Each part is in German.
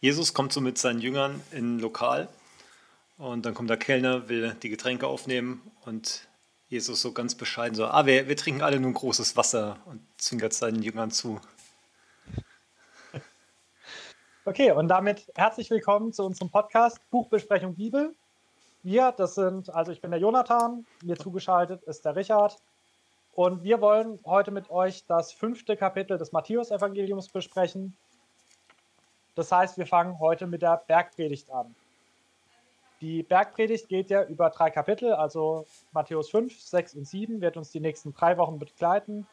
Jesus kommt so mit seinen Jüngern in ein Lokal und dann kommt der Kellner, will die Getränke aufnehmen und Jesus so ganz bescheiden so, ah, wir, wir trinken alle nur ein großes Wasser und zwinkert seinen Jüngern zu. Okay, und damit herzlich willkommen zu unserem Podcast Buchbesprechung Bibel. Wir, das sind, also ich bin der Jonathan, mir zugeschaltet ist der Richard. Und wir wollen heute mit euch das fünfte Kapitel des Matthäus-Evangeliums besprechen. Das heißt, wir fangen heute mit der Bergpredigt an. Die Bergpredigt geht ja über drei Kapitel, also Matthäus 5, 6 und 7 wird uns die nächsten drei Wochen begleiten.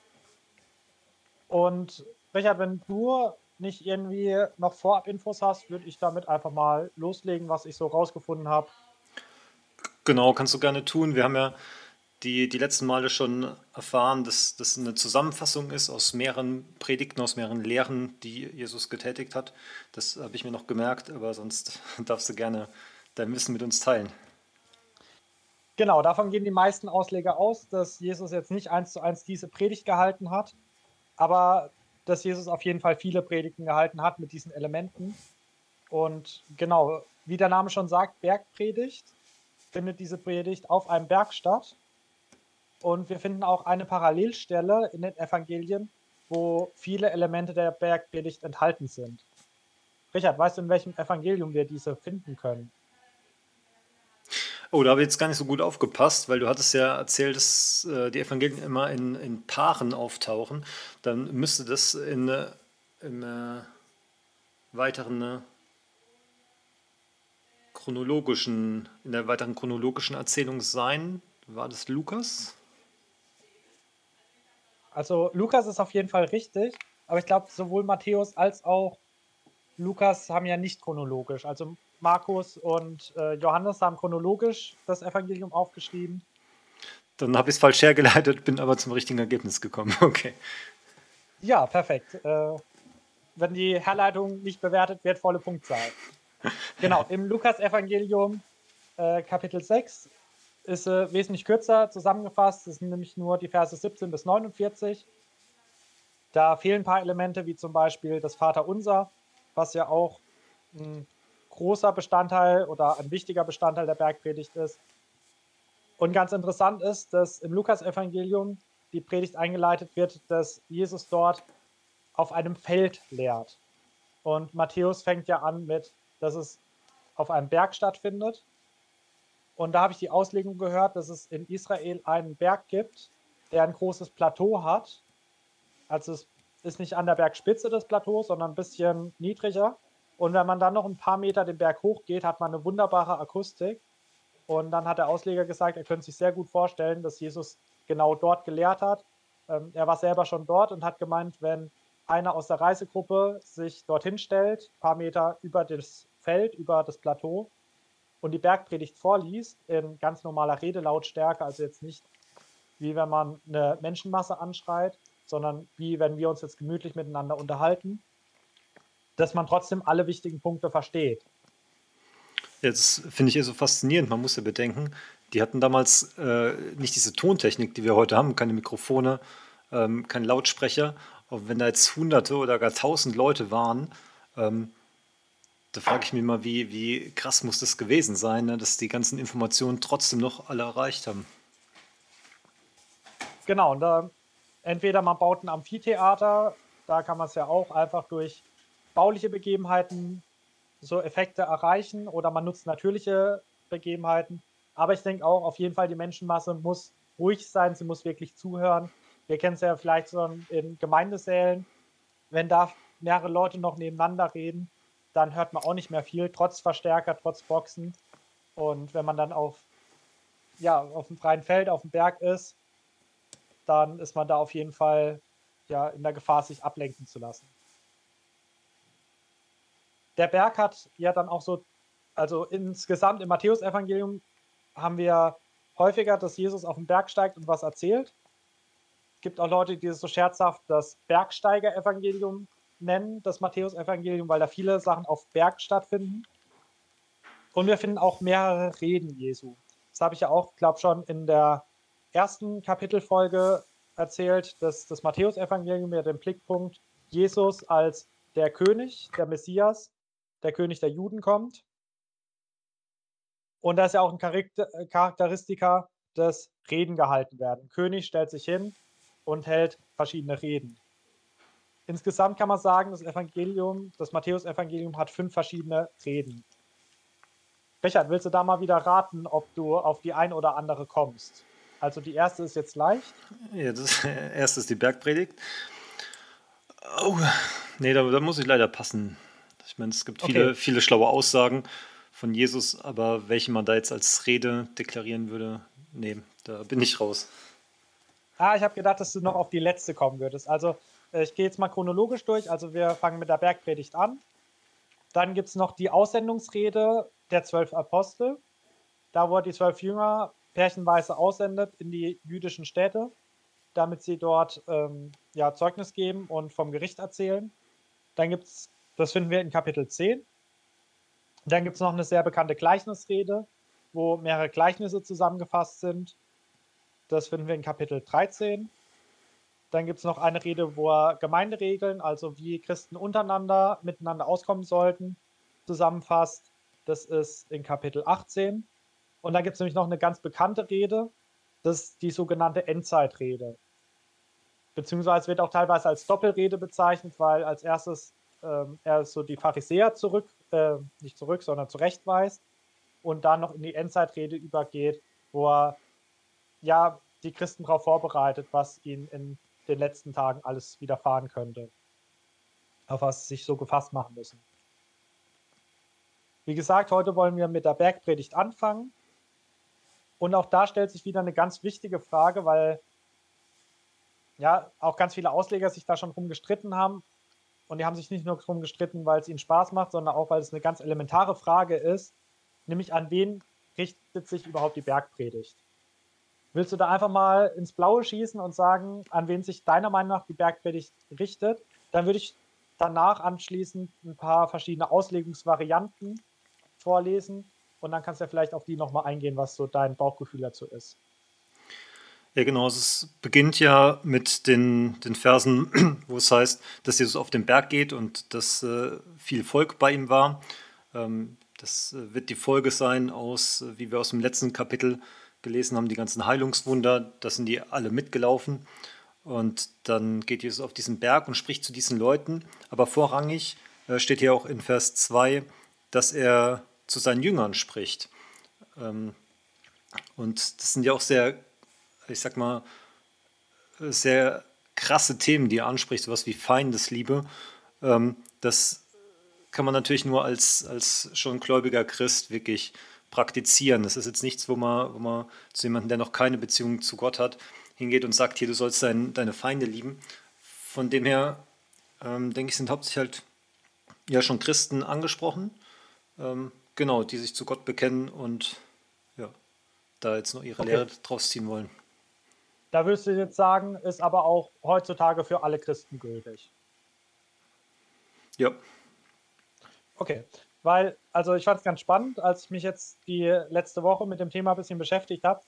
Und Richard, wenn du nicht irgendwie noch Vorab-Infos hast, würde ich damit einfach mal loslegen, was ich so rausgefunden habe. Genau, kannst du gerne tun. Wir haben ja die, die letzten Male schon erfahren, dass das eine Zusammenfassung ist aus mehreren Predigten, aus mehreren Lehren, die Jesus getätigt hat. Das habe ich mir noch gemerkt, aber sonst darfst du gerne dein Wissen mit uns teilen. Genau, davon gehen die meisten Ausleger aus, dass Jesus jetzt nicht eins zu eins diese Predigt gehalten hat, aber dass Jesus auf jeden Fall viele Predigten gehalten hat mit diesen Elementen. Und genau, wie der Name schon sagt, Bergpredigt, findet diese Predigt auf einem Berg statt. Und wir finden auch eine Parallelstelle in den Evangelien, wo viele Elemente der Bergpredigt enthalten sind. Richard, weißt du, in welchem Evangelium wir diese finden können? Oh, da habe ich jetzt gar nicht so gut aufgepasst, weil du hattest ja erzählt, dass äh, die Evangelien immer in, in Paaren auftauchen. Dann müsste das in, äh, im äh, weiteren äh, chronologischen, in der weiteren chronologischen Erzählung sein. War das Lukas? Also Lukas ist auf jeden Fall richtig, aber ich glaube, sowohl Matthäus als auch Lukas haben ja nicht chronologisch. Also Markus und äh, Johannes haben chronologisch das Evangelium aufgeschrieben. Dann habe ich es falsch hergeleitet, bin aber zum richtigen Ergebnis gekommen. Okay. Ja, perfekt. Äh, wenn die Herleitung nicht bewertet wird, volle Punktzahl. genau, im Lukas-Evangelium äh, Kapitel 6 ist äh, wesentlich kürzer zusammengefasst. Es sind nämlich nur die Verse 17 bis 49. Da fehlen ein paar Elemente, wie zum Beispiel das Vaterunser, was ja auch ein großer Bestandteil oder ein wichtiger Bestandteil der Bergpredigt ist. Und ganz interessant ist, dass im Lukas-Evangelium die Predigt eingeleitet wird, dass Jesus dort auf einem Feld lehrt. Und Matthäus fängt ja an mit, dass es auf einem Berg stattfindet. Und da habe ich die Auslegung gehört, dass es in Israel einen Berg gibt, der ein großes Plateau hat. Also es ist nicht an der Bergspitze des Plateaus, sondern ein bisschen niedriger. Und wenn man dann noch ein paar Meter den Berg hochgeht, hat man eine wunderbare Akustik. Und dann hat der Ausleger gesagt, er könnte sich sehr gut vorstellen, dass Jesus genau dort gelehrt hat. Ähm, er war selber schon dort und hat gemeint, wenn einer aus der Reisegruppe sich dorthin stellt, ein paar Meter über das Feld, über das Plateau und die Bergpredigt vorliest in ganz normaler Redelautstärke, also jetzt nicht wie wenn man eine Menschenmasse anschreit, sondern wie wenn wir uns jetzt gemütlich miteinander unterhalten, dass man trotzdem alle wichtigen Punkte versteht. Jetzt finde ich eh so faszinierend. Man muss ja bedenken, die hatten damals äh, nicht diese Tontechnik, die wir heute haben, keine Mikrofone, ähm, keine Lautsprecher. Und wenn da jetzt Hunderte oder gar Tausend Leute waren, ähm, da frage ich mich mal, wie, wie krass muss das gewesen sein, ne, dass die ganzen Informationen trotzdem noch alle erreicht haben. Genau, und da entweder man baut ein Amphitheater, da kann man es ja auch einfach durch bauliche Begebenheiten so Effekte erreichen oder man nutzt natürliche Begebenheiten. Aber ich denke auch, auf jeden Fall, die Menschenmasse muss ruhig sein, sie muss wirklich zuhören. Wir kennen es ja vielleicht so in Gemeindesälen, wenn da mehrere Leute noch nebeneinander reden, dann hört man auch nicht mehr viel, trotz Verstärker, trotz Boxen. Und wenn man dann auf, ja, auf dem freien Feld, auf dem Berg ist, dann ist man da auf jeden Fall ja, in der Gefahr, sich ablenken zu lassen der Berg hat ja dann auch so, also insgesamt im Matthäusevangelium haben wir häufiger, dass Jesus auf den Berg steigt und was erzählt. Es gibt auch Leute, die es so scherzhaft das Bergsteiger-Evangelium nennen, das Matthäusevangelium, weil da viele Sachen auf Berg stattfinden. Und wir finden auch mehrere Reden Jesu. Das habe ich ja auch, glaube schon in der ersten Kapitelfolge erzählt, dass das Matthäusevangelium ja den Blickpunkt Jesus als der König, der Messias der König der Juden kommt. Und da ist ja auch ein äh, Charakteristika, dass Reden gehalten werden. König stellt sich hin und hält verschiedene Reden. Insgesamt kann man sagen, das Evangelium, das Matthäus-Evangelium hat fünf verschiedene Reden. Richard, willst du da mal wieder raten, ob du auf die ein oder andere kommst? Also die erste ist jetzt leicht. Ja, das erste ist die Bergpredigt. Oh, nee, da, da muss ich leider passen. Ich meine, es gibt viele, okay. viele schlaue Aussagen von Jesus, aber welche man da jetzt als Rede deklarieren würde, nee, da bin ich raus. Ah, ich habe gedacht, dass du noch auf die letzte kommen würdest. Also, ich gehe jetzt mal chronologisch durch. Also, wir fangen mit der Bergpredigt an. Dann gibt es noch die Aussendungsrede der zwölf Apostel. Da, er die zwölf Jünger pärchenweise aussendet in die jüdischen Städte, damit sie dort ähm, ja, Zeugnis geben und vom Gericht erzählen. Dann gibt es, das finden wir in Kapitel 10. Dann gibt es noch eine sehr bekannte Gleichnisrede, wo mehrere Gleichnisse zusammengefasst sind. Das finden wir in Kapitel 13. Dann gibt es noch eine Rede, wo er Gemeinderegeln, also wie Christen untereinander miteinander auskommen sollten, zusammenfasst. Das ist in Kapitel 18. Und dann gibt es nämlich noch eine ganz bekannte Rede, das ist die sogenannte Endzeitrede. Beziehungsweise wird auch teilweise als Doppelrede bezeichnet, weil als erstes ähm, er so die Pharisäer zurück, äh, nicht zurück, sondern zurechtweist und dann noch in die Endzeitrede übergeht, wo er ja die Christen darauf vorbereitet, was ihnen in den letzten Tagen alles widerfahren könnte, auf was sie sich so gefasst machen müssen. Wie gesagt, heute wollen wir mit der Bergpredigt anfangen. Und auch da stellt sich wieder eine ganz wichtige Frage, weil ja auch ganz viele Ausleger sich da schon drum gestritten haben, und die haben sich nicht nur darum gestritten, weil es ihnen Spaß macht, sondern auch, weil es eine ganz elementare Frage ist, nämlich an wen richtet sich überhaupt die Bergpredigt? Willst du da einfach mal ins Blaue schießen und sagen, an wen sich deiner Meinung nach die Bergpredigt richtet? Dann würde ich danach anschließend ein paar verschiedene Auslegungsvarianten vorlesen und dann kannst du ja vielleicht auf die nochmal eingehen, was so dein Bauchgefühl dazu ist. Ja, genau. Es beginnt ja mit den, den Versen, wo es heißt, dass Jesus auf den Berg geht und dass äh, viel Volk bei ihm war. Ähm, das äh, wird die Folge sein aus, äh, wie wir aus dem letzten Kapitel gelesen haben, die ganzen Heilungswunder. Da sind die alle mitgelaufen. Und dann geht Jesus auf diesen Berg und spricht zu diesen Leuten. Aber vorrangig äh, steht hier auch in Vers 2, dass er zu seinen Jüngern spricht. Ähm, und das sind ja auch sehr ich sag mal, sehr krasse Themen, die er anspricht, sowas wie Feindesliebe. Ähm, das kann man natürlich nur als, als schon gläubiger Christ wirklich praktizieren. Das ist jetzt nichts, wo man, wo man zu jemandem, der noch keine Beziehung zu Gott hat, hingeht und sagt, hier, du sollst dein, deine Feinde lieben. Von dem her, ähm, denke ich, sind hauptsächlich halt ja schon Christen angesprochen, ähm, genau, die sich zu Gott bekennen und ja, da jetzt noch ihre okay. Lehre draus ziehen wollen. Da würdest du jetzt sagen, ist aber auch heutzutage für alle Christen gültig. Ja. Okay, weil, also ich fand es ganz spannend, als ich mich jetzt die letzte Woche mit dem Thema ein bisschen beschäftigt habe.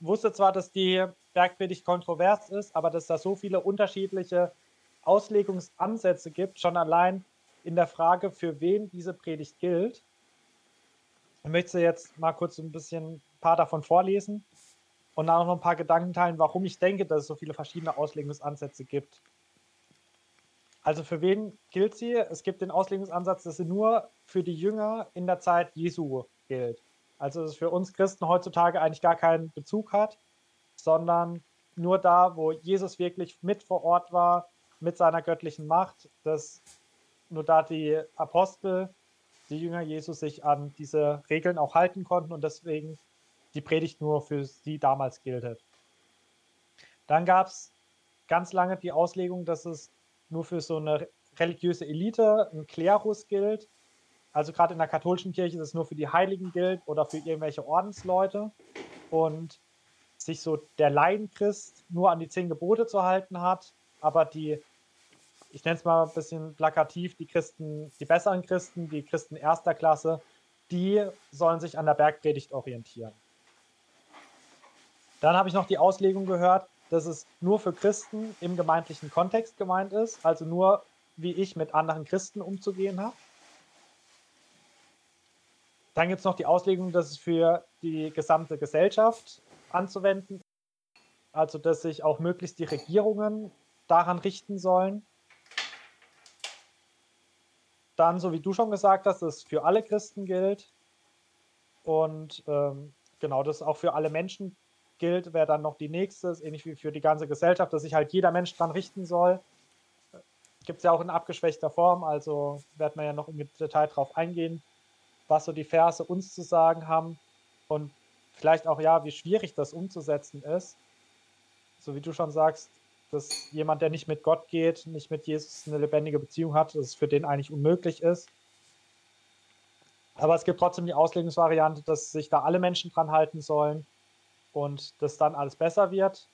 Wusste zwar, dass die Bergpredigt kontrovers ist, aber dass da so viele unterschiedliche Auslegungsansätze gibt, schon allein in der Frage, für wen diese Predigt gilt. Ich möchte jetzt mal kurz ein bisschen ein paar davon vorlesen und dann noch ein paar Gedanken teilen, warum ich denke, dass es so viele verschiedene Auslegungsansätze gibt. Also für wen gilt sie? Es gibt den Auslegungsansatz, dass sie nur für die Jünger in der Zeit Jesu gilt. Also dass es für uns Christen heutzutage eigentlich gar keinen Bezug hat, sondern nur da, wo Jesus wirklich mit vor Ort war, mit seiner göttlichen Macht, dass nur da die Apostel, die Jünger Jesus sich an diese Regeln auch halten konnten und deswegen die Predigt nur für sie damals gilt. Dann gab es ganz lange die Auslegung, dass es nur für so eine religiöse Elite, ein Klerus gilt. Also gerade in der katholischen Kirche, dass es nur für die Heiligen gilt oder für irgendwelche Ordensleute. Und sich so der Laienchrist nur an die zehn Gebote zu halten hat, aber die, ich nenne es mal ein bisschen plakativ, die Christen, die besseren Christen, die Christen erster Klasse, die sollen sich an der Bergpredigt orientieren. Dann habe ich noch die Auslegung gehört, dass es nur für Christen im gemeindlichen Kontext gemeint ist, also nur wie ich mit anderen Christen umzugehen habe. Dann gibt es noch die Auslegung, dass es für die gesamte Gesellschaft anzuwenden, also dass sich auch möglichst die Regierungen daran richten sollen. Dann, so wie du schon gesagt hast, dass es für alle Christen gilt. Und ähm, genau, das auch für alle Menschen gilt, wäre dann noch die nächste, ähnlich wie für die ganze Gesellschaft, dass sich halt jeder Mensch daran richten soll. Gibt es ja auch in abgeschwächter Form, also werden wir ja noch im Detail drauf eingehen, was so die Verse uns zu sagen haben und vielleicht auch ja, wie schwierig das umzusetzen ist. So wie du schon sagst, dass jemand, der nicht mit Gott geht, nicht mit Jesus eine lebendige Beziehung hat, dass es für den eigentlich unmöglich ist. Aber es gibt trotzdem die Auslegungsvariante, dass sich da alle Menschen dran halten sollen und dass dann alles besser wird.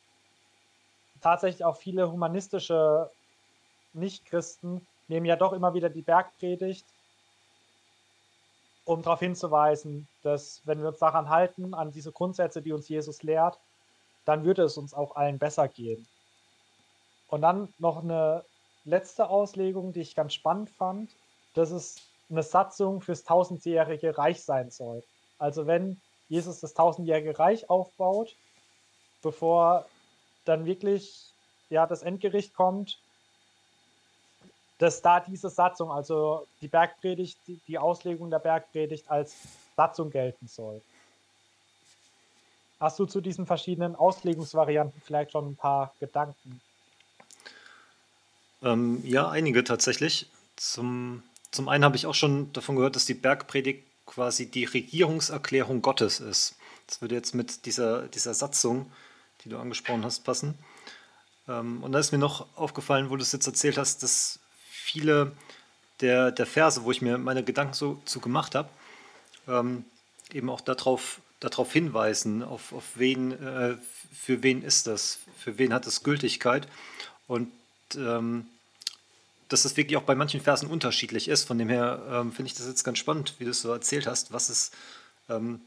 Tatsächlich auch viele humanistische Nichtchristen nehmen ja doch immer wieder die Bergpredigt um darauf hinzuweisen, dass wenn wir uns daran halten, an diese Grundsätze, die uns Jesus lehrt, dann würde es uns auch allen besser gehen. Und dann noch eine letzte Auslegung, die ich ganz spannend fand, dass es eine Satzung fürs tausendjährige Reich sein soll. Also wenn Jesus das tausendjährige Reich aufbaut, bevor dann wirklich ja, das Endgericht kommt dass da diese Satzung, also die Bergpredigt, die Auslegung der Bergpredigt als Satzung gelten soll. Hast du zu diesen verschiedenen Auslegungsvarianten vielleicht schon ein paar Gedanken? Ähm, ja, einige tatsächlich. Zum, zum einen habe ich auch schon davon gehört, dass die Bergpredigt quasi die Regierungserklärung Gottes ist. Das würde jetzt mit dieser, dieser Satzung, die du angesprochen hast, passen. Ähm, und da ist mir noch aufgefallen, wo du es jetzt erzählt hast, dass viele der, der Verse, wo ich mir meine Gedanken so zu gemacht habe, ähm, eben auch darauf, darauf hinweisen, auf, auf wen, äh, für wen ist das, für wen hat es Gültigkeit und ähm, dass das wirklich auch bei manchen Versen unterschiedlich ist. Von dem her ähm, finde ich das jetzt ganz spannend, wie du es so erzählt hast, was es ähm,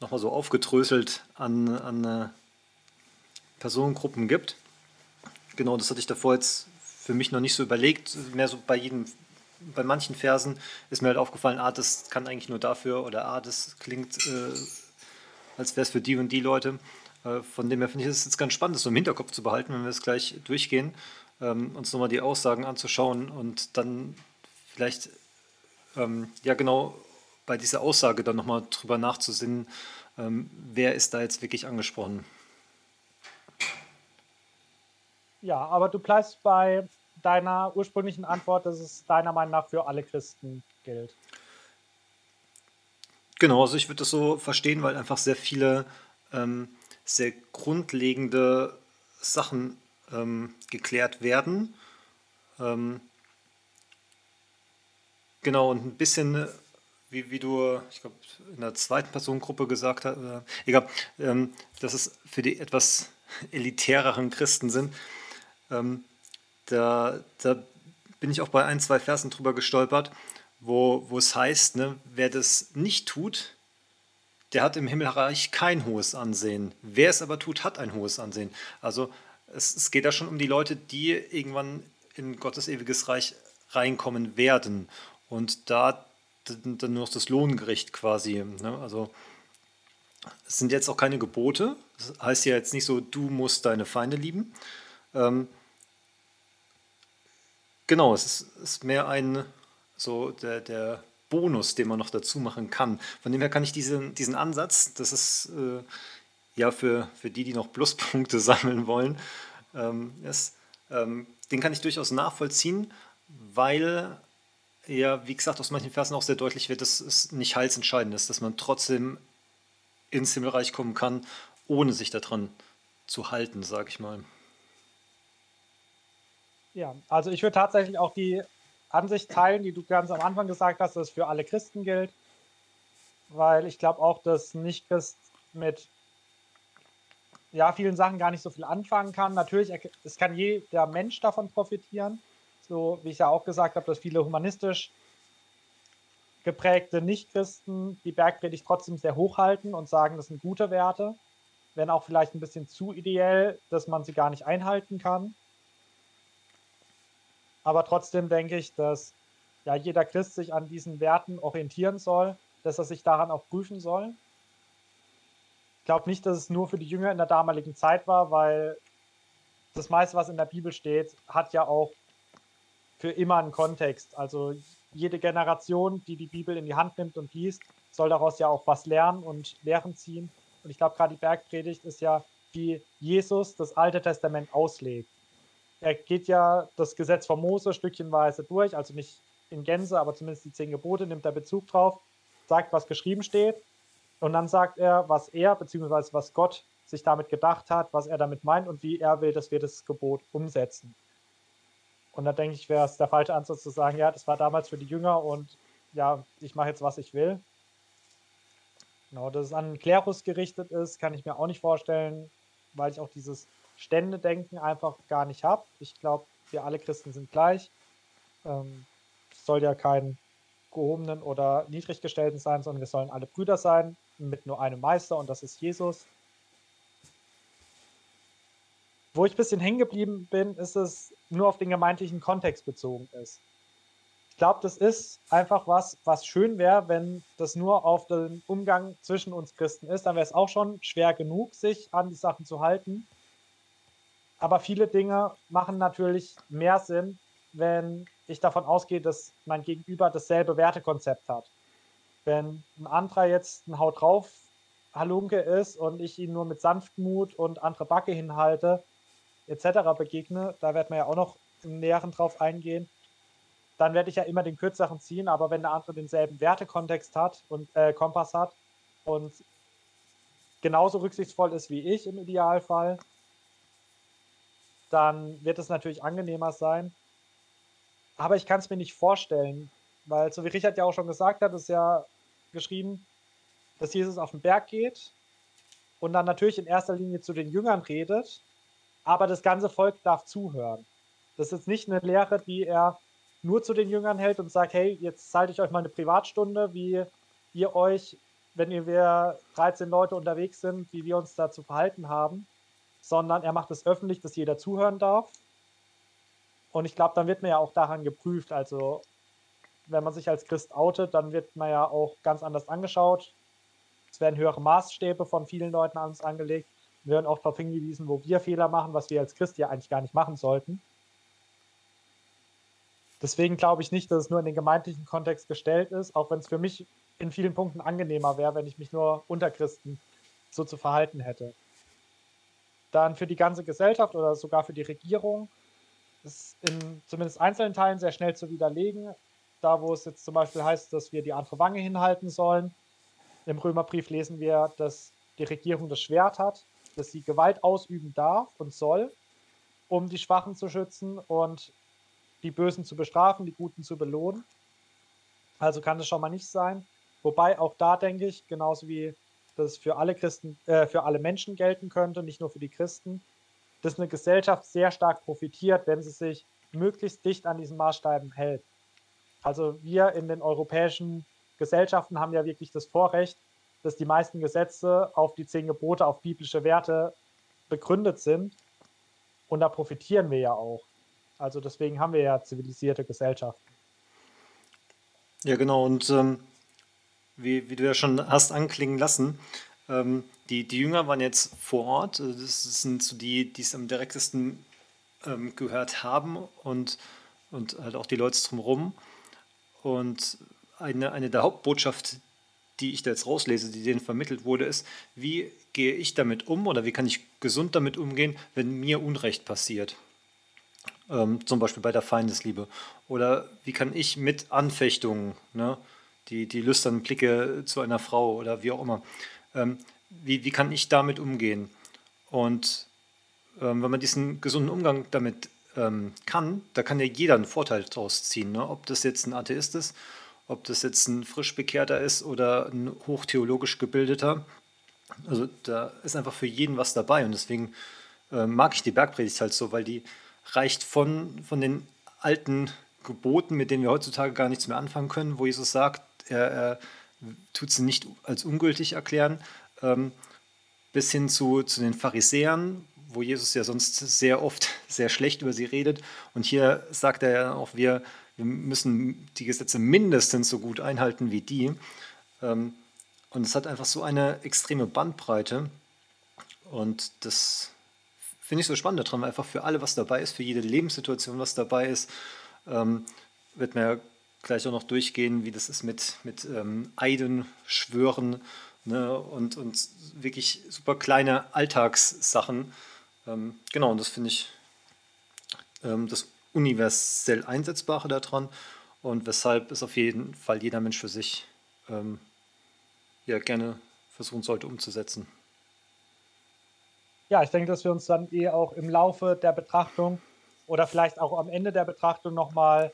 nochmal so aufgedröselt an, an äh, Personengruppen gibt. Genau, das hatte ich davor jetzt für mich noch nicht so überlegt. Mehr so bei jedem, bei manchen Versen ist mir halt aufgefallen, ah, das kann eigentlich nur dafür oder ah, das klingt, äh, als wäre es für die und die Leute. Äh, von dem her finde ich es jetzt ganz spannend, das so im Hinterkopf zu behalten, wenn wir es gleich durchgehen, ähm, uns nochmal die Aussagen anzuschauen und dann vielleicht, ähm, ja genau, bei dieser Aussage dann nochmal drüber nachzusinnen, ähm, wer ist da jetzt wirklich angesprochen. Ja, aber du bleibst bei deiner ursprünglichen Antwort, dass es deiner Meinung nach für alle Christen gilt. Genau, also ich würde das so verstehen, weil einfach sehr viele ähm, sehr grundlegende Sachen ähm, geklärt werden. Ähm, genau, und ein bisschen, wie, wie du, ich glaube, in der zweiten Personengruppe gesagt hast, äh, egal, ähm, dass es für die etwas elitäreren Christen sind. Ähm, da, da bin ich auch bei ein, zwei Versen drüber gestolpert, wo, wo es heißt, ne, wer das nicht tut, der hat im Himmelreich kein hohes Ansehen. Wer es aber tut, hat ein hohes Ansehen. Also es, es geht da schon um die Leute, die irgendwann in Gottes ewiges Reich reinkommen werden. Und da dann nur noch das Lohngericht quasi. Ne? Also es sind jetzt auch keine Gebote. Das heißt ja jetzt nicht so, du musst deine Feinde lieben. Ähm, Genau, es ist, ist mehr ein so der, der Bonus, den man noch dazu machen kann. Von dem her kann ich diesen, diesen Ansatz, das ist äh, ja für, für die, die noch Pluspunkte sammeln wollen, ähm, ist, ähm, den kann ich durchaus nachvollziehen, weil ja, wie gesagt, aus manchen Versen auch sehr deutlich wird, dass es nicht heilsentscheidend ist, dass man trotzdem ins Himmelreich kommen kann, ohne sich daran zu halten, sage ich mal. Ja, also ich würde tatsächlich auch die Ansicht teilen, die du ganz am Anfang gesagt hast, dass es für alle Christen gilt. Weil ich glaube auch, dass Nicht-Christ mit ja, vielen Sachen gar nicht so viel anfangen kann. Natürlich, es kann jeder Mensch davon profitieren. So wie ich ja auch gesagt habe, dass viele humanistisch geprägte Nichtchristen die Bergpredigt trotzdem sehr hoch halten und sagen, das sind gute Werte, wenn auch vielleicht ein bisschen zu ideell, dass man sie gar nicht einhalten kann. Aber trotzdem denke ich, dass ja jeder Christ sich an diesen Werten orientieren soll, dass er sich daran auch prüfen soll. Ich glaube nicht, dass es nur für die Jünger in der damaligen Zeit war, weil das meiste, was in der Bibel steht, hat ja auch für immer einen Kontext. Also jede Generation, die die Bibel in die Hand nimmt und liest, soll daraus ja auch was lernen und Lehren ziehen. Und ich glaube, gerade die Bergpredigt ist ja, wie Jesus das Alte Testament auslegt. Er geht ja das Gesetz von Mose stückchenweise durch, also nicht in Gänze, aber zumindest die zehn Gebote, nimmt er Bezug drauf, sagt, was geschrieben steht. Und dann sagt er, was er bzw. was Gott sich damit gedacht hat, was er damit meint und wie er will, dass wir das Gebot umsetzen. Und da denke ich, wäre es der falsche Ansatz zu sagen, ja, das war damals für die Jünger und ja, ich mache jetzt, was ich will. Genau, dass es an Klerus gerichtet ist, kann ich mir auch nicht vorstellen, weil ich auch dieses Ständedenken einfach gar nicht habe. Ich glaube, wir alle Christen sind gleich. Ähm, es soll ja kein gehobenen oder niedriggestellten sein, sondern wir sollen alle Brüder sein mit nur einem Meister und das ist Jesus. Wo ich ein bisschen hängen geblieben bin, ist es nur auf den gemeindlichen Kontext bezogen ist. Ich glaube, das ist einfach was, was schön wäre, wenn das nur auf den Umgang zwischen uns Christen ist. Dann wäre es auch schon schwer genug, sich an die Sachen zu halten. Aber viele Dinge machen natürlich mehr Sinn, wenn ich davon ausgehe, dass mein Gegenüber dasselbe Wertekonzept hat. Wenn ein anderer jetzt ein Haut drauf Halunke ist und ich ihn nur mit Sanftmut und andere Backe hinhalte, etc. begegne, da wird man ja auch noch im Näheren drauf eingehen, dann werde ich ja immer den kürzeren ziehen, aber wenn der andere denselben Wertekontext hat und äh, Kompass hat und genauso rücksichtsvoll ist wie ich im Idealfall, dann wird es natürlich angenehmer sein. Aber ich kann es mir nicht vorstellen, weil, so wie Richard ja auch schon gesagt hat, ist ja geschrieben, dass Jesus auf den Berg geht und dann natürlich in erster Linie zu den Jüngern redet, aber das ganze Volk darf zuhören. Das ist nicht eine Lehre, die er nur zu den Jüngern hält und sagt, hey, jetzt zeige ich euch mal eine Privatstunde, wie ihr euch, wenn wir 13 Leute unterwegs sind, wie wir uns da zu verhalten haben, sondern er macht es öffentlich, dass jeder zuhören darf. Und ich glaube, dann wird man ja auch daran geprüft. Also, wenn man sich als Christ outet, dann wird man ja auch ganz anders angeschaut. Es werden höhere Maßstäbe von vielen Leuten an uns angelegt. Wir werden auch darauf hingewiesen, wo wir Fehler machen, was wir als Christ ja eigentlich gar nicht machen sollten. Deswegen glaube ich nicht, dass es nur in den gemeindlichen Kontext gestellt ist, auch wenn es für mich in vielen Punkten angenehmer wäre, wenn ich mich nur unter Christen so zu verhalten hätte dann für die ganze Gesellschaft oder sogar für die Regierung ist in zumindest einzelnen Teilen sehr schnell zu widerlegen. Da, wo es jetzt zum Beispiel heißt, dass wir die andere Wange hinhalten sollen. Im Römerbrief lesen wir, dass die Regierung das Schwert hat, dass sie Gewalt ausüben darf und soll, um die Schwachen zu schützen und die Bösen zu bestrafen, die Guten zu belohnen. Also kann das schon mal nicht sein. Wobei auch da denke ich, genauso wie das für alle Christen, äh, für alle Menschen gelten könnte, nicht nur für die Christen, dass eine Gesellschaft sehr stark profitiert, wenn sie sich möglichst dicht an diesen Maßstäben hält. Also wir in den europäischen Gesellschaften haben ja wirklich das Vorrecht, dass die meisten Gesetze auf die zehn Gebote, auf biblische Werte begründet sind. Und da profitieren wir ja auch. Also deswegen haben wir ja zivilisierte Gesellschaften. Ja, genau. Und ähm, wie, wie du ja schon hast anklingen lassen, ähm, die, die Jünger waren jetzt vor Ort. Also das sind so die, die es am direktesten ähm, gehört haben und, und halt auch die Leute drumherum. Und eine, eine der Hauptbotschaft, die ich da jetzt rauslese, die denen vermittelt wurde, ist, wie gehe ich damit um oder wie kann ich gesund damit umgehen, wenn mir Unrecht passiert. Ähm, zum Beispiel bei der Feindesliebe. Oder wie kann ich mit Anfechtungen, ne, die, die lüsternen Blicke zu einer Frau oder wie auch immer. Ähm, wie, wie kann ich damit umgehen? Und ähm, wenn man diesen gesunden Umgang damit ähm, kann, da kann ja jeder einen Vorteil daraus ziehen. Ne? Ob das jetzt ein Atheist ist, ob das jetzt ein frisch bekehrter ist oder ein hochtheologisch gebildeter. Also da ist einfach für jeden was dabei und deswegen äh, mag ich die Bergpredigt halt so, weil die reicht von, von den alten Geboten, mit denen wir heutzutage gar nichts mehr anfangen können, wo Jesus sagt, er, er tut sie nicht als ungültig erklären, ähm, bis hin zu, zu den Pharisäern, wo Jesus ja sonst sehr oft sehr schlecht über sie redet. Und hier sagt er ja auch, wir, wir müssen die Gesetze mindestens so gut einhalten wie die. Ähm, und es hat einfach so eine extreme Bandbreite. Und das finde ich so spannend daran, weil einfach für alle was dabei ist, für jede Lebenssituation was dabei ist. Ähm, wird mir ja gleich auch noch durchgehen, wie das ist mit, mit ähm, Eiden, Schwören ne, und, und wirklich super kleine Alltagssachen. Ähm, genau, und das finde ich ähm, das universell Einsetzbare daran und weshalb es auf jeden Fall jeder Mensch für sich ähm, ja gerne versuchen sollte umzusetzen. Ja, ich denke, dass wir uns dann eh auch im Laufe der Betrachtung oder vielleicht auch am Ende der Betrachtung nochmal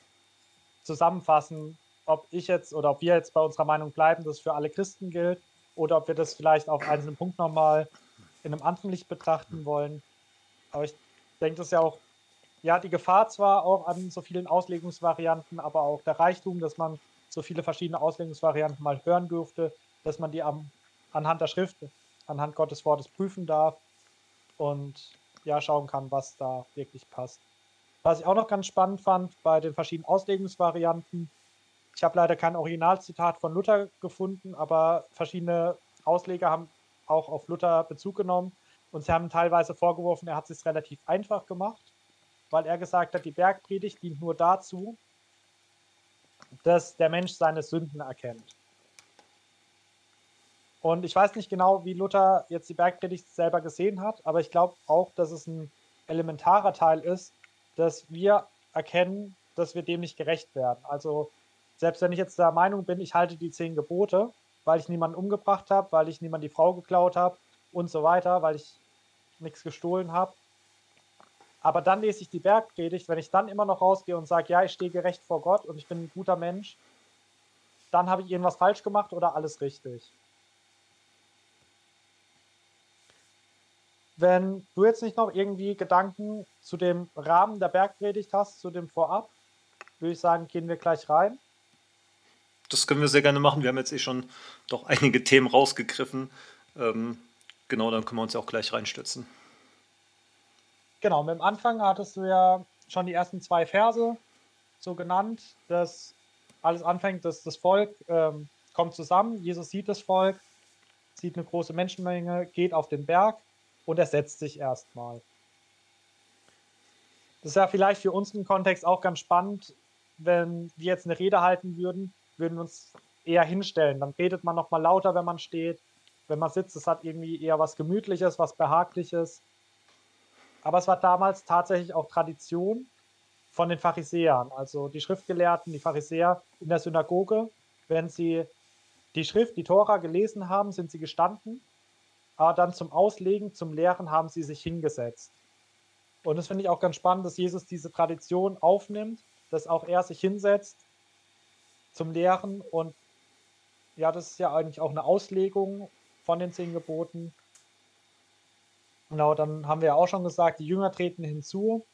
zusammenfassen, ob ich jetzt oder ob wir jetzt bei unserer Meinung bleiben, dass es für alle Christen gilt, oder ob wir das vielleicht auf einzelnen Punkt nochmal in einem anderen Licht betrachten wollen. Aber ich denke, das ist ja auch, ja, die Gefahr zwar auch an so vielen Auslegungsvarianten, aber auch der Reichtum, dass man so viele verschiedene Auslegungsvarianten mal hören dürfte, dass man die am, anhand der Schrift, anhand Gottes Wortes prüfen darf und ja, schauen kann, was da wirklich passt. Was ich auch noch ganz spannend fand bei den verschiedenen Auslegungsvarianten, ich habe leider kein Originalzitat von Luther gefunden, aber verschiedene Ausleger haben auch auf Luther Bezug genommen und sie haben teilweise vorgeworfen, er hat es relativ einfach gemacht, weil er gesagt hat, die Bergpredigt dient nur dazu, dass der Mensch seine Sünden erkennt. Und ich weiß nicht genau, wie Luther jetzt die Bergpredigt selber gesehen hat, aber ich glaube auch, dass es ein elementarer Teil ist, dass wir erkennen, dass wir dem nicht gerecht werden. Also selbst wenn ich jetzt der Meinung bin, ich halte die zehn Gebote, weil ich niemanden umgebracht habe, weil ich niemand die Frau geklaut habe und so weiter, weil ich nichts gestohlen habe. Aber dann lese ich die Bergpredigt, wenn ich dann immer noch rausgehe und sage, ja, ich stehe gerecht vor Gott und ich bin ein guter Mensch, dann habe ich irgendwas falsch gemacht oder alles richtig. Wenn du jetzt nicht noch irgendwie Gedanken zu dem Rahmen der Bergpredigt hast, zu dem Vorab, würde ich sagen, gehen wir gleich rein. Das können wir sehr gerne machen. Wir haben jetzt eh schon doch einige Themen rausgegriffen. Ähm, genau, dann können wir uns ja auch gleich reinstürzen. Genau, mit dem Anfang hattest du ja schon die ersten zwei Verse so genannt, dass alles anfängt, dass das Volk ähm, kommt zusammen. Jesus sieht das Volk, sieht eine große Menschenmenge, geht auf den Berg und er setzt sich erstmal. Das ist ja vielleicht für unseren Kontext auch ganz spannend, wenn wir jetzt eine Rede halten würden, würden wir uns eher hinstellen. Dann redet man nochmal lauter, wenn man steht. Wenn man sitzt, es hat irgendwie eher was Gemütliches, was Behagliches. Aber es war damals tatsächlich auch Tradition von den Pharisäern, also die Schriftgelehrten, die Pharisäer in der Synagoge. Wenn sie die Schrift, die Tora gelesen haben, sind sie gestanden aber dann zum Auslegen, zum Lehren haben sie sich hingesetzt. Und das finde ich auch ganz spannend, dass Jesus diese Tradition aufnimmt, dass auch er sich hinsetzt zum Lehren. Und ja, das ist ja eigentlich auch eine Auslegung von den zehn Geboten. Genau, dann haben wir ja auch schon gesagt, die Jünger treten hinzu.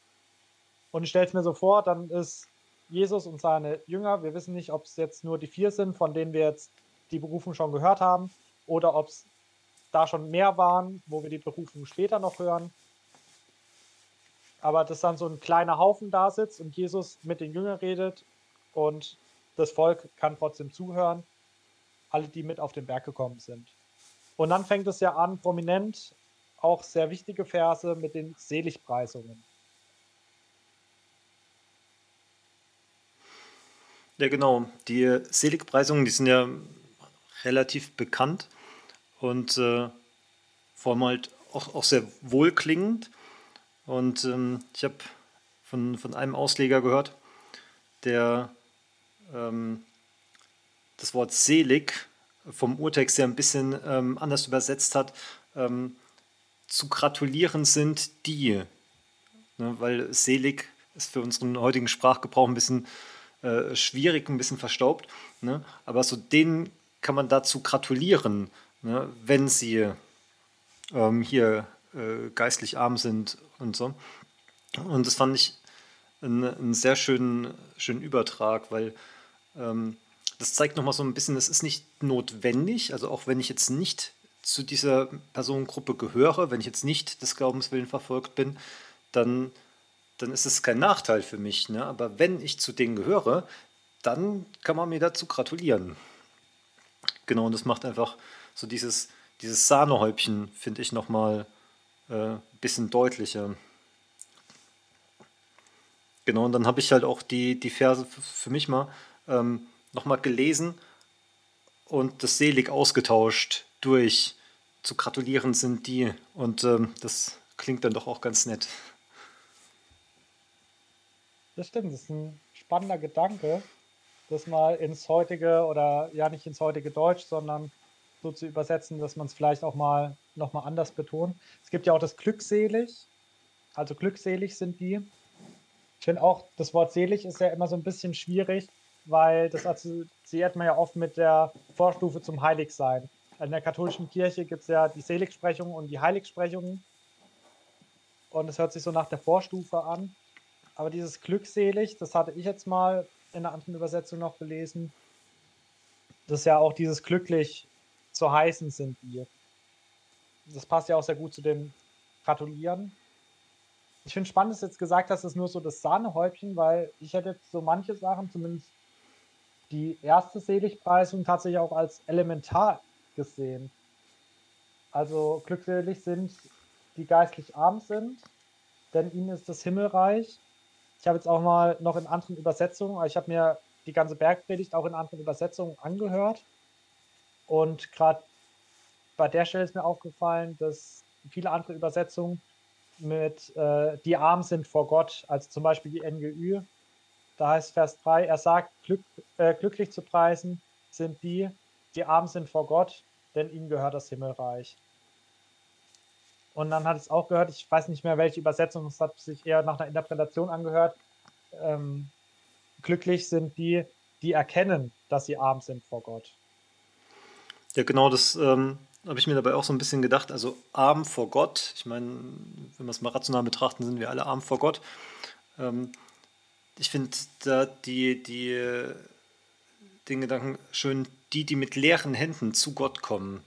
Und ich stelle es mir so vor, dann ist Jesus und seine Jünger, wir wissen nicht, ob es jetzt nur die vier sind, von denen wir jetzt die Berufung schon gehört haben, oder ob es da schon mehr waren, wo wir die Berufung später noch hören. Aber dass dann so ein kleiner Haufen da sitzt und Jesus mit den Jüngern redet und das Volk kann trotzdem zuhören, alle, die mit auf den Berg gekommen sind. Und dann fängt es ja an, prominent, auch sehr wichtige Verse mit den Seligpreisungen. Ja, genau. Die Seligpreisungen, die sind ja relativ bekannt und äh, vor allem halt auch, auch sehr wohlklingend. Und ähm, ich habe von, von einem Ausleger gehört, der ähm, das Wort selig vom Urtext ja ein bisschen ähm, anders übersetzt hat. Ähm, zu gratulieren sind die, ne, weil selig ist für unseren heutigen Sprachgebrauch ein bisschen äh, schwierig, ein bisschen verstaubt. Ne? Aber so denen kann man dazu gratulieren ne, wenn sie ähm, hier äh, geistlich arm sind und so. Und das fand ich einen, sehr schönen, schönen Übertrag, weil ähm, das zeigt nochmal so ein bisschen, es ist nicht notwendig, also auch wenn ich jetzt nicht zu dieser Personengruppe gehöre, wenn ich jetzt nicht des Glaubenswillen verfolgt bin, dann, dann ist es kein Nachteil für mich. Ne? Aber wenn ich zu denen gehöre, dann kann man mir dazu gratulieren. Genau, und das macht einfach so dieses, dieses Sahnehäubchen, finde ich, nochmal ein äh, bisschen deutlicher. Genau, und dann habe ich halt auch die, die Verse für mich mal ähm, nochmal gelesen und das selig ausgetauscht durch zu gratulieren sind die. Und ähm, das klingt dann doch auch ganz nett. Das stimmt, das ist ein spannender Gedanke, das mal ins heutige oder ja nicht ins heutige Deutsch, sondern so zu übersetzen, dass man es vielleicht auch mal nochmal anders betont. Es gibt ja auch das glückselig, also glückselig sind die. Ich finde auch, das Wort selig ist ja immer so ein bisschen schwierig, weil das assoziiert man ja oft mit der Vorstufe zum Heiligsein. In der katholischen Kirche gibt es ja die Seligsprechung und die Heiligsprechungen. Und es hört sich so nach der Vorstufe an. Aber dieses glückselig, das hatte ich jetzt mal in einer anderen Übersetzung noch gelesen, dass ja auch dieses glücklich zu heißen sind wir. Das passt ja auch sehr gut zu dem Gratulieren. Ich finde spannend, dass du jetzt gesagt hast, es ist nur so das Sahnehäubchen, weil ich hätte so manche Sachen, zumindest die erste Seligpreisung, tatsächlich auch als elementar gesehen. Also glückselig sind die geistlich arm sind, denn ihnen ist das Himmelreich. Ich habe jetzt auch mal noch in anderen Übersetzungen, ich habe mir die ganze Bergpredigt auch in anderen Übersetzungen angehört. Und gerade bei der Stelle ist mir aufgefallen, dass viele andere Übersetzungen mit äh, die arm sind vor Gott, also zum Beispiel die NGÜ. Da heißt Vers 3, er sagt, glück, äh, glücklich zu preisen sind die, die arm sind vor Gott, denn ihnen gehört das Himmelreich. Und dann hat es auch gehört, ich weiß nicht mehr welche Übersetzung, es hat sich eher nach einer Interpretation angehört. Ähm, glücklich sind die, die erkennen, dass sie arm sind vor Gott. Ja, genau, das ähm, habe ich mir dabei auch so ein bisschen gedacht. Also arm vor Gott, ich meine, wenn wir es mal rational betrachten, sind wir alle arm vor Gott. Ähm, ich finde da die, die, den Gedanken schön, die, die mit leeren Händen zu Gott kommen.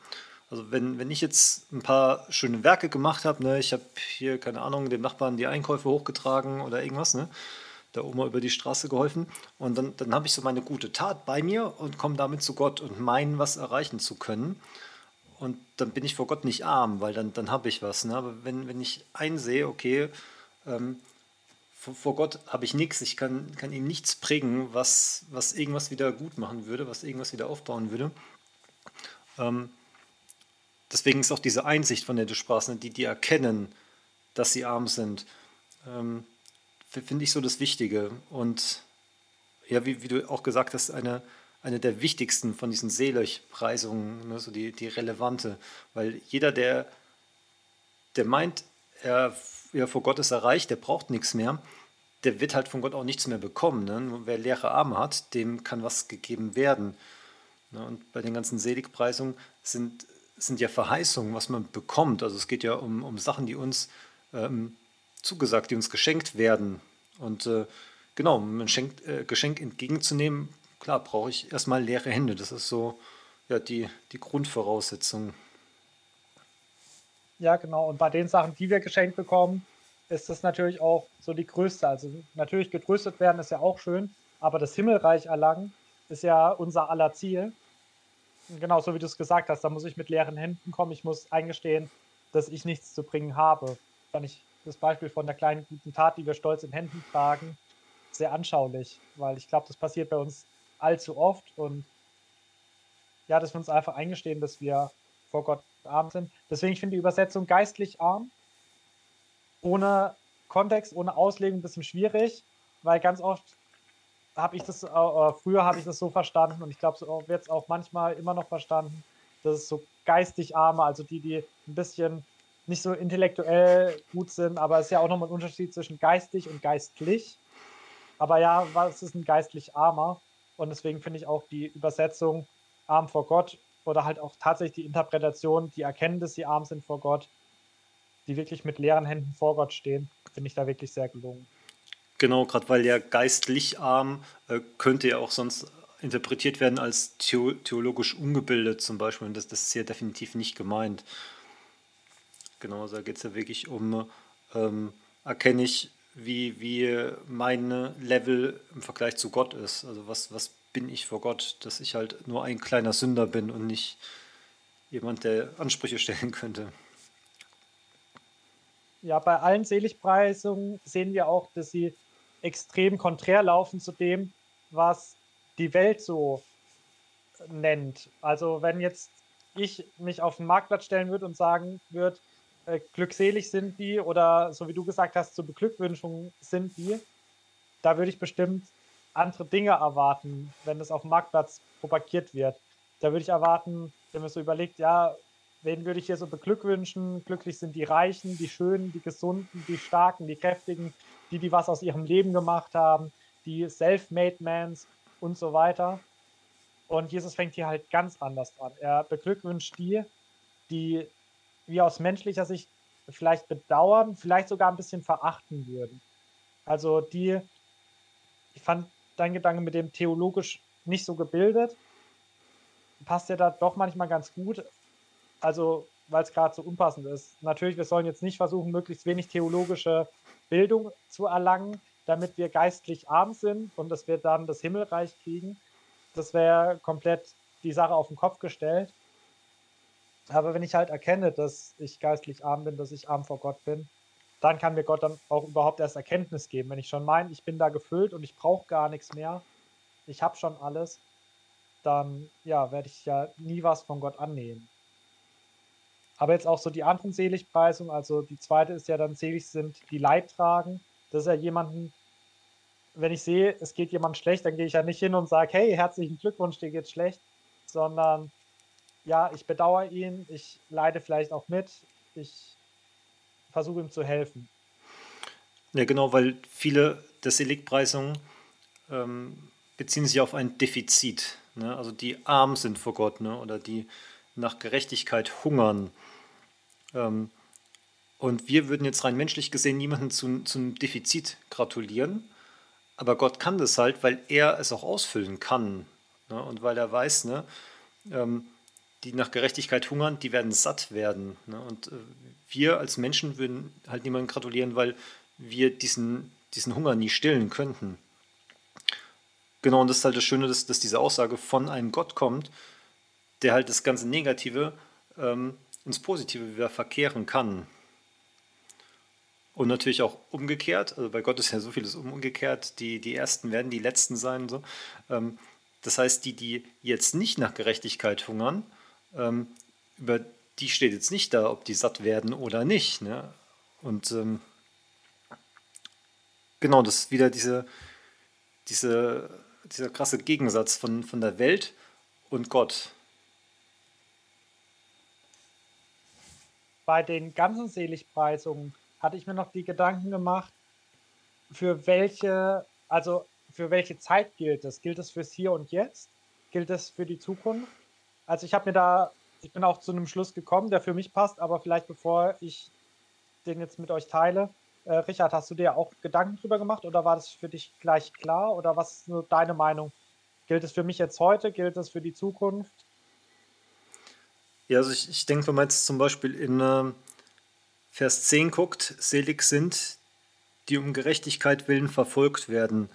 Also wenn, wenn ich jetzt ein paar schöne Werke gemacht habe, ne, ich habe hier, keine Ahnung, dem Nachbarn die Einkäufe hochgetragen oder irgendwas, ne, der Oma über die Straße geholfen und dann, dann habe ich so meine gute Tat bei mir und komme damit zu Gott und meinen, was erreichen zu können. Und dann bin ich vor Gott nicht arm, weil dann, dann habe ich was. Ne? Aber wenn, wenn ich einsehe, okay, ähm, vor, vor, Gott habe ich nichts, ich kann, kann ihm nichts bringen, was, was irgendwas wieder gut machen würde, was irgendwas wieder aufbauen würde. Ähm, deswegen ist auch diese Einsicht, von der du sprachst, ne? die, die erkennen, dass sie arm sind, ähm, finde ich so das Wichtige. Und ja, wie, wie du auch gesagt hast, eine, eine der wichtigsten von diesen Seligpreisungen, ne, so die, die relevante. Weil jeder, der, der meint, er ja, vor Gott ist erreicht, der braucht nichts mehr, der wird halt von Gott auch nichts mehr bekommen. Ne? Wer leere Arme hat, dem kann was gegeben werden. Ne? Und bei den ganzen Seligpreisungen sind, sind ja Verheißungen, was man bekommt. Also es geht ja um, um Sachen, die uns ähm, zugesagt, die uns geschenkt werden. Und äh, genau, um ein Geschenk, äh, Geschenk entgegenzunehmen, klar, brauche ich erstmal leere Hände. Das ist so ja, die, die Grundvoraussetzung. Ja, genau. Und bei den Sachen, die wir geschenkt bekommen, ist das natürlich auch so die größte. Also natürlich getröstet werden ist ja auch schön, aber das Himmelreich erlangen ist ja unser aller Ziel. genau so wie du es gesagt hast, da muss ich mit leeren Händen kommen. Ich muss eingestehen, dass ich nichts zu bringen habe. Wenn ich das Beispiel von der kleinen guten Tat, die wir stolz in Händen tragen, sehr anschaulich, weil ich glaube, das passiert bei uns allzu oft und ja, dass wir uns einfach eingestehen, dass wir vor Gott arm sind. Deswegen, ich finde die Übersetzung geistlich arm, ohne Kontext, ohne Auslegung ein bisschen schwierig, weil ganz oft habe ich das, äh, äh früher habe ich das so verstanden und ich glaube, so wird es auch manchmal immer noch verstanden, dass es so geistig arme, also die, die ein bisschen nicht so intellektuell gut sind, aber es ist ja auch nochmal ein Unterschied zwischen geistig und geistlich. Aber ja, was ist ein geistlich Armer? Und deswegen finde ich auch die Übersetzung arm vor Gott oder halt auch tatsächlich die Interpretation, die erkennen, dass sie arm sind vor Gott, die wirklich mit leeren Händen vor Gott stehen, finde ich da wirklich sehr gelungen. Genau, gerade weil der geistlich arm äh, könnte ja auch sonst interpretiert werden als theologisch ungebildet zum Beispiel. Und das, das ist hier definitiv nicht gemeint. Genau, da geht es ja wirklich um, ähm, erkenne ich, wie, wie mein Level im Vergleich zu Gott ist. Also was, was bin ich vor Gott, dass ich halt nur ein kleiner Sünder bin und nicht jemand, der Ansprüche stellen könnte. Ja, bei allen Seligpreisungen sehen wir auch, dass sie extrem konträr laufen zu dem, was die Welt so nennt. Also wenn jetzt ich mich auf den Marktplatz stellen würde und sagen würde, äh, glückselig sind die oder so wie du gesagt hast, zur Beglückwünschung sind die, da würde ich bestimmt andere Dinge erwarten, wenn das auf dem Marktplatz propagiert wird. Da würde ich erwarten, wenn man so überlegt, ja, wen würde ich hier so beglückwünschen? Glücklich sind die Reichen, die Schönen, die Gesunden, die Starken, die Kräftigen, die, die was aus ihrem Leben gemacht haben, die Self-Made Mans und so weiter. Und Jesus fängt hier halt ganz anders an. Er beglückwünscht die, die wir aus menschlicher Sicht vielleicht bedauern, vielleicht sogar ein bisschen verachten würden. Also die, ich fand dein Gedanke mit dem theologisch nicht so gebildet, passt ja da doch manchmal ganz gut. Also, weil es gerade so unpassend ist. Natürlich, wir sollen jetzt nicht versuchen, möglichst wenig theologische Bildung zu erlangen, damit wir geistlich arm sind und dass wir dann das Himmelreich kriegen. Das wäre komplett die Sache auf den Kopf gestellt. Aber wenn ich halt erkenne, dass ich geistlich arm bin, dass ich arm vor Gott bin, dann kann mir Gott dann auch überhaupt erst Erkenntnis geben. Wenn ich schon meine, ich bin da gefüllt und ich brauche gar nichts mehr, ich habe schon alles, dann ja, werde ich ja nie was von Gott annehmen. Aber jetzt auch so die anderen Seligpreisungen, also die zweite ist ja dann selig sind, die Leid tragen. Das ist ja jemanden, wenn ich sehe, es geht jemand schlecht, dann gehe ich ja nicht hin und sage, hey, herzlichen Glückwunsch, dir geht's schlecht, sondern ja, ich bedauere ihn, ich leide vielleicht auch mit, ich versuche ihm zu helfen. Ja, genau, weil viele der Seligpreisungen ähm, beziehen sich auf ein Defizit. Ne? Also die arm sind vor Gott ne? oder die nach Gerechtigkeit hungern. Ähm, und wir würden jetzt rein menschlich gesehen niemanden zu, zum Defizit gratulieren. Aber Gott kann das halt, weil er es auch ausfüllen kann. Ne? Und weil er weiß, ne, ähm, die nach Gerechtigkeit hungern, die werden satt werden. Ne? Und äh, wir als Menschen würden halt niemandem gratulieren, weil wir diesen, diesen Hunger nie stillen könnten. Genau, und das ist halt das Schöne, dass, dass diese Aussage von einem Gott kommt, der halt das ganze Negative ähm, ins Positive wieder verkehren kann. Und natürlich auch umgekehrt, also bei Gott ist ja so vieles umgekehrt, die, die Ersten werden die Letzten sein. So. Ähm, das heißt, die, die jetzt nicht nach Gerechtigkeit hungern, ähm, über die steht jetzt nicht da, ob die satt werden oder nicht. Ne? Und ähm, genau, das ist wieder diese, diese, dieser krasse Gegensatz von, von der Welt und Gott. Bei den ganzen Seligpreisungen hatte ich mir noch die Gedanken gemacht, für welche, also für welche Zeit gilt das? Gilt es fürs Hier und Jetzt? Gilt es für die Zukunft? Also ich habe mir da, ich bin auch zu einem Schluss gekommen, der für mich passt, aber vielleicht bevor ich den jetzt mit euch teile, äh, Richard, hast du dir auch Gedanken drüber gemacht oder war das für dich gleich klar oder was ist nur deine Meinung? Gilt es für mich jetzt heute? Gilt es für die Zukunft? Ja, also ich, ich denke, wenn man jetzt zum Beispiel in äh, Vers 10 guckt, selig sind, die um Gerechtigkeit willen verfolgt werden,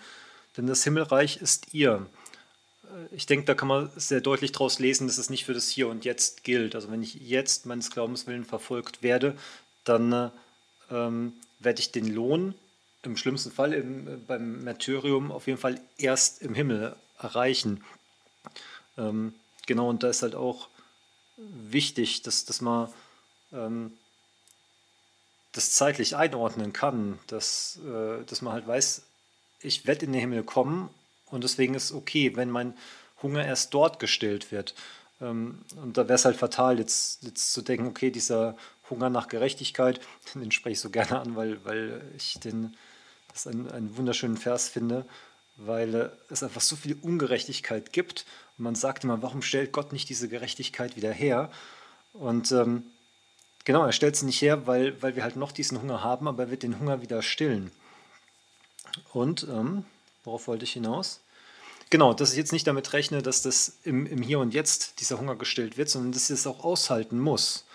denn das Himmelreich ist ihr ich denke, da kann man sehr deutlich daraus lesen, dass es nicht für das Hier und Jetzt gilt. Also wenn ich jetzt meines Glaubenswillen verfolgt werde, dann ähm, werde ich den Lohn im schlimmsten Fall im, beim Märtyrium auf jeden Fall erst im Himmel erreichen. Ähm, genau, und da ist halt auch wichtig, dass, dass man ähm, das zeitlich einordnen kann, dass, äh, dass man halt weiß, ich werde in den Himmel kommen und deswegen ist okay, wenn mein Hunger erst dort gestillt wird. Ähm, und da wäre es halt fatal, jetzt, jetzt zu denken, okay, dieser Hunger nach Gerechtigkeit, den spreche ich so gerne an, weil, weil ich den, das einen, einen wunderschönen Vers finde, weil es einfach so viel Ungerechtigkeit gibt. Und man sagt immer, warum stellt Gott nicht diese Gerechtigkeit wieder her? Und ähm, genau, er stellt sie nicht her, weil, weil wir halt noch diesen Hunger haben, aber er wird den Hunger wieder stillen. Und ähm, Worauf wollte ich hinaus? Genau, dass ich jetzt nicht damit rechne, dass das im, im Hier und Jetzt dieser Hunger gestillt wird, sondern dass ich es auch aushalten muss.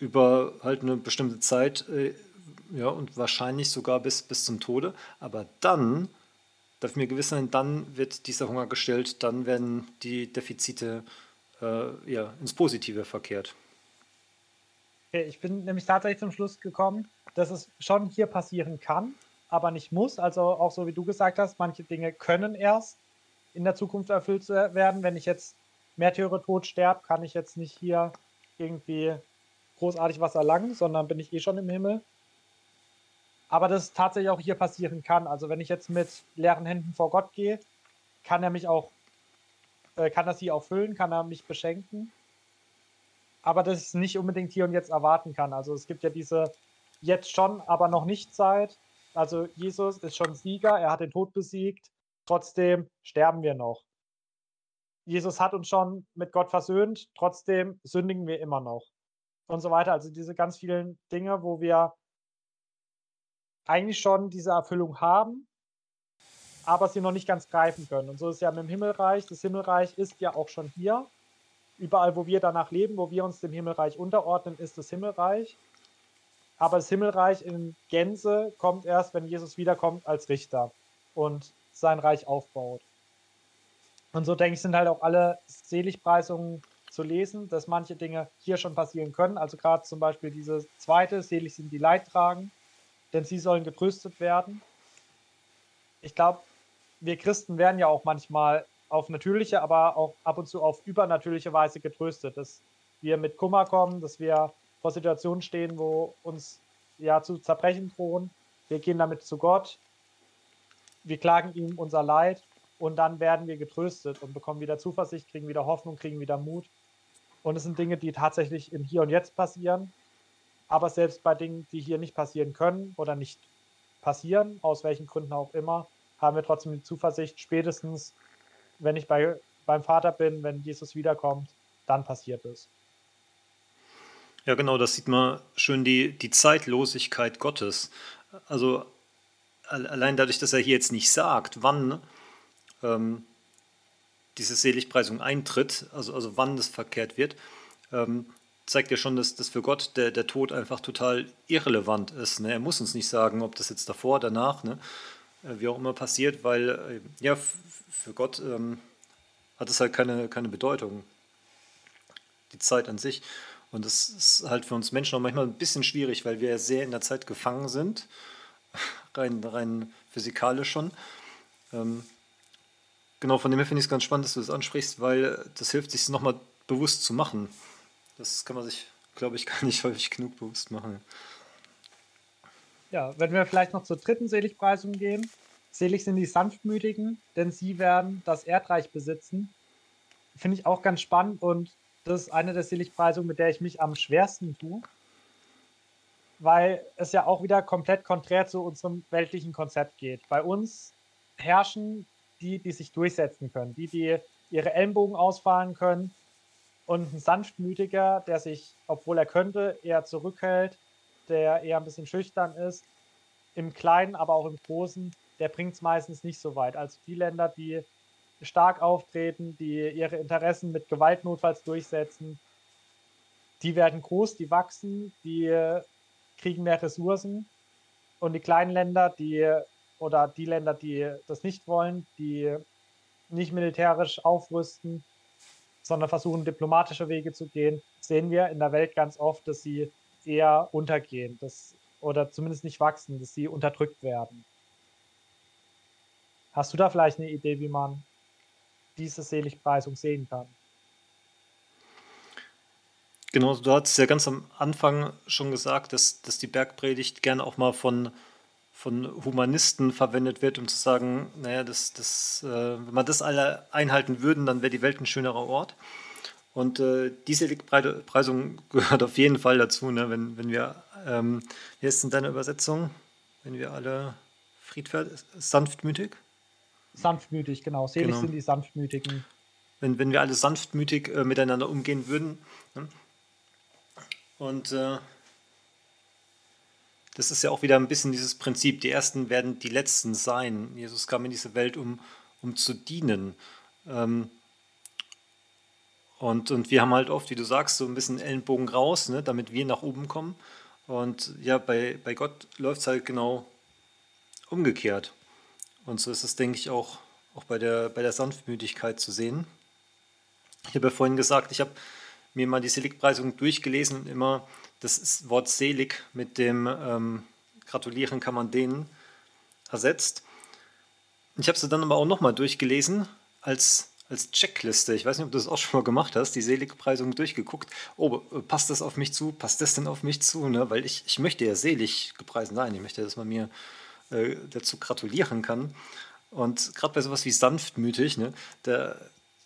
Über halt eine bestimmte Zeit, äh, ja, und wahrscheinlich sogar bis, bis zum Tode. Aber dann darf mir gewiss sein, dann wird dieser Hunger gestillt, dann werden die Defizite äh, ja, ins Positive verkehrt. Okay, ich bin nämlich tatsächlich zum Schluss gekommen, dass es schon hier passieren kann, aber nicht muss. Also auch so wie du gesagt hast, manche Dinge können erst in der Zukunft erfüllt werden. Wenn ich jetzt Märtyrer tot sterbe, kann ich jetzt nicht hier irgendwie großartig was erlangen, sondern bin ich eh schon im Himmel. Aber das tatsächlich auch hier passieren kann. Also wenn ich jetzt mit leeren Händen vor Gott gehe, kann er mich auch, äh, kann er sie auch füllen, kann er mich beschenken. Aber das ist nicht unbedingt hier und jetzt erwarten kann. Also es gibt ja diese jetzt schon, aber noch nicht Zeit. Also Jesus ist schon Sieger, er hat den Tod besiegt, trotzdem sterben wir noch. Jesus hat uns schon mit Gott versöhnt, trotzdem sündigen wir immer noch. Und so weiter. Also diese ganz vielen Dinge, wo wir eigentlich schon diese Erfüllung haben, aber sie noch nicht ganz greifen können. Und so ist ja mit dem Himmelreich. Das Himmelreich ist ja auch schon hier. Überall, wo wir danach leben, wo wir uns dem Himmelreich unterordnen, ist das Himmelreich. Aber das Himmelreich in Gänze kommt erst, wenn Jesus wiederkommt als Richter und sein Reich aufbaut. Und so denke ich, sind halt auch alle Seligpreisungen zu lesen, dass manche Dinge hier schon passieren können. Also gerade zum Beispiel diese zweite, selig sind die Leidtragen, denn sie sollen getröstet werden. Ich glaube, wir Christen werden ja auch manchmal auf natürliche, aber auch ab und zu auf übernatürliche Weise getröstet, dass wir mit Kummer kommen, dass wir vor Situationen stehen, wo uns ja zu zerbrechen drohen. Wir gehen damit zu Gott, wir klagen ihm unser Leid und dann werden wir getröstet und bekommen wieder Zuversicht, kriegen wieder Hoffnung, kriegen wieder Mut. Und es sind Dinge, die tatsächlich im Hier und Jetzt passieren. Aber selbst bei Dingen, die hier nicht passieren können oder nicht passieren, aus welchen Gründen auch immer, haben wir trotzdem die Zuversicht, spätestens, wenn ich bei, beim Vater bin, wenn Jesus wiederkommt, dann passiert es. Ja, genau, das sieht man schön, die, die Zeitlosigkeit Gottes. Also allein dadurch, dass er hier jetzt nicht sagt, wann ähm, diese Seligpreisung eintritt, also, also wann das verkehrt wird, ähm, zeigt ja schon, dass, dass für Gott der, der Tod einfach total irrelevant ist. Ne? Er muss uns nicht sagen, ob das jetzt davor, danach, ne? Äh, wie auch immer passiert, weil äh, ja, für Gott ähm, hat es halt keine, keine Bedeutung, die Zeit an sich. Und das ist halt für uns Menschen auch manchmal ein bisschen schwierig, weil wir sehr in der Zeit gefangen sind, rein, rein physikalisch schon. Ähm, Genau, von dem her finde ich es ganz spannend, dass du das ansprichst, weil das hilft, sich nochmal bewusst zu machen. Das kann man sich, glaube ich, gar nicht häufig genug bewusst machen. Ja, wenn wir vielleicht noch zur dritten Seligpreisung gehen. Selig sind die Sanftmütigen, denn sie werden das Erdreich besitzen. Finde ich auch ganz spannend und das ist eine der Seligpreisungen, mit der ich mich am schwersten tue, weil es ja auch wieder komplett konträr zu unserem weltlichen Konzept geht. Bei uns herrschen die, die sich durchsetzen können, die, die ihre Ellenbogen ausfahren können. Und ein sanftmütiger, der sich, obwohl er könnte, eher zurückhält, der eher ein bisschen schüchtern ist, im Kleinen, aber auch im Großen, der bringt es meistens nicht so weit. Also die Länder, die stark auftreten, die ihre Interessen mit Gewalt notfalls durchsetzen, die werden groß, die wachsen, die kriegen mehr Ressourcen. Und die kleinen Länder, die oder die Länder, die das nicht wollen, die nicht militärisch aufrüsten, sondern versuchen, diplomatische Wege zu gehen, sehen wir in der Welt ganz oft, dass sie eher untergehen dass, oder zumindest nicht wachsen, dass sie unterdrückt werden. Hast du da vielleicht eine Idee, wie man diese Seligpreisung sehen kann? Genau, du hast ja ganz am Anfang schon gesagt, dass, dass die Bergpredigt gerne auch mal von von Humanisten verwendet wird, um zu sagen, naja, das, das, äh, wenn man das alle einhalten würden, dann wäre die Welt ein schönerer Ort. Und äh, diese Preisung gehört auf jeden Fall dazu, ne? wenn, wenn wir, ähm, wie ist denn deine Übersetzung? Wenn wir alle friedfertig, sanftmütig? Sanftmütig, genau. Selig genau. sind die Sanftmütigen. Wenn, wenn wir alle sanftmütig äh, miteinander umgehen würden. Ne? Und äh, das ist ja auch wieder ein bisschen dieses Prinzip, die Ersten werden die Letzten sein. Jesus kam in diese Welt, um, um zu dienen. Ähm, und, und wir haben halt oft, wie du sagst, so ein bisschen Ellenbogen raus, ne, damit wir nach oben kommen. Und ja, bei, bei Gott läuft es halt genau umgekehrt. Und so ist es, denke ich, auch, auch bei, der, bei der Sanftmütigkeit zu sehen. Ich habe ja vorhin gesagt, ich habe mir mal die Seligpreisung durchgelesen und immer das Wort selig mit dem ähm, Gratulieren kann man denen ersetzt. Ich habe sie dann aber auch nochmal durchgelesen als, als Checkliste. Ich weiß nicht, ob du das auch schon mal gemacht hast, die Seligpreisung durchgeguckt. Oh, passt das auf mich zu? Passt das denn auf mich zu? Ne? Weil ich, ich möchte ja selig gepreisen sein. Ich möchte, dass man mir äh, dazu gratulieren kann. Und gerade bei sowas wie sanftmütig, ne, da,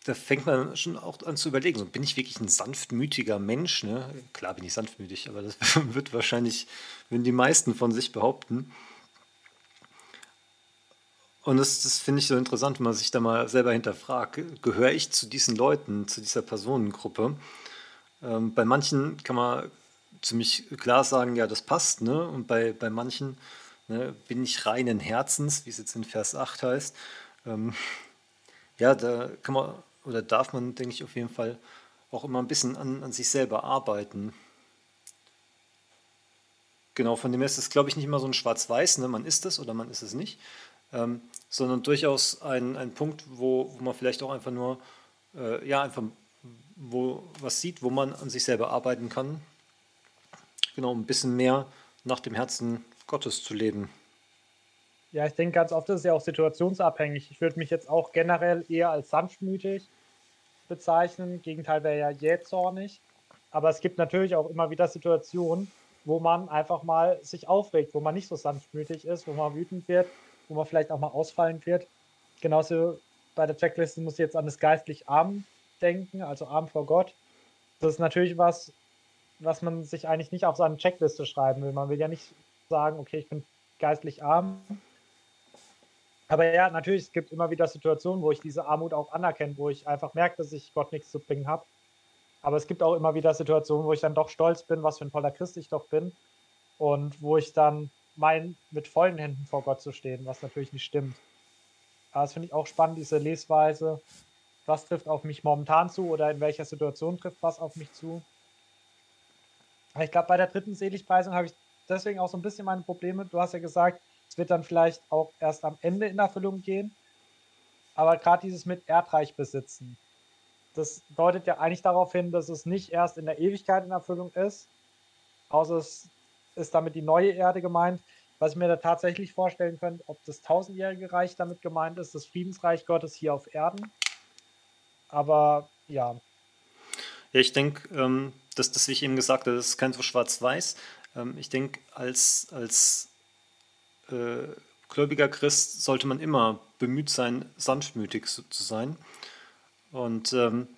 da fängt man schon auch an zu überlegen, so, bin ich wirklich ein sanftmütiger Mensch? Ne? Klar bin ich sanftmütig, aber das wird wahrscheinlich, wenn die meisten von sich behaupten. Und das, das finde ich so interessant, wenn man sich da mal selber hinterfragt, gehöre ich zu diesen Leuten, zu dieser Personengruppe? Ähm, bei manchen kann man ziemlich klar sagen, ja, das passt, ne? Und bei, bei manchen ne, bin ich reinen Herzens, wie es jetzt in Vers 8 heißt. Ähm, ja, da kann man oder darf man, denke ich, auf jeden Fall auch immer ein bisschen an, an sich selber arbeiten. Genau, von dem her ist es, glaube ich, nicht immer so ein Schwarz-Weiß, ne? man ist es oder man ist es nicht, ähm, sondern durchaus ein, ein Punkt, wo, wo man vielleicht auch einfach nur, äh, ja, einfach wo was sieht, wo man an sich selber arbeiten kann. Genau, ein bisschen mehr nach dem Herzen Gottes zu leben. Ja, ich denke, ganz oft ist es ja auch situationsabhängig. Ich würde mich jetzt auch generell eher als sanftmütig bezeichnen. Gegenteil wäre ja jähzornig. Aber es gibt natürlich auch immer wieder Situationen, wo man einfach mal sich aufregt, wo man nicht so sanftmütig ist, wo man wütend wird, wo man vielleicht auch mal ausfallen wird. Genauso bei der Checkliste muss ich jetzt an das geistlich Arm denken, also arm vor Gott. Das ist natürlich was, was man sich eigentlich nicht auf seine Checkliste schreiben will. Man will ja nicht sagen, okay, ich bin geistlich arm. Aber ja, natürlich, es gibt immer wieder Situationen, wo ich diese Armut auch anerkenne, wo ich einfach merke, dass ich Gott nichts zu bringen habe. Aber es gibt auch immer wieder Situationen, wo ich dann doch stolz bin, was für ein toller Christ ich doch bin. Und wo ich dann meinen, mit vollen Händen vor Gott zu stehen, was natürlich nicht stimmt. Aber das finde ich auch spannend, diese Lesweise. Was trifft auf mich momentan zu oder in welcher Situation trifft was auf mich zu? Ich glaube, bei der dritten Seligpreisung habe ich deswegen auch so ein bisschen meine Probleme. Du hast ja gesagt, es wird dann vielleicht auch erst am Ende in Erfüllung gehen. Aber gerade dieses mit Erdreich besitzen, das deutet ja eigentlich darauf hin, dass es nicht erst in der Ewigkeit in Erfüllung ist, außer es ist damit die neue Erde gemeint. Was ich mir da tatsächlich vorstellen könnte, ob das tausendjährige Reich damit gemeint ist, das Friedensreich Gottes hier auf Erden. Aber ja. Ja, ich denke, ähm, dass das, wie ich eben gesagt habe, das ist kein so schwarz-weiß. Ähm, ich denke, als, als äh, gläubiger Christ sollte man immer bemüht sein, sanftmütig zu sein. Und ähm,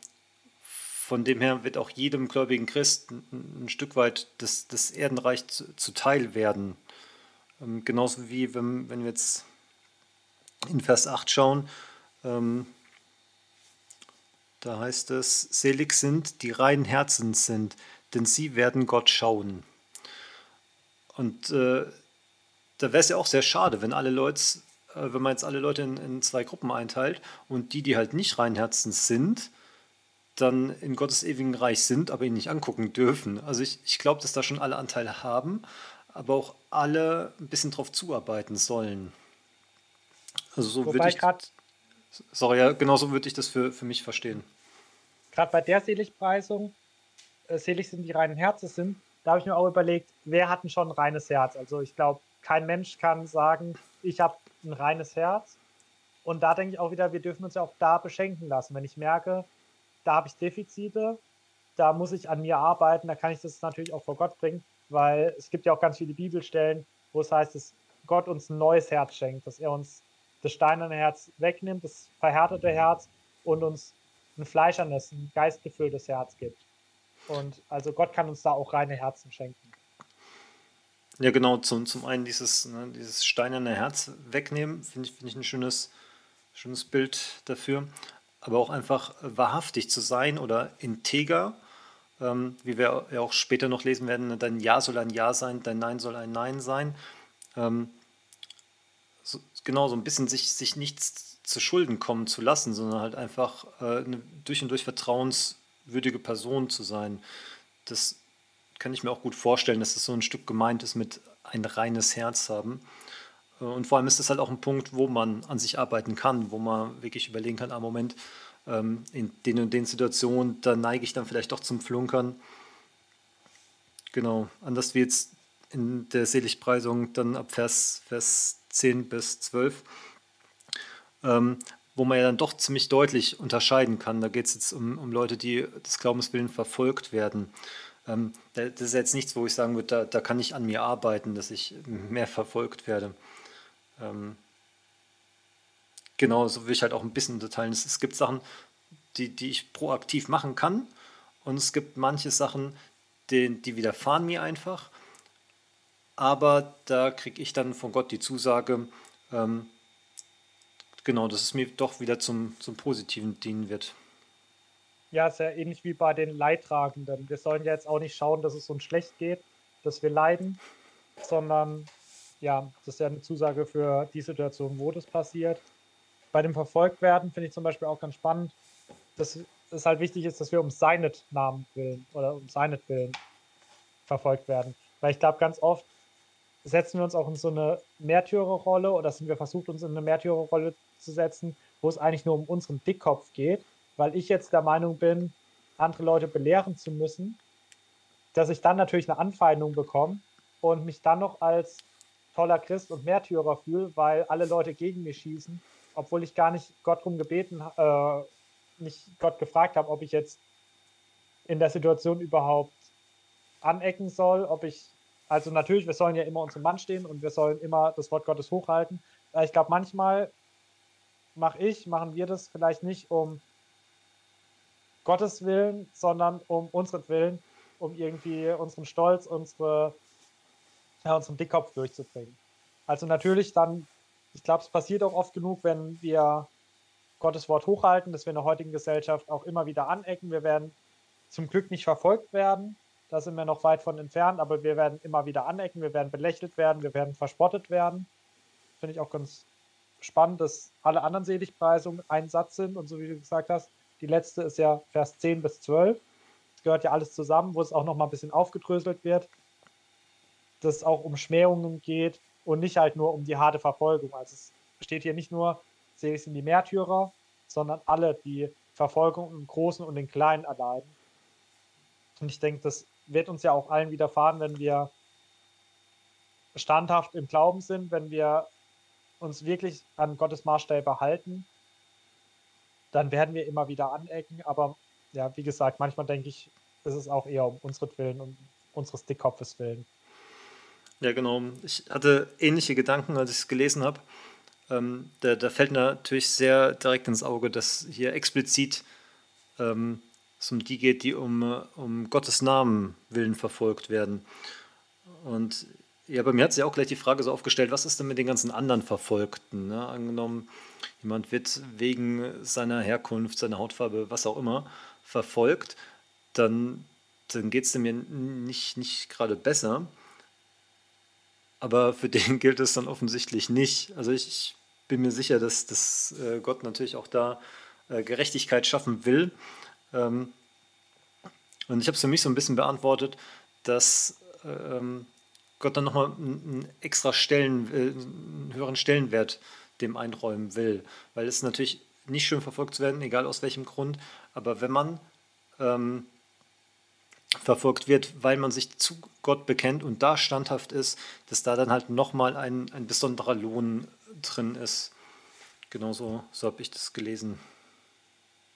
von dem her wird auch jedem gläubigen Christ ein, ein Stück weit das, das Erdenreich zu, zuteil werden. Ähm, genauso wie wenn, wenn wir jetzt in Vers 8 schauen, ähm, da heißt es, selig sind, die reinen Herzens sind, denn sie werden Gott schauen. Und äh, da wäre es ja auch sehr schade, wenn alle Leute, äh, wenn man jetzt alle Leute in, in, zwei Gruppen einteilt und die, die halt nicht rein Herzens sind, dann in Gottes ewigen Reich sind, aber ihn nicht angucken dürfen. Also ich, ich glaube, dass da schon alle Anteile haben, aber auch alle ein bisschen drauf zuarbeiten sollen. Also so würde ich. Sorry, ja, genau so würde ich das für, für mich verstehen. Gerade bei der Seligpreisung, äh, selig sind die reinen Herzens sind, da habe ich mir auch überlegt, wer hat denn schon ein reines Herz? Also ich glaube, kein Mensch kann sagen, ich habe ein reines Herz. Und da denke ich auch wieder, wir dürfen uns ja auch da beschenken lassen. Wenn ich merke, da habe ich Defizite, da muss ich an mir arbeiten, da kann ich das natürlich auch vor Gott bringen, weil es gibt ja auch ganz viele Bibelstellen, wo es heißt, dass Gott uns ein neues Herz schenkt, dass er uns das steinerne Herz wegnimmt, das verhärtete Herz und uns ein fleischernes, ein geistgefülltes Herz gibt. Und also Gott kann uns da auch reine Herzen schenken. Ja, genau, zum, zum einen dieses, ne, dieses steinerne Herz wegnehmen, finde ich, find ich ein schönes, schönes Bild dafür. Aber auch einfach wahrhaftig zu sein oder integer, ähm, wie wir ja auch später noch lesen werden, ne, dein Ja soll ein Ja sein, dein Nein soll ein Nein sein. Ähm, so, genau, so ein bisschen sich, sich nichts zu Schulden kommen zu lassen, sondern halt einfach äh, eine durch und durch vertrauenswürdige Person zu sein. Das kann ich mir auch gut vorstellen, dass es so ein Stück gemeint ist mit ein reines Herz haben. Äh, und vor allem ist das halt auch ein Punkt, wo man an sich arbeiten kann, wo man wirklich überlegen kann, am Moment, ähm, in den und den Situationen, da neige ich dann vielleicht doch zum Flunkern. Genau, anders wie jetzt in der Seligpreisung dann ab Vers, Vers 10 bis 12, ähm, wo man ja dann doch ziemlich deutlich unterscheiden kann. Da geht es jetzt um, um Leute, die des Glaubenswillen verfolgt werden. Ähm, das ist jetzt nichts, wo ich sagen würde, da, da kann ich an mir arbeiten, dass ich mehr verfolgt werde. Ähm, genau, so will ich halt auch ein bisschen unterteilen. Es, es gibt Sachen, die, die ich proaktiv machen kann und es gibt manche Sachen, die, die widerfahren mir einfach. Aber da kriege ich dann von Gott die Zusage, ähm, genau, dass es mir doch wieder zum, zum Positiven dienen wird. Ja, sehr ähnlich wie bei den Leidtragenden. Wir sollen ja jetzt auch nicht schauen, dass es uns schlecht geht, dass wir leiden, sondern ja, das ist ja eine Zusage für die Situation, wo das passiert. Bei dem Verfolgtwerden finde ich zum Beispiel auch ganz spannend, dass es halt wichtig ist, dass wir um seinetnamen willen oder um seinetwillen verfolgt werden. Weil ich glaube, ganz oft setzen wir uns auch in so eine Märtyrerrolle oder sind wir versucht, uns in eine Märtyrerrolle zu setzen, wo es eigentlich nur um unseren Dickkopf geht, weil ich jetzt der Meinung bin, andere Leute belehren zu müssen, dass ich dann natürlich eine Anfeindung bekomme und mich dann noch als toller Christ und Märtyrer fühle, weil alle Leute gegen mich schießen, obwohl ich gar nicht Gott darum gebeten, äh, nicht Gott gefragt habe, ob ich jetzt in der Situation überhaupt anecken soll, ob ich, also natürlich, wir sollen ja immer unserem Mann stehen und wir sollen immer das Wort Gottes hochhalten. Ich glaube, manchmal mache ich, machen wir das vielleicht nicht um Gottes Willen, sondern um unseren Willen, um irgendwie unseren Stolz, unsere, ja, unseren Dickkopf durchzubringen. Also natürlich dann, ich glaube, es passiert auch oft genug, wenn wir Gottes Wort hochhalten, dass wir in der heutigen Gesellschaft auch immer wieder anecken. Wir werden zum Glück nicht verfolgt werden, da sind wir noch weit von entfernt, aber wir werden immer wieder anecken, wir werden belächelt werden, wir werden verspottet werden. Finde ich auch ganz spannend, dass alle anderen Seligpreisungen ein Satz sind und so wie du gesagt hast, die letzte ist ja Vers 10 bis 12. Das gehört ja alles zusammen, wo es auch nochmal ein bisschen aufgedröselt wird, dass es auch um Schmähungen geht und nicht halt nur um die harte Verfolgung. Also es steht hier nicht nur, selig sind die Märtyrer, sondern alle, die Verfolgung im Großen und im Kleinen erleiden. Und ich denke, das wird uns ja auch allen widerfahren, wenn wir standhaft im Glauben sind, wenn wir uns wirklich an Gottes Maßstäbe halten, dann werden wir immer wieder anecken. Aber ja, wie gesagt, manchmal denke ich, ist es auch eher um unsere Willen und unseres Dickkopfes willen. Ja, genau. Ich hatte ähnliche Gedanken, als ich es gelesen habe. Ähm, da, da, fällt natürlich sehr direkt ins Auge, dass hier explizit ähm, es um die geht, die um, um Gottes Namen willen verfolgt werden. Und ja, bei mir hat sich auch gleich die Frage so aufgestellt, was ist denn mit den ganzen anderen Verfolgten? Ne? Angenommen, jemand wird wegen seiner Herkunft, seiner Hautfarbe, was auch immer, verfolgt, dann, dann geht es dem ja nicht, nicht gerade besser. Aber für den gilt es dann offensichtlich nicht. Also ich, ich bin mir sicher, dass, dass äh, Gott natürlich auch da äh, Gerechtigkeit schaffen will. Ähm, und ich habe es für mich so ein bisschen beantwortet, dass ähm, Gott dann nochmal einen extra Stellen, äh, einen höheren Stellenwert dem einräumen will. Weil es natürlich nicht schön verfolgt zu werden, egal aus welchem Grund. Aber wenn man ähm, verfolgt wird, weil man sich zu Gott bekennt und da standhaft ist, dass da dann halt nochmal ein, ein besonderer Lohn drin ist. Genauso so habe ich das gelesen.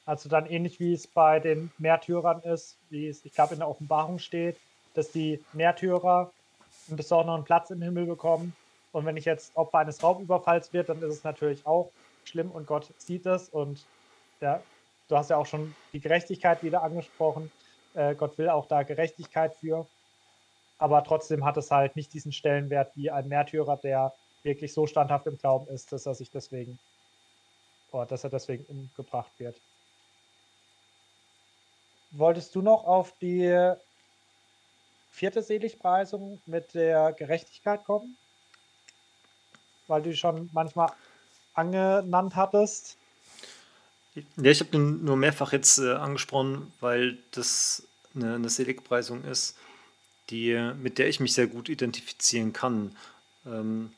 Also dann ähnlich wie es bei den Märtyrern ist, wie es, ich glaube, in der Offenbarung steht, dass die Märtyrer einen besonderen Platz im Himmel bekommen. Und wenn ich jetzt Opfer eines Raubüberfalls wird, dann ist es natürlich auch schlimm und Gott sieht es. Und ja, du hast ja auch schon die Gerechtigkeit wieder angesprochen. Äh, Gott will auch da Gerechtigkeit für. Aber trotzdem hat es halt nicht diesen Stellenwert wie ein Märtyrer, der wirklich so standhaft im Glauben ist, dass er sich deswegen, oder dass er deswegen umgebracht wird. Wolltest du noch auf die vierte Seligpreisung mit der Gerechtigkeit kommen? Weil du schon manchmal angenannt hattest. Ja, ich habe den nur mehrfach jetzt äh, angesprochen, weil das eine, eine Seligpreisung ist, die, mit der ich mich sehr gut identifizieren kann. Ähm,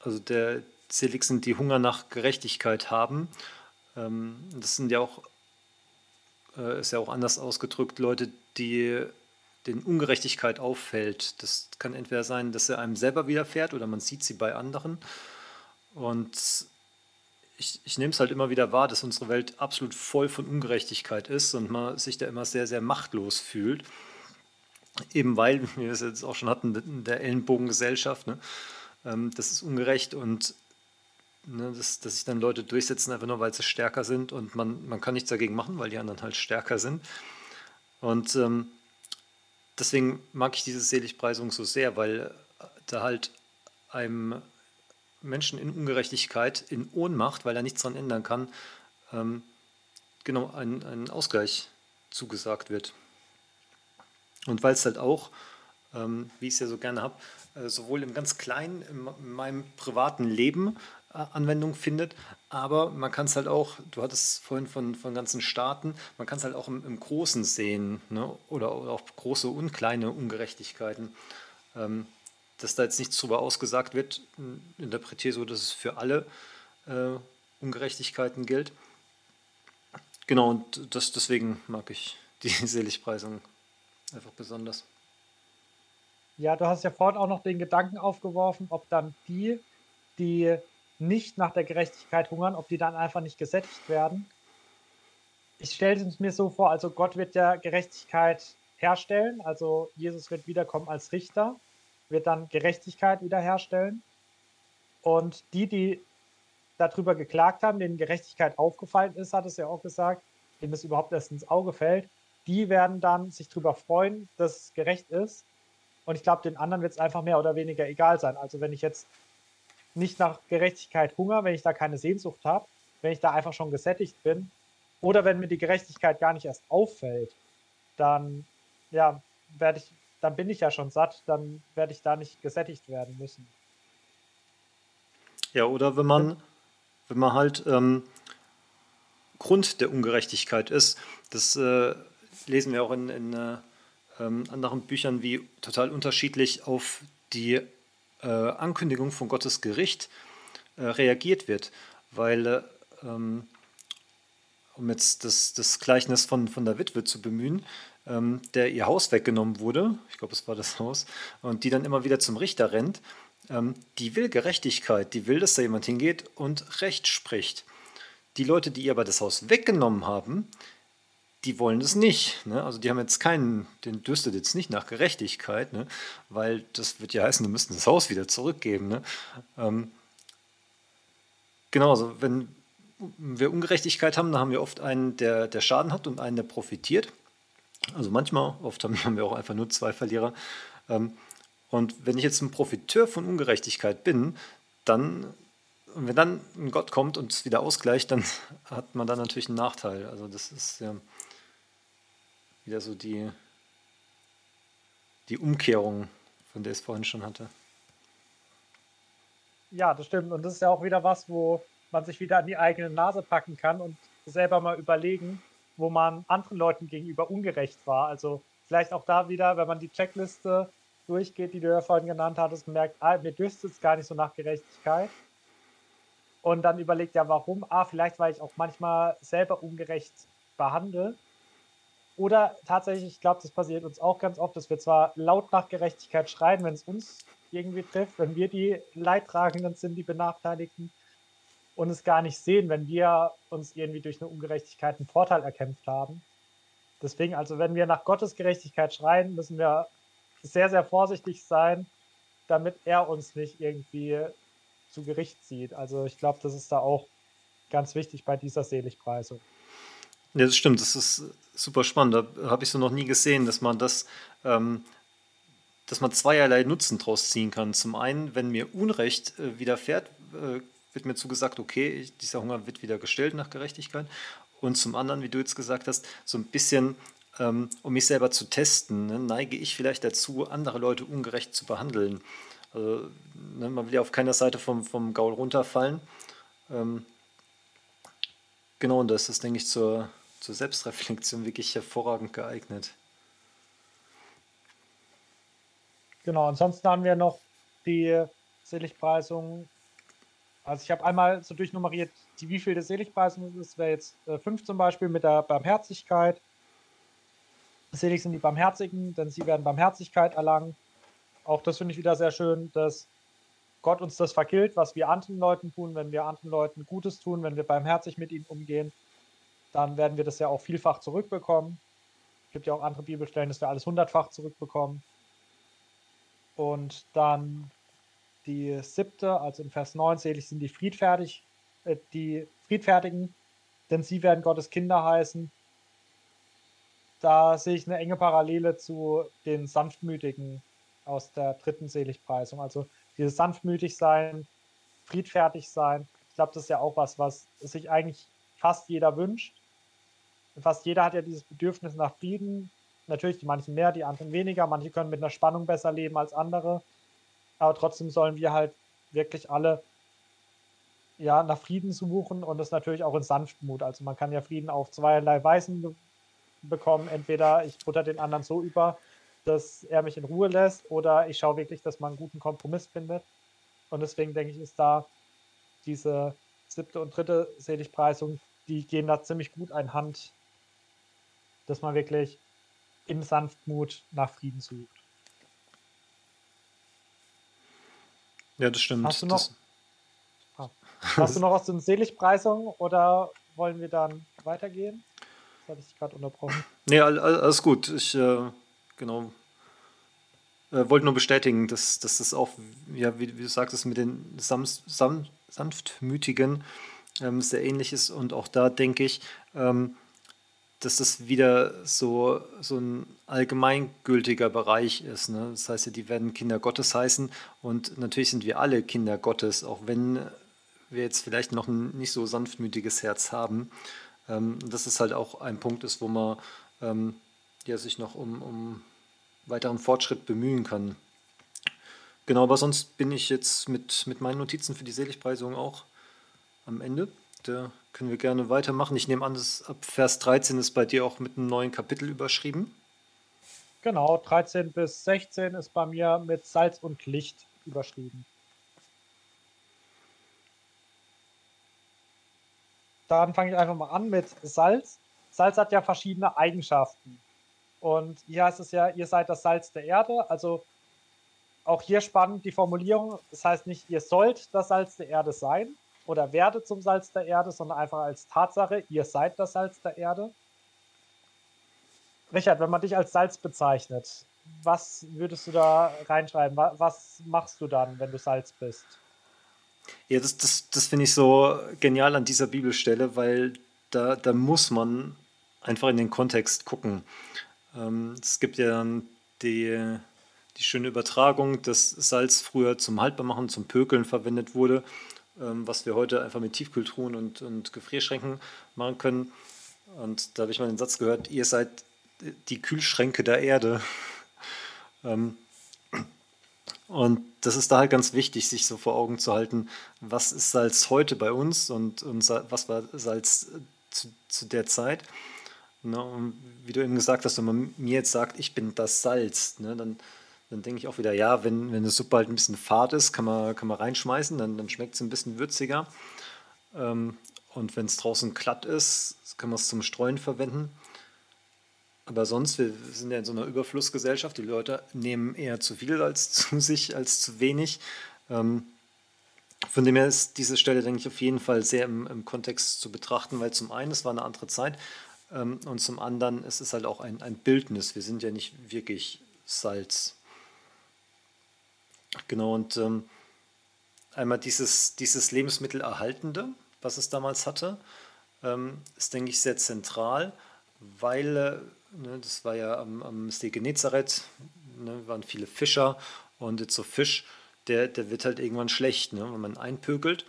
also der selig sind, die Hunger nach Gerechtigkeit haben. Ähm, das sind ja auch, äh, ist ja auch anders ausgedrückt, Leute, die den Ungerechtigkeit auffällt. Das kann entweder sein, dass er einem selber widerfährt oder man sieht sie bei anderen. Und ich, ich nehme es halt immer wieder wahr, dass unsere Welt absolut voll von Ungerechtigkeit ist und man sich da immer sehr, sehr machtlos fühlt. Eben weil, wie wir es jetzt auch schon hatten, in der Ellenbogengesellschaft, ne, ähm, das ist ungerecht und ne, dass, dass sich dann Leute durchsetzen, einfach nur weil sie stärker sind und man, man kann nichts dagegen machen, weil die anderen halt stärker sind. Und ähm, deswegen mag ich diese Seligpreisung so sehr, weil da halt einem Menschen in Ungerechtigkeit, in Ohnmacht, weil er nichts daran ändern kann, ähm, genau ein, ein Ausgleich zugesagt wird. Und weil es halt auch, ähm, wie ich es ja so gerne habe, äh, sowohl im ganz Kleinen, in, in meinem privaten Leben äh, Anwendung findet, aber man kann es halt auch, du hattest vorhin von, von ganzen Staaten, man kann es halt auch im, im Großen sehen ne? oder, oder, auch große und kleine Ungerechtigkeiten. Ähm, dass da jetzt nichts drüber ausgesagt wird, interpretiere so, dass es für alle äh, Ungerechtigkeiten gilt. Genau, und das, deswegen mag ich die Seligpreisung einfach besonders. Ja, du hast ja vorhin auch noch den Gedanken aufgeworfen, ob dann die, die nicht nach der Gerechtigkeit hungern, ob die dann einfach nicht gesättigt werden. Ich stelle es mir so vor, also Gott wird ja Gerechtigkeit herstellen, also Jesus wird wiederkommen als Richter wird dann Gerechtigkeit wiederherstellen. Und die, die darüber geklagt haben, denen Gerechtigkeit aufgefallen ist, hat es ja auch gesagt, denen es überhaupt erst ins Auge fällt, die werden dann sich darüber freuen, dass es gerecht ist. Und ich glaube, den anderen wird es einfach mehr oder weniger egal sein. Also wenn ich jetzt nicht nach Gerechtigkeit hunger, wenn ich da keine Sehnsucht habe, wenn ich da einfach schon gesättigt bin, oder wenn mir die Gerechtigkeit gar nicht erst auffällt, dann ja, werde ich dann bin ich ja schon satt, dann werde ich da nicht gesättigt werden müssen. Ja, oder wenn man, wenn man halt ähm, Grund der Ungerechtigkeit ist, das äh, lesen wir auch in, in äh, ähm, anderen Büchern, wie total unterschiedlich auf die äh, Ankündigung von Gottes Gericht äh, reagiert wird. Weil äh, ähm, um jetzt das, das Gleichnis von, von der Witwe zu bemühen, ähm, der ihr Haus weggenommen wurde, ich glaube, es war das Haus, und die dann immer wieder zum Richter rennt, ähm, die will Gerechtigkeit, die will, dass da jemand hingeht und Recht spricht. Die Leute, die ihr aber das Haus weggenommen haben, die wollen es nicht. Ne? Also die haben jetzt keinen, den dürstet jetzt nicht nach Gerechtigkeit, ne? weil das wird ja heißen, die müssten das Haus wieder zurückgeben. Ne? Ähm, genau, also wenn wir Ungerechtigkeit haben, dann haben wir oft einen, der, der Schaden hat und einen, der profitiert. Also manchmal, oft haben wir auch einfach nur zwei Verlierer. Ähm, und wenn ich jetzt ein Profiteur von Ungerechtigkeit bin, dann, wenn dann ein Gott kommt und es wieder ausgleicht, dann hat man da natürlich einen Nachteil. Also das ist ja wieder so die, die Umkehrung, von der es vorhin schon hatte. Ja, das stimmt. Und das ist ja auch wieder was, wo man sich wieder an die eigene Nase packen kann und selber mal überlegen, wo man anderen Leuten gegenüber ungerecht war. Also vielleicht auch da wieder, wenn man die Checkliste durchgeht, die du ja vorhin genannt hattest, merkt, ah, mir dürstet es gar nicht so nach Gerechtigkeit. Und dann überlegt ja, warum? Ah, vielleicht, weil ich auch manchmal selber ungerecht behandle. Oder tatsächlich, ich glaube, das passiert uns auch ganz oft, dass wir zwar laut nach Gerechtigkeit schreien, wenn es uns irgendwie trifft, wenn wir die Leidtragenden sind, die Benachteiligten, und es gar nicht sehen, wenn wir uns irgendwie durch eine Ungerechtigkeit einen Vorteil erkämpft haben. Deswegen, also wenn wir nach Gottes Gerechtigkeit schreien, müssen wir sehr, sehr vorsichtig sein, damit er uns nicht irgendwie zu Gericht zieht. Also ich glaube, das ist da auch ganz wichtig bei dieser Seligpreisung. Ja, das stimmt, das ist super spannend. Da habe ich so noch nie gesehen, dass man das, ähm, dass man zweierlei Nutzen draus ziehen kann. Zum einen, wenn mir Unrecht äh, widerfährt, äh, wird mir zugesagt, okay, dieser Hunger wird wieder gestillt nach Gerechtigkeit. Und zum anderen, wie du jetzt gesagt hast, so ein bisschen, ähm, um mich selber zu testen, ne, neige ich vielleicht dazu, andere Leute ungerecht zu behandeln. Also, ne, man will ja auf keiner Seite vom, vom Gaul runterfallen. Ähm, genau, und das ist, denke ich, zur, zur Selbstreflexion wirklich hervorragend geeignet. Genau, ansonsten haben wir noch die Seligpreisung Also ich habe einmal so durchnummeriert, die wievielte Seligpreisung es ist. Wäre jetzt äh, fünf zum Beispiel mit der Barmherzigkeit. Selig sind die Barmherzigen, denn sie werden Barmherzigkeit erlangen. Auch das finde ich wieder sehr schön, dass Gott uns das vergilt, was wir anderen Leuten tun, wenn wir anderen Leuten Gutes tun, wenn wir barmherzig mit ihnen umgehen, dann werden wir das ja auch vielfach zurückbekommen. Es gibt ja auch andere Bibelstellen, dass wir alles hundertfach zurückbekommen. Und dann die siebte, also in Vers 9, selig sind die friedfertig, äh, die Friedfertigen, denn sie werden Gottes Kinder heißen. Da sehe ich eine enge Parallele zu den Sanftmütigen aus der dritten Seligpreisung. Also dieses sanftmütig sein, friedfertig sein. Ich glaube, das ist ja auch was, was sich eigentlich fast jeder wünscht. Fast jeder hat ja dieses Bedürfnis nach Frieden. Natürlich die manchen mehr, die anderen weniger. Manche können mit einer Spannung besser leben als andere. Aber trotzdem sollen wir halt wirklich alle ja, nach Frieden suchen und das natürlich auch in Sanftmut. Also man kann ja Frieden auf zweierlei Weisen bekommen. Entweder ich butter den anderen so über, dass er mich in Ruhe lässt oder ich schaue wirklich, dass man einen guten Kompromiss findet. Und deswegen denke ich, ist da diese siebte und dritte Seligpreisung, die gehen da ziemlich gut einhand, dass man wirklich in Sanftmut nach Frieden sucht. Ja, das stimmt. Hast du noch, ah, hast du noch was zu den Seligpreisungen oder wollen wir dann weitergehen? Das hatte ich gerade unterbrochen. Nee, alles gut. Ich äh, genau. Äh, wollte nur bestätigen, dass, dass das auch, ja, wie, wie du sagtest, mit den Sam, Sanftmütigen ähm, sehr ähnlich ist. Und auch da denke ich, ähm, dass das wieder so, so ein allgemeingültiger Bereich ist. Ne? Das heißt ja, die werden Kinder Gottes heißen. Und natürlich sind wir alle Kinder Gottes, auch wenn wir jetzt vielleicht noch ein nicht so sanftmütiges Herz haben. Ähm, dass es halt auch ein Punkt ist, wo man ähm, ja, sich noch um, um weiteren Fortschritt bemühen kann. Genau, aber sonst bin ich jetzt mit, mit meinen Notizen für die Seligpreisung auch am Ende. Da können wir gerne weitermachen. Ich nehme an, dass ab Vers 13 ist bei dir auch mit einem neuen Kapitel überschrieben. Genau, 13 bis 16 ist bei mir mit Salz und Licht überschrieben. Dann fange ich einfach mal an mit Salz. Salz hat ja verschiedene Eigenschaften. Und hier heißt es ja, ihr seid das Salz der Erde. Also auch hier spannend die Formulierung. Das heißt nicht, ihr sollt das Salz der Erde sein oder werdet zum Salz der Erde, sondern einfach als Tatsache, ihr seid das Salz der Erde. Richard, wenn man dich als Salz bezeichnet, was würdest du da reinschreiben? Was machst du dann, wenn du Salz bist? Ja, das, das, das finde ich so genial an dieser Bibelstelle, weil da, da muss man einfach in den Kontext gucken. Ähm, es gibt ja die, die schöne Übertragung, dass Salz früher zum Haltbarmachen, zum Pökeln verwendet wurde, was wir heute einfach mit Tiefkühltruhen und, und Gefrierschränken machen können. Und da habe ich mal den Satz gehört, ihr seid die Kühlschränke der Erde. ähm, und das ist da halt ganz wichtig, sich so vor Augen zu halten, was ist Salz heute bei uns und, und was war Salz zu, zu der Zeit. Ne, und wie du eben gesagt hast, wenn man mir jetzt sagt, ich bin das Salz, ne, dann, dann denke ich auch wieder, ja, wenn, wenn eine Suppe halt ein bisschen fad ist, kann man, kann man reinschmeißen, dann, dann schmeckt es ein bisschen würziger. Ähm, und wenn es draußen glatt ist, kann man es zum Streuen verwenden. Aber sonst, wir sind ja in so einer Überflussgesellschaft, die Leute nehmen eher zu viel als zu sich, als zu wenig. Ähm, von dem her ist diese Stelle, denke ich, auf jeden Fall sehr im, im Kontext zu betrachten, weil zum einen, es war eine andere Zeit ähm, und zum anderen es ist halt auch ein, ein Bildnis. Wir sind ja nicht wirklich Salz. Genau, und ähm, einmal dieses, dieses Lebensmittelerhaltende, was es damals hatte, ähm, ist, denke ich, sehr zentral, weil, äh, ne, das war ja am, am See Genezareth, ne, waren viele Fischer und jetzt so Fisch, der, der wird halt irgendwann schlecht, ne, wenn man einpökelt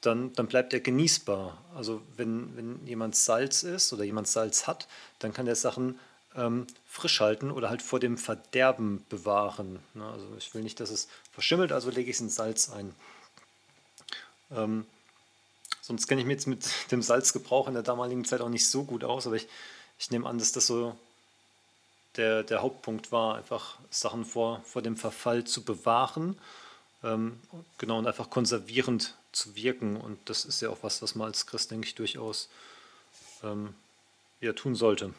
dann, dann bleibt er genießbar. Also wenn, wenn jemand Salz ist oder jemand Salz hat, dann kann er Sachen ähm, frisch halten oder halt vor dem Verderben bewahren. Ne? Also ich will nicht, dass es verschimmelt, also lege ich es in Salz ein. Ähm, sonst kenne ich mich jetzt mit dem Salzgebrauch in der damaligen Zeit auch nicht so gut aus, aber ich, ich nehme an, dass das so der, der Hauptpunkt war, einfach Sachen vor, vor dem Verfall zu bewahren Ähm, genau, und einfach konservierend zu wirken. Und das ist ja auch was, was man als Christ, denke ich, durchaus ähm, ja, tun sollte.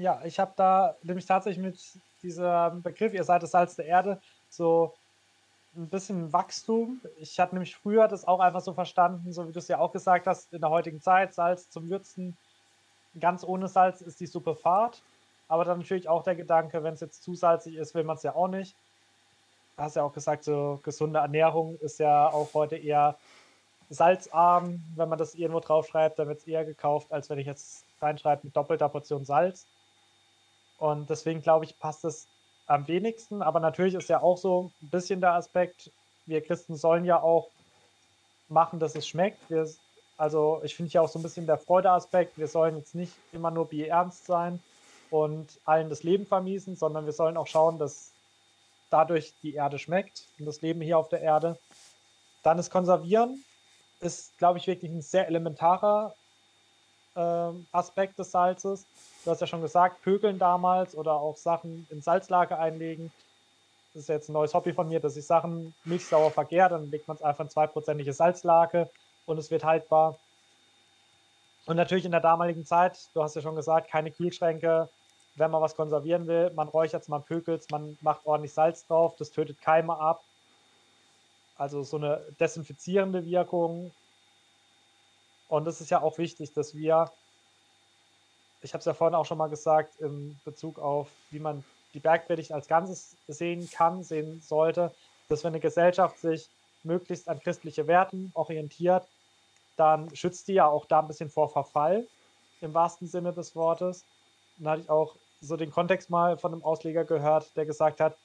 Ja, ich habe da nämlich tatsächlich mit diesem Begriff, ihr seid das Salz der Erde, so ein bisschen Wachstum. Ich hatte nämlich früher das auch einfach so verstanden, so wie du es ja auch gesagt hast, in der heutigen Zeit, Salz zum Würzen. Ganz ohne Salz ist die Suppe fad. Aber dann natürlich auch der Gedanke, wenn es jetzt zu salzig ist, will man es ja auch nicht. Du hast ja auch gesagt, so gesunde Ernährung ist ja auch heute eher salzarm. Wenn man das irgendwo draufschreibt, dann wird es eher gekauft, als wenn ich jetzt reinschreibe mit doppelter Portion Salz. Und deswegen glaube ich, passt es am wenigsten. Aber natürlich ist ja auch so ein bisschen der Aspekt, wir Christen sollen ja auch machen, dass es schmeckt. Wir, also ich finde ja auch so ein bisschen der Freudeaspekt. Wir sollen jetzt nicht immer nur ernst sein und allen das Leben vermiesen, sondern wir sollen auch schauen, dass dadurch die Erde schmeckt und das Leben hier auf der Erde. Dann ist Konservieren, ist, glaube ich, wirklich ein sehr elementarer Aspekt des Salzes. Du hast ja schon gesagt, Pökeln damals oder auch Sachen in Salzlake einlegen. Das ist jetzt ein neues Hobby von mir, dass ich Sachen milchsauer vergehre, dann legt man es einfach in zweiprozentige Salzlake und es wird haltbar. Und natürlich in der damaligen Zeit, du hast ja schon gesagt, keine Kühlschränke, wenn man was konservieren will. Man räuchert es, man pökelt es, man macht ordentlich Salz drauf, das tötet Keime ab. Also so eine desinfizierende Wirkung. Und es ist ja auch wichtig, dass wir, ich habe es ja vorhin auch schon mal gesagt, in Bezug auf, wie man die Bergpredigt als Ganzes sehen kann, sehen sollte, dass wenn eine Gesellschaft sich möglichst an christliche Werten orientiert, dann schützt die ja auch da ein bisschen vor Verfall, im wahrsten Sinne des Wortes. Und da hatte ich auch so den Kontext mal von einem Ausleger gehört, der gesagt hat,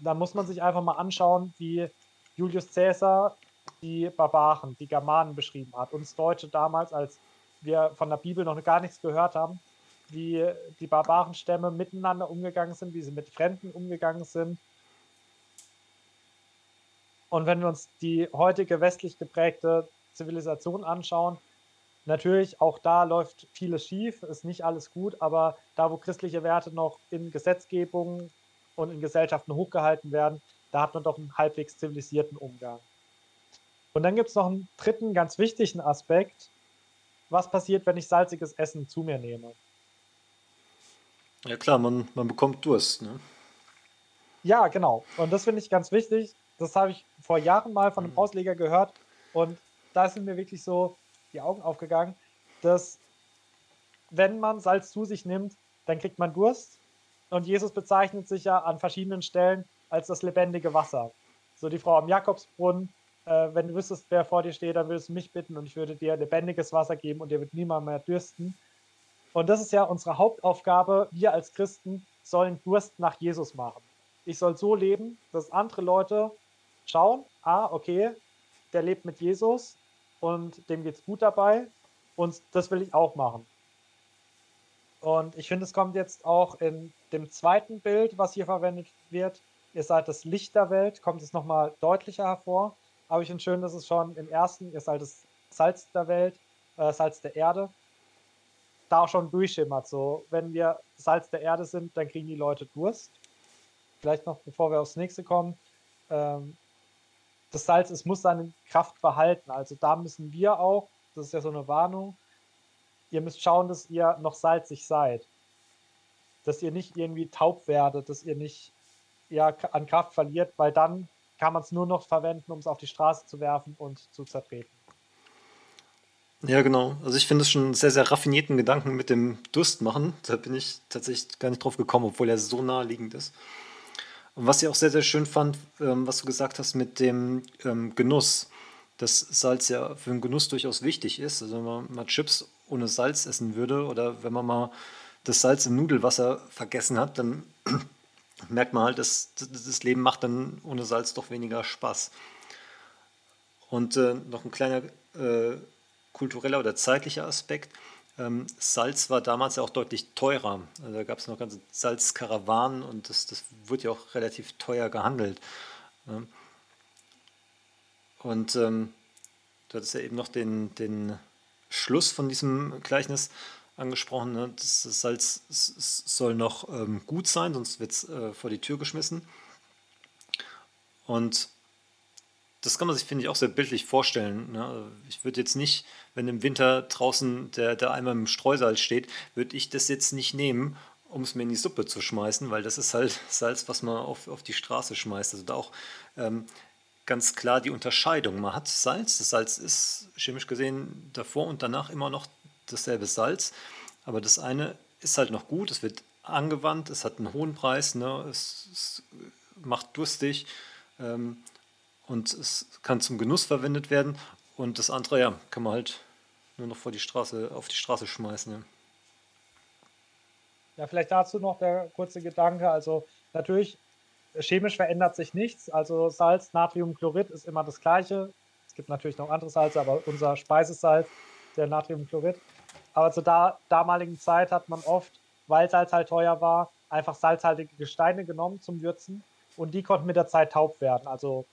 da muss man sich einfach mal anschauen, wie Julius Caesar die Barbaren, die Germanen beschrieben hat. Uns Deutsche damals, als wir von der Bibel noch gar nichts gehört haben, wie die Barbarenstämme miteinander umgegangen sind, wie sie mit Fremden umgegangen sind. Und wenn wir uns die heutige westlich geprägte Zivilisation anschauen, Natürlich, auch da läuft vieles schief, ist nicht alles gut, aber da, wo christliche Werte noch in Gesetzgebung und in Gesellschaften hochgehalten werden, da hat man doch einen halbwegs zivilisierten Umgang. Und dann gibt es noch einen dritten ganz wichtigen Aspekt. Was passiert, wenn ich salziges Essen zu mir nehme? Ja klar, man, man bekommt Durst. Ne? Ja, genau. Und das finde ich ganz wichtig. Das habe ich vor Jahren mal von einem mhm. Ausleger gehört. Und da sind mir wirklich so die Augen aufgegangen, dass wenn man Salz zu sich nimmt, dann kriegt man Durst. Und Jesus bezeichnet sich ja an verschiedenen Stellen als das lebendige Wasser. So die Frau am Jakobsbrunnen, äh, wenn du wüsstest, wer vor dir steht, dann würdest du mich bitten und ich würde dir lebendiges Wasser geben und dir wird niemand mehr dürsten. Und das ist ja unsere Hauptaufgabe. Wir als Christen sollen Durst nach Jesus machen. Ich soll so leben, dass andere Leute schauen, ah, okay, der lebt mit Jesus, und dem geht es gut dabei und das will ich auch machen. Und ich finde, es kommt jetzt auch in dem zweiten Bild, was hier verwendet wird. Ihr seid das Licht der Welt, kommt es nochmal deutlicher hervor. Aber ich finde schön, dass es schon im ersten, ihr seid das Salz der Welt, äh, Salz der Erde, da auch schon durchschimmert. So, wenn wir Salz der Erde sind, dann kriegen die Leute Durst. Vielleicht noch, bevor wir aufs nächste kommen. Ähm, das Salz, es muss seine Kraft behalten. Also da müssen wir auch, das ist ja so eine Warnung, ihr müsst schauen, dass ihr noch salzig seid. Dass ihr nicht irgendwie taub werdet, dass ihr nicht ja, an Kraft verliert, weil dann kann man es nur noch verwenden, um es auf die Straße zu werfen und zu zertreten. Ja, genau. Also ich finde es schon einen sehr, sehr raffinierten Gedanken mit dem Durst machen. Da bin ich tatsächlich gar nicht drauf gekommen, obwohl er so naheliegend ist. Und was ich auch sehr, sehr schön fand, ähm, was du gesagt hast mit dem ähm, Genuss, dass Salz ja für den Genuss durchaus wichtig ist. Also wenn man mal Chips ohne Salz essen würde oder wenn man mal das Salz im Nudelwasser vergessen hat, dann merkt man halt, dass das Leben macht dann ohne Salz doch weniger Spaß. Und äh, noch ein kleiner äh, kultureller oder zeitlicher Aspekt. Ähm, Salz war damals ja auch deutlich teurer. Also da gab es noch ganze Salzkarawanen und das, das wird ja auch relativ teuer gehandelt. Ne? Und ähm, du hattest ja eben noch den, den Schluss von diesem Gleichnis angesprochen. Ne? Das, Salz soll noch ähm, gut sein, sonst wird es äh, vor die Tür geschmissen. Und das kann man sich, finde ich, auch sehr bildlich vorstellen. Ne? Ich würde jetzt nicht, wenn im Winter draußen der, der Eimer im Streusalz steht, würde ich das jetzt nicht nehmen, um es mir in die Suppe zu schmeißen, weil das ist halt Salz, was man auf, auf die Straße schmeißt. Also da auch ähm, ganz klar die Unterscheidung. Man hat Salz, das Salz ist chemisch gesehen davor und danach immer noch dasselbe Salz, aber das eine ist halt noch gut, es wird angewandt, es hat einen hohen Preis, ne? es, es macht durstig ähm, und es kann zum Genuss verwendet werden und das andere, ja, kann man halt nur noch vor die Straße, auf die Straße schmeißen. Ja. Ja, vielleicht dazu noch der kurze Gedanke. Also natürlich, chemisch verändert sich nichts. Also Salz, Natriumchlorid ist immer das gleiche. Es gibt natürlich noch andere Salze, aber unser Speisesalz, der Natriumchlorid. Aber zur da damaligen Zeit hat man oft, weil Salz halt teuer war, einfach salzhaltige Gesteine genommen zum Würzen und die konnten mit der Zeit taub werden, also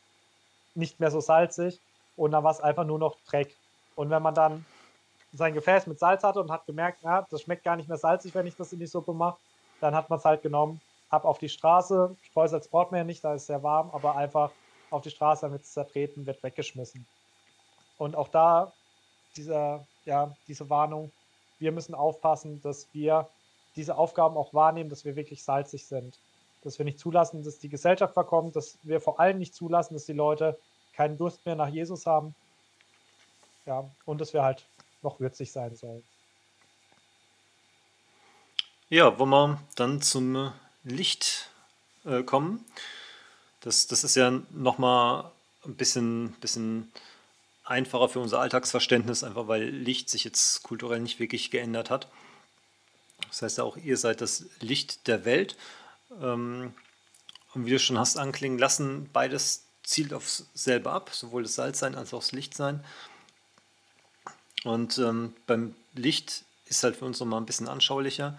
nicht mehr so salzig und dann war es einfach nur noch Dreck. Und wenn man dann sein Gefäß mit Salz hatte und hat gemerkt, ja, das schmeckt gar nicht mehr salzig, wenn ich das in die Suppe mache. Dann hat man es halt genommen, ab auf die Straße. Streusalz braucht man ja nicht, da ist es sehr warm, aber einfach auf die Straße, damit es zertreten wird, weggeschmissen. Und auch da dieser, ja, diese Warnung, wir müssen aufpassen, dass wir diese Aufgaben auch wahrnehmen, dass wir wirklich salzig sind. Dass wir nicht zulassen, dass die Gesellschaft verkommt, dass wir vor allem nicht zulassen, dass die Leute keinen Durst mehr nach Jesus haben. Ja, und dass wir halt noch würzig sein soll. Ja, wollen wir dann zum Licht äh, kommen. Das, das ist ja nochmal ein bisschen, bisschen einfacher für unser Alltagsverständnis, einfach weil Licht sich jetzt kulturell nicht wirklich geändert hat. Das heißt ja auch, ihr seid das Licht der Welt. Ähm, und wie du schon hast anklingen lassen, beides zielt aufs selbe ab, sowohl das Salzsein als auch das Lichtsein. Und ähm, beim Licht ist halt für uns nochmal ein bisschen anschaulicher.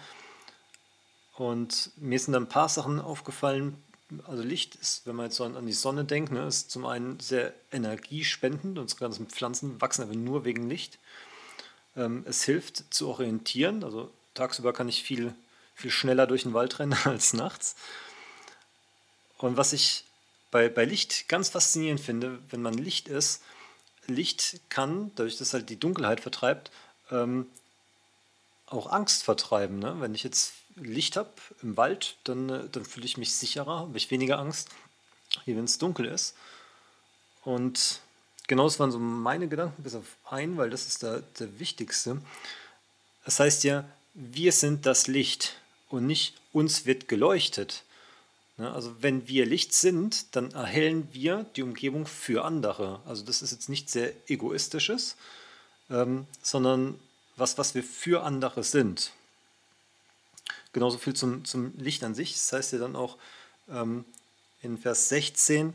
Und mir sind ein paar Sachen aufgefallen. Also Licht ist, wenn man jetzt so an, die Sonne denkt, ne, ist zum einen sehr energiespendend. Unsere ganzen Pflanzen wachsen aber nur wegen Licht. Ähm, es hilft zu orientieren. Also tagsüber kann ich viel, viel schneller durch den Wald rennen als nachts. Und was ich bei, bei Licht ganz faszinierend finde, wenn man Licht ist, Licht kann, dadurch, dass halt die Dunkelheit vertreibt, ähm, auch Angst vertreiben. Ne? Wenn ich jetzt Licht habe im Wald, dann, äh, dann fühle ich mich sicherer, habe ich weniger Angst, wie wenn es dunkel ist. Und genau das waren so meine Gedanken, bis auf ein, weil das ist der, der wichtigste. Das heißt ja, wir sind das Licht und nicht uns wird geleuchtet. Ne? Also wenn wir Licht sind, dann erhellen wir die Umgebung für andere. Also das ist jetzt nicht sehr egoistisches, ähm, sondern was, was wir für andere sind. Genauso viel zum, zum Licht an sich. Das heißt ja dann auch ähm, in Vers 16,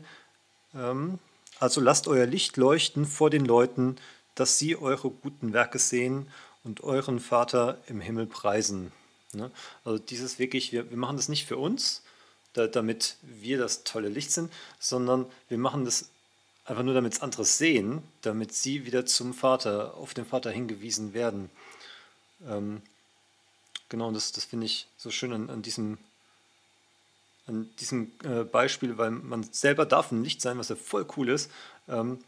ähm, also lasst euer Licht leuchten vor den Leuten, dass sie eure guten Werke sehen und euren Vater im Himmel preisen. Ne? Also dieses wirklich, wir, wir machen das nicht für uns, da, damit wir das tolle Licht sind, sondern wir machen das einfach nur, damit es andere sehen, damit sie wieder zum Vater, auf den Vater hingewiesen werden. Ähm, genau, und das, das finde ich so schön an, an diesem, an diesem äh, Beispiel, weil man selber darf ein Licht sein, was ja voll cool ist. Ähm,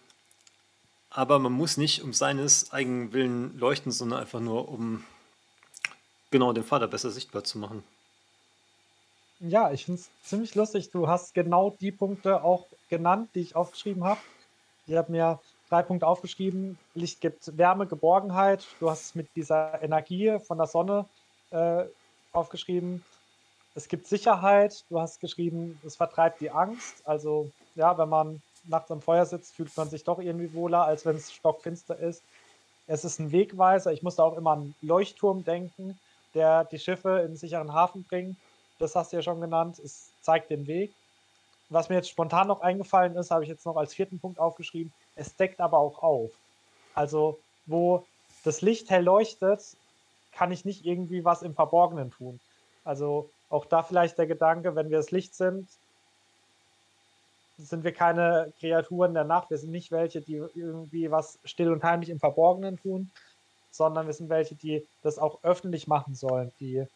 aber man muss nicht um seines eigenen Willen leuchten, sondern einfach nur, um genau den Vater besser sichtbar zu machen. Ja, ich finde es ziemlich lustig. Du hast genau die Punkte auch genannt, die ich aufgeschrieben habe. Ich habe mir drei Punkte aufgeschrieben. Licht gibt Wärme, Geborgenheit. Du hast es mit dieser Energie von der Sonne äh, aufgeschrieben. Es gibt Sicherheit. Du hast geschrieben, es vertreibt die Angst. Also ja, wenn man nachts am Feuer sitzt, fühlt man sich doch irgendwie wohler, als wenn es stockfinster ist. Es ist ein Wegweiser. Ich musste auch immer an Leuchtturm denken, der die Schiffe in einen sicheren Hafen bringt das hast du ja schon genannt, es zeigt den Weg. Was mir jetzt spontan noch eingefallen ist, habe ich jetzt noch als vierten Punkt aufgeschrieben, es deckt aber auch auf. Also, wo das Licht hell leuchtet, kann ich nicht irgendwie was im Verborgenen tun. Also auch da vielleicht der Gedanke, wenn wir das Licht sind, sind wir keine Kreaturen der Nacht, wir sind nicht welche, die irgendwie was still und heimlich im Verborgenen tun, sondern wir sind welche, die das auch öffentlich machen sollen, die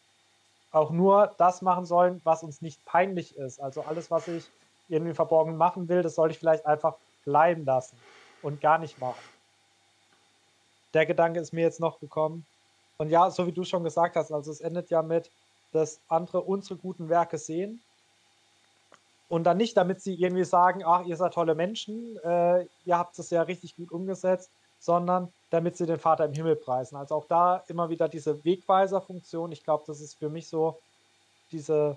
auch nur das machen sollen, was uns nicht peinlich ist. Also alles, was ich irgendwie verborgen machen will, das sollte ich vielleicht einfach bleiben lassen und gar nicht machen. Der Gedanke ist mir jetzt noch gekommen. Und ja, so wie du schon gesagt hast, also es endet ja mit, dass andere unsere guten Werke sehen und dann nicht, damit sie irgendwie sagen, ach, ihr seid tolle Menschen, äh, ihr habt es ja richtig gut umgesetzt, sondern damit sie den Vater im Himmel preisen. Also auch da immer wieder diese Wegweiser-Funktion. Ich glaube, das ist für mich so diese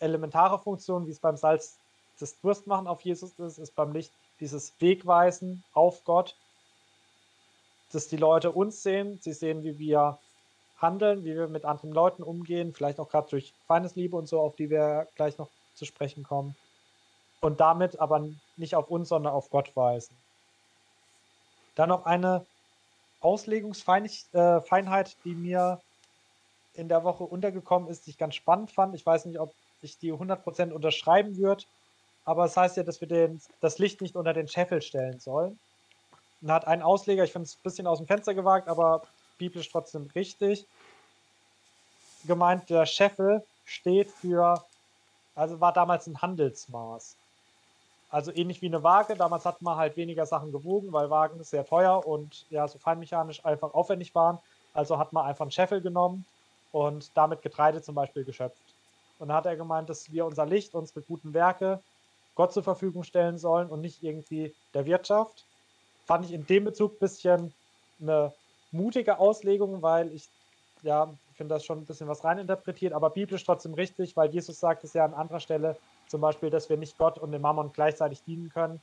elementare Funktion, wie es beim Salz das Durstmachen auf Jesus ist, ist beim Licht dieses Wegweisen auf Gott, dass die Leute uns sehen, sie sehen, wie wir handeln, wie wir mit anderen Leuten umgehen, vielleicht auch gerade durch Feindesliebe und so, auf die wir gleich noch zu sprechen kommen. Und damit aber nicht auf uns, sondern auf Gott weisen. Dann noch eine Auslegungsfeinheit, die mir in der Woche untergekommen ist, die ich ganz spannend fand. Ich weiß nicht, ob ich die 100% unterschreiben würde, aber es heißt ja, dass wir den, das Licht nicht unter den Scheffel stellen sollen. Und hat einen Ausleger, ich finde es ein bisschen aus dem Fenster gewagt, aber biblisch trotzdem richtig, gemeint, der Scheffel steht für, also war damals ein Handelsmaß. Also ähnlich wie eine Waage. Damals hat man halt weniger Sachen gewogen, weil Wagen sehr teuer und ja, so feinmechanisch einfach aufwendig waren. Also hat man einfach einen Scheffel genommen und damit Getreide zum Beispiel geschöpft. Und dann hat er gemeint, dass wir unser Licht, unsere guten Werke Gott zur Verfügung stellen sollen und nicht irgendwie der Wirtschaft. Fand ich in dem Bezug ein bisschen eine mutige Auslegung, weil ich ja, finde das schon ein bisschen was reininterpretiert, aber biblisch trotzdem richtig, weil Jesus sagt es ja an anderer Stelle, zum Beispiel, dass wir nicht Gott und dem Mammon gleichzeitig dienen können.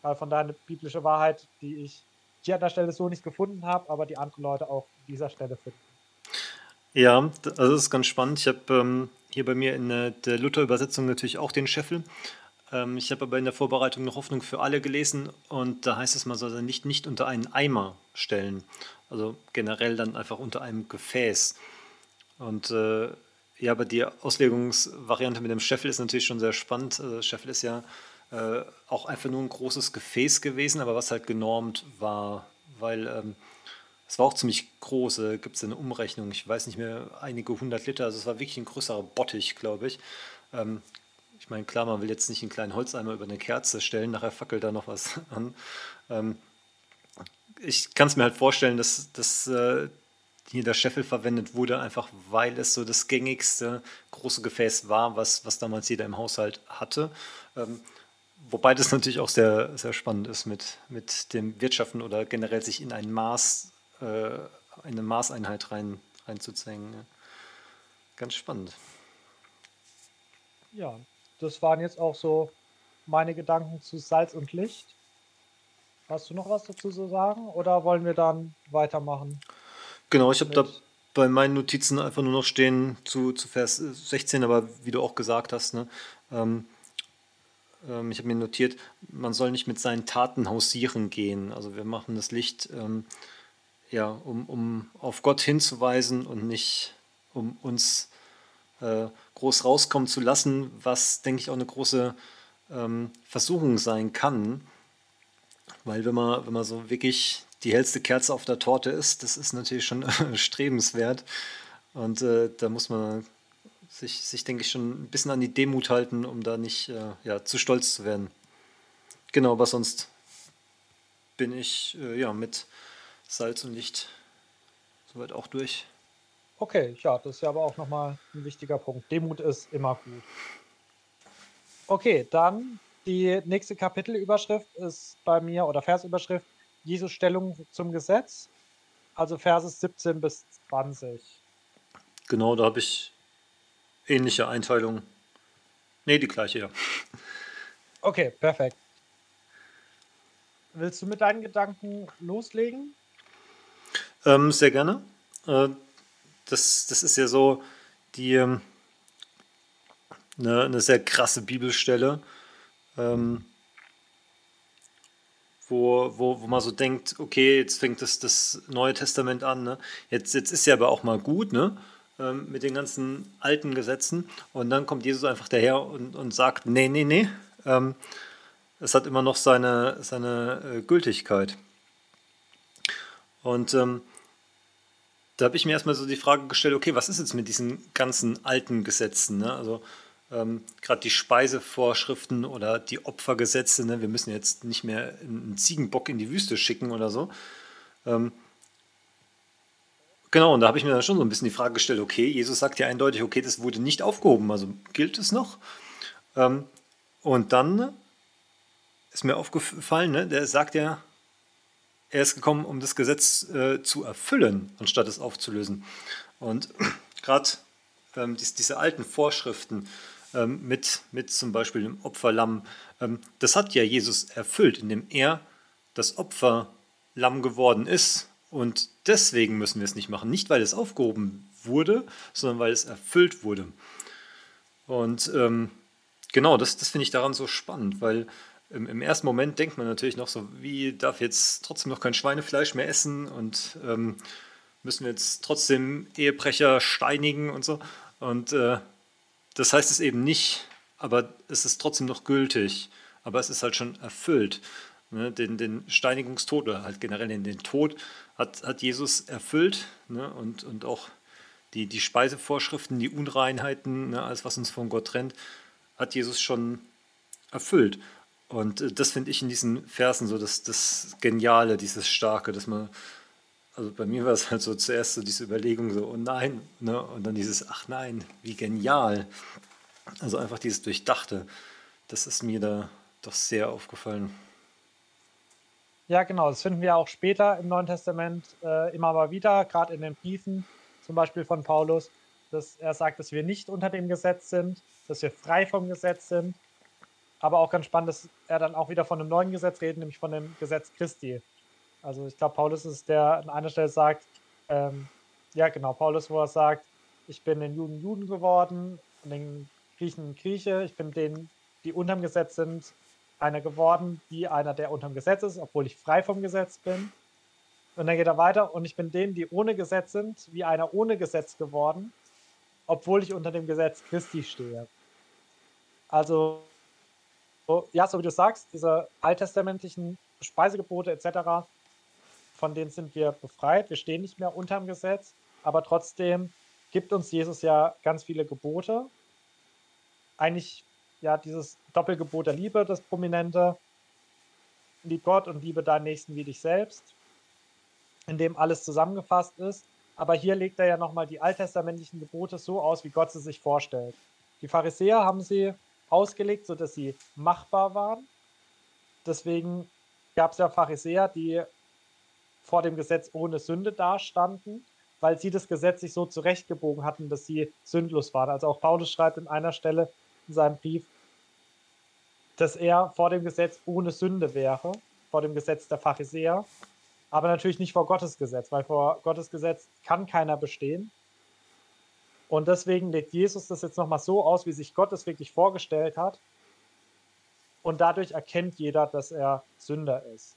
Von daher eine biblische Wahrheit, die ich hier an der Stelle so nicht gefunden habe, aber die andere Leute auch an dieser Stelle finden. Ja, also das ist ganz spannend. Ich habe ähm, hier bei mir in der Luther-Übersetzung natürlich auch den Scheffel. Ähm, ich habe aber in der Vorbereitung noch Hoffnung für alle gelesen und da heißt es, man soll also nicht, nicht unter einen Eimer stellen. Also generell dann einfach unter einem Gefäß. Und äh, ja, aber die Auslegungsvariante mit dem Scheffel ist natürlich schon sehr spannend. Also Scheffel ist ja äh, auch einfach nur ein großes Gefäß gewesen, aber was halt genormt war, weil ähm, es war auch ziemlich groß. Äh, Gibt es eine Umrechnung? Ich weiß nicht mehr, einige hundert Liter. Also es war wirklich ein größerer Bottich, glaube ich. Ähm, ich meine, klar, man will jetzt nicht einen kleinen Holzeimer über eine Kerze stellen, nachher fackelt da noch was an. Ähm, ich kann es mir halt vorstellen, dass, dass äh, hier der Scheffel verwendet wurde, einfach weil es so das gängigste große Gefäß war, was, was damals jeder im Haushalt hatte. Ähm, wobei das natürlich auch sehr, sehr spannend ist mit, mit dem Wirtschaften oder generell sich in ein Maß, äh, eine Maßeinheit rein, reinzuzwängen. Ganz spannend. Ja, das waren jetzt auch so meine Gedanken zu Salz und Licht. Hast du noch was dazu zu sagen oder wollen wir dann weitermachen? Genau, ich habe da bei meinen Notizen einfach nur noch stehen zu, zu Vers 16, aber wie du auch gesagt hast, ne, ähm, ähm, ich habe mir notiert, man soll nicht mit seinen Taten hausieren gehen. Also wir machen das Licht, ähm, ja, um, um auf Gott hinzuweisen und nicht um uns äh, groß rauskommen zu lassen, was, denke ich, auch eine große ähm, Versuchung sein kann. Weil wenn man, wenn man so wirklich die hellste Kerze auf der Torte ist, das ist natürlich schon strebenswert. Und äh, da muss man sich, sich, denke ich, schon ein bisschen an die Demut halten, um da nicht äh, ja, zu stolz zu werden. Genau, aber sonst bin ich äh, ja mit Salz und Licht soweit auch durch. Okay, ja, das ist ja aber auch nochmal ein wichtiger Punkt. Demut ist immer gut. Okay, dann die nächste Kapitelüberschrift ist bei mir oder Versüberschrift Jesus Stellung zum Gesetz, also Verse 17 bis 20. Genau, da habe ich ähnliche Einteilungen. Nee, die gleiche, ja. Okay, perfekt. Willst du mit deinen Gedanken loslegen? Ähm, sehr gerne. Äh, das, das ist ja so die ähm, eine, eine sehr krasse Bibelstelle. Ähm, wo, wo, wo man so denkt, okay, jetzt fängt das, das Neue Testament an. Ne? Jetzt, jetzt ist ja aber auch mal gut ne? Ähm, mit den ganzen alten Gesetzen. Und dann kommt Jesus einfach daher und, und sagt, nee, nee, nee, ähm, es hat immer noch seine, seine äh, Gültigkeit. Und ähm, da habe ich mir erstmal so die Frage gestellt, okay, was ist jetzt mit diesen ganzen alten Gesetzen? Ne? Also ähm, gerade die Speisevorschriften oder die Opfergesetze, ne? wir müssen jetzt nicht mehr einen Ziegenbock in die Wüste schicken oder so. Ähm, genau, und da habe ich mir dann schon so ein bisschen die Frage gestellt, okay, Jesus sagt ja eindeutig, okay, das wurde nicht aufgehoben, also gilt es noch? Ähm, und dann ist mir aufgefallen, ne, der sagt ja, er ist gekommen, um das Gesetz äh, zu erfüllen, anstatt es aufzulösen. Und gerade ähm, dies, diese alten Vorschriften ähm, mit, mit zum Beispiel dem Opferlamm, ähm, das hat ja Jesus erfüllt, indem er das Opferlamm geworden ist. Und deswegen müssen wir es nicht machen. Nicht, weil es aufgehoben wurde, sondern weil es erfüllt wurde. Und ähm, genau, das, das finde ich daran so spannend, weil im, im, ersten Moment denkt man natürlich noch so, wie darf jetzt trotzdem noch kein Schweinefleisch mehr essen und ähm, müssen wir jetzt trotzdem Ehebrecher steinigen und so. Und äh, das heißt es eben nicht, aber es ist trotzdem noch gültig. Aber es ist halt schon erfüllt. Ne? Den, den Steinigungstod oder halt generell den, den Tod hat, hat Jesus erfüllt ne? und, und auch die, die Speisevorschriften, die Unreinheiten, ne? alles, was uns von Gott trennt, hat Jesus schon erfüllt. Und äh, das finde ich in diesen Versen so das, das Geniale, dieses Starke, dass man also bei mir war es halt so zuerst so diese Überlegung so, oh nein, ne? und dann dieses, ach nein, wie genial. Also einfach dieses Durchdachte, das ist mir da doch sehr aufgefallen. Ja, genau, das finden wir auch später im Neuen Testament äh, immer mal wieder, gerade in den Briefen, zum Beispiel von Paulus, dass er sagt, dass wir nicht unter dem Gesetz sind, dass wir frei vom Gesetz sind. Aber auch ganz spannend, dass er dann auch wieder von einem neuen Gesetz redet, nämlich von dem Gesetz Christi. Also ich glaube, Paulus ist der an einer Stelle sagt, ähm, ja genau, Paulus, wo er sagt, ich bin den Juden Juden geworden den Griechen Grieche, ich bin denen, die unterm Gesetz sind, einer geworden, wie einer, der unterm Gesetz ist, obwohl ich frei vom Gesetz bin. Und dann geht er weiter und ich bin denen, die ohne Gesetz sind, wie einer ohne Gesetz geworden, obwohl ich unter dem Gesetz Christi stehe. Also, ja, so wie du sagst, diese alttestamentlichen Speisegebote etc., von denen sind wir befreit. Wir stehen nicht mehr unterm Gesetz, aber trotzdem gibt uns Jesus ja ganz viele Gebote. Eigentlich ja dieses Doppelgebot der Liebe, das prominente. Lieb Gott und liebe deinen Nächsten wie dich selbst, in dem alles zusammengefasst ist. Aber hier legt er ja nochmal die alttestamentlichen Gebote so aus, wie Gott sie sich vorstellt. Die Pharisäer haben sie ausgelegt, sodass sie machbar waren. Deswegen gab es ja Pharisäer, die vor dem Gesetz ohne Sünde dastanden, weil sie das Gesetz sich so zurechtgebogen hatten, dass sie sündlos waren. Also auch Paulus schreibt in einer Stelle in seinem Brief, dass er vor dem Gesetz ohne Sünde wäre, vor dem Gesetz der Pharisäer, aber natürlich nicht vor Gottes Gesetz, weil vor Gottes Gesetz kann keiner bestehen. Und deswegen legt Jesus das jetzt nochmal so aus, wie sich Gott es wirklich vorgestellt hat. Und dadurch erkennt jeder, dass er Sünder ist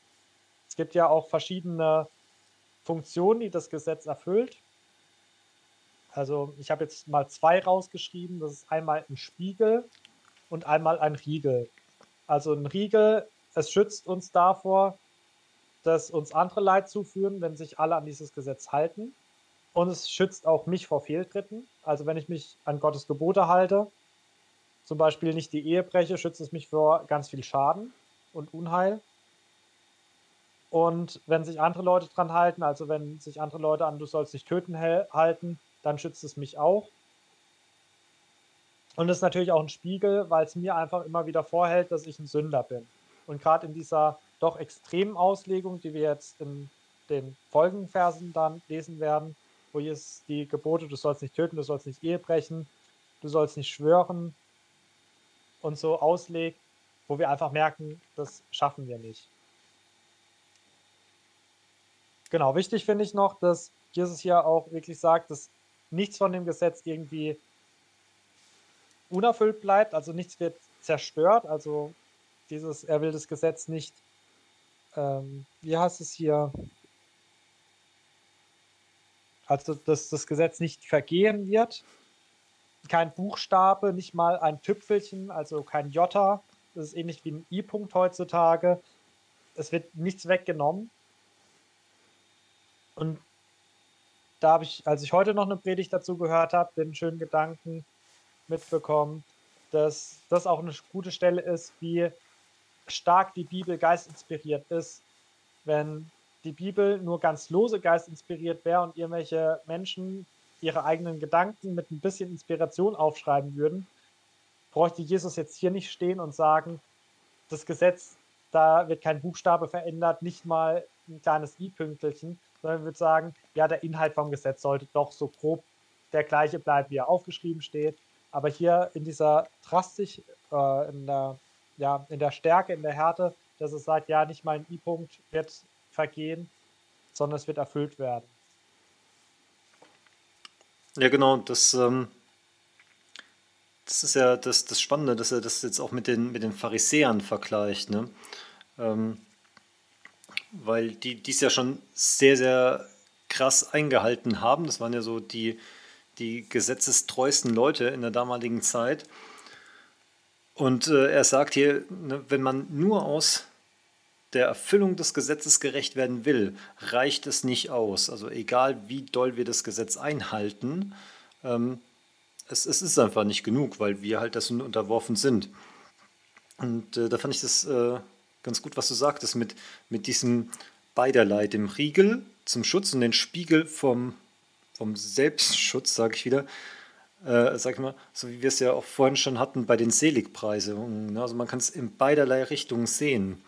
gibt ja auch verschiedene Funktionen, die das Gesetz erfüllt. Also ich habe jetzt mal zwei rausgeschrieben. Das ist einmal ein Spiegel und einmal ein Riegel. Also ein Riegel, es schützt uns davor, dass uns andere Leid zuführen, wenn sich alle an dieses Gesetz halten. Und es schützt auch mich vor Fehltritten. Also wenn ich mich an Gottes Gebote halte, zum Beispiel nicht die Ehe breche, schützt es mich vor ganz viel Schaden und Unheil. Und wenn sich andere Leute dran halten, also wenn sich andere Leute an du sollst nicht töten halten, dann schützt es mich auch. Und es ist natürlich auch ein Spiegel, weil es mir einfach immer wieder vorhält, dass ich ein Sünder bin. Und gerade in dieser doch extremen Auslegung, die wir jetzt in den Folgenversen dann lesen werden, wo jetzt die Gebote, du sollst nicht töten, du sollst nicht Ehe brechen, du sollst nicht schwören und so auslegt, wo wir einfach merken, das schaffen wir nicht. Genau, wichtig finde ich noch, dass Jesus hier auch wirklich sagt, dass nichts von dem Gesetz irgendwie unerfüllt bleibt, also nichts wird zerstört, also dieses, er will das Gesetz nicht, ähm, wie heißt es hier, also dass das Gesetz nicht vergehen wird, kein Buchstabe, nicht mal ein Tüpfelchen, also kein Jota, das ist ähnlich wie ein I-Punkt heutzutage, es wird nichts weggenommen, und da habe ich, als ich heute noch eine Predigt dazu gehört habe, den schönen Gedanken mitbekommen, dass das auch eine gute Stelle ist, wie stark die Bibel geistinspiriert ist. Wenn die Bibel nur ganz lose geistinspiriert wäre und irgendwelche Menschen ihre eigenen Gedanken mit ein bisschen Inspiration aufschreiben würden, bräuchte Jesus jetzt hier nicht stehen und sagen, das Gesetz, da wird kein Buchstabe verändert, nicht mal ein kleines i-Pünkelchen, sondern würde sagen, ja, der Inhalt vom Gesetz sollte doch so grob der gleiche bleiben, wie er aufgeschrieben steht. Aber hier in dieser drastisch, äh, in, der, ja, in der Stärke, in der Härte, dass es sagt, ja, nicht mal ein I-Punkt wird vergehen, sondern es wird erfüllt werden. Ja, genau, das, ähm, das ist ja das, das Spannende, dass er das jetzt auch mit den, mit den Pharisäern vergleicht, ne? Ähm, weil die dies ja schon sehr, sehr krass eingehalten haben. Das waren ja so die, die gesetzestreuesten Leute in der damaligen Zeit. Und äh, er sagt hier, ne, wenn man nur aus der Erfüllung des Gesetzes gerecht werden will, reicht es nicht aus. Also egal wie doll wir das Gesetz einhalten, ähm, es, es, ist einfach nicht genug, weil wir halt das unterworfen sind. Und äh, da fand ich das äh, ganz gut, was du sagtest, mit, mit diesem beiderlei, dem Riegel zum Schutz und den Spiegel vom, vom Selbstschutz, sage ich wieder. Äh, sag ich mal, so wie wir es ja auch vorhin schon hatten bei den Seligpreisen. Ne? Also man kann es in beiderlei Richtungen sehen.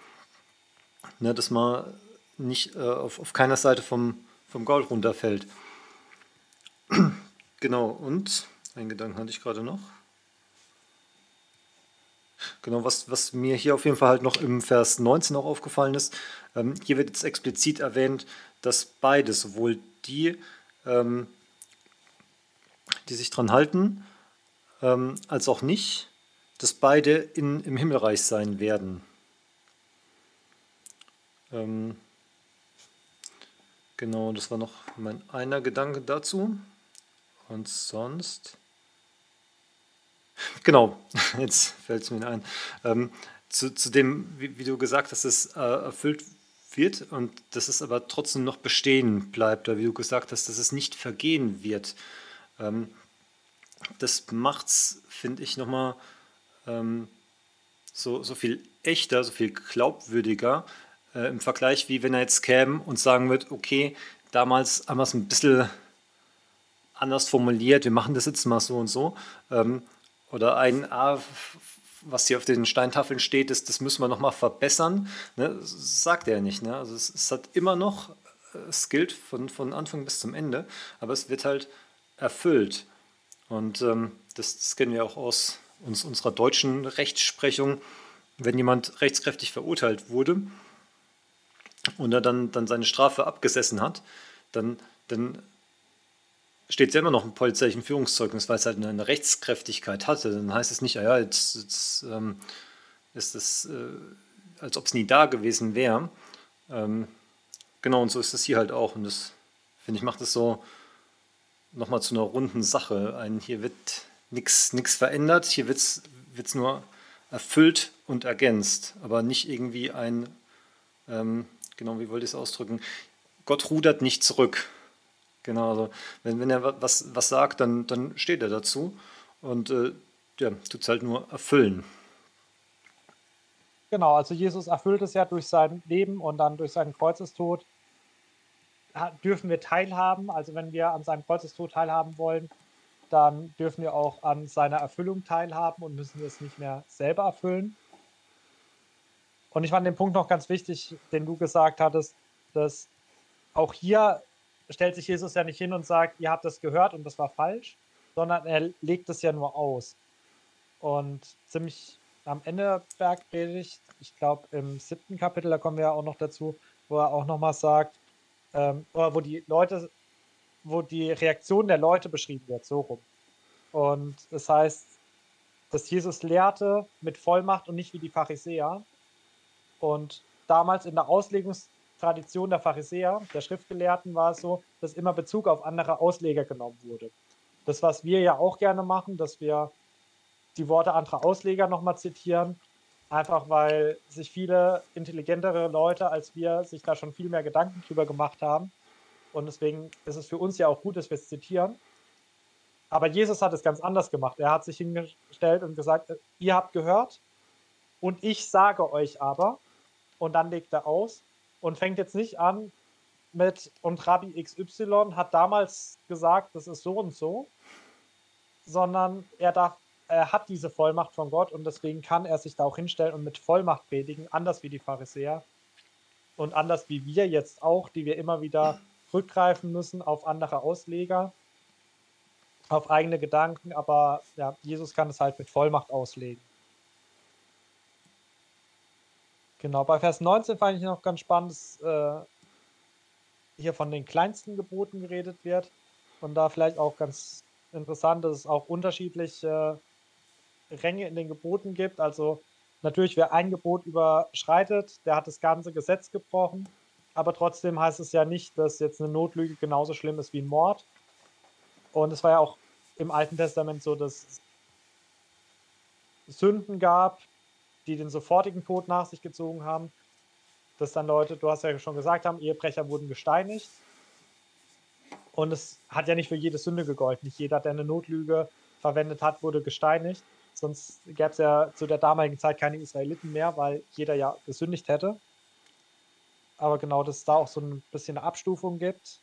Ne? Dass man nicht äh, auf, auf keiner Seite vom, vom Gaul runterfällt. genau, und einen Gedanken hatte ich gerade noch. Genau, was, was mir hier auf jeden Fall halt noch im Vers 19 auch aufgefallen ist, ähm, hier wird jetzt explizit erwähnt, dass beide, sowohl die, ähm, die sich dran halten, ähm, als auch nicht, dass beide in, im Himmelreich sein werden. Ähm, genau, das war noch mein einer Gedanke dazu. Und sonst. Genau, jetzt fällt es mir ein. Ähm, zu, zu dem, wie, wie, du gesagt hast, es äh, erfüllt wird und dass es aber trotzdem noch bestehen bleibt, oder wie du gesagt hast, dass es nicht vergehen wird. Ähm, das macht es, finde ich, nochmal ähm, so, so viel echter, so viel glaubwürdiger äh, im Vergleich, wie wenn er jetzt käme und sagen wird, okay, damals haben wir es ein bisschen anders formuliert, wir machen das jetzt mal so und so. Ähm, oder ein, ah, was hier auf den Steintafeln steht, ist, das müssen wir nochmal verbessern. Ne? Das sagt er nicht. Ne? Also es, es, hat immer noch, es gilt von, von Anfang bis zum Ende, aber es wird halt erfüllt. Und ähm, das, das, kennen wir auch aus uns, unserer deutschen Rechtsprechung. Wenn jemand rechtskräftig verurteilt wurde und er dann, dann seine Strafe abgesessen hat, dann, dann steht ja immer noch im polizeilichen Führungszeugnis, weil es halt eine, Rechtskräftigkeit hatte. Dann heißt es nicht, ja, jetzt, jetzt ähm, ist es, äh, als ob es nie da gewesen wäre. Ähm, genau, und so ist es hier halt auch. Und das, finde ich, macht es so nochmal zu einer runden Sache. Ein, hier wird nichts verändert, hier wird es nur erfüllt und ergänzt, aber nicht irgendwie ein, ähm, genau, wie wollte ich es ausdrücken, Gott rudert nicht zurück. Genau, also wenn, wenn er was, was sagt, dann, dann steht er dazu und äh, ja, tut es halt nur erfüllen. Genau, also Jesus erfüllt es ja durch sein Leben und dann durch seinen Kreuzestod dürfen wir teilhaben. Also wenn wir an seinem Kreuzestod teilhaben wollen, dann dürfen wir auch an seiner Erfüllung teilhaben und müssen es nicht mehr selber erfüllen. Und ich fand den Punkt noch ganz wichtig, den du gesagt hattest, dass auch hier stellt sich Jesus ja nicht hin und sagt, ihr habt das gehört und das war falsch, sondern er legt es ja nur aus. Und ziemlich am Ende Bergpredigt, ich glaube im siebten Kapitel, da kommen wir ja auch noch dazu, wo er auch nochmal sagt, ähm, oder wo die Leute, wo die Reaktion der Leute beschrieben wird, so rum. Und das heißt, dass Jesus lehrte mit Vollmacht und nicht wie die Pharisäer. Und damals in der Auslegungs Tradition der Pharisäer, der Schriftgelehrten, war es so, dass immer Bezug auf andere Ausleger genommen wurde. Das, was wir ja auch gerne machen, dass wir die Worte anderer Ausleger nochmal zitieren, einfach weil sich viele intelligentere Leute als wir sich da schon viel mehr Gedanken drüber gemacht haben. Und deswegen ist es für uns ja auch gut, dass wir es zitieren. Aber Jesus hat es ganz anders gemacht. Er hat sich hingestellt und gesagt, ihr habt gehört und ich sage euch aber. Und dann legt er aus und fängt jetzt nicht an mit, und Rabbi XY hat damals gesagt, das ist so und so, sondern er darf, er hat diese Vollmacht von Gott und deswegen kann er sich da auch hinstellen und mit Vollmacht predigen, anders wie die Pharisäer und anders wie wir jetzt auch, die wir immer wieder rückgreifen müssen auf andere Ausleger auf eigene Gedanken, aber ja, Jesus kann es halt mit Vollmacht auslegen. Genau, bei Vers 19 fand ich noch ganz spannend, dass äh, hier von den kleinsten Geboten geredet wird. Und da vielleicht auch ganz interessant, dass es auch unterschiedliche Ränge in den Geboten gibt. Also natürlich, wer ein Gebot überschreitet, der hat das ganze Gesetz gebrochen. Aber trotzdem heißt es ja nicht, dass jetzt eine Notlüge genauso schlimm ist wie ein Mord. Und es war ja auch im Alten Testament so, dass es Sünden gab, die den sofortigen Tod nach sich gezogen haben. Dass dann Leute, du hast ja schon gesagt haben, Ehebrecher wurden gesteinigt. Und es hat ja nicht für jede Sünde gegolten. Nicht jeder, der eine Notlüge verwendet hat, wurde gesteinigt. Sonst gäbe es ja zu der damaligen Zeit keine Israeliten mehr, weil jeder ja gesündigt hätte. Aber genau, dass es da auch so ein bisschen eine Abstufung gibt.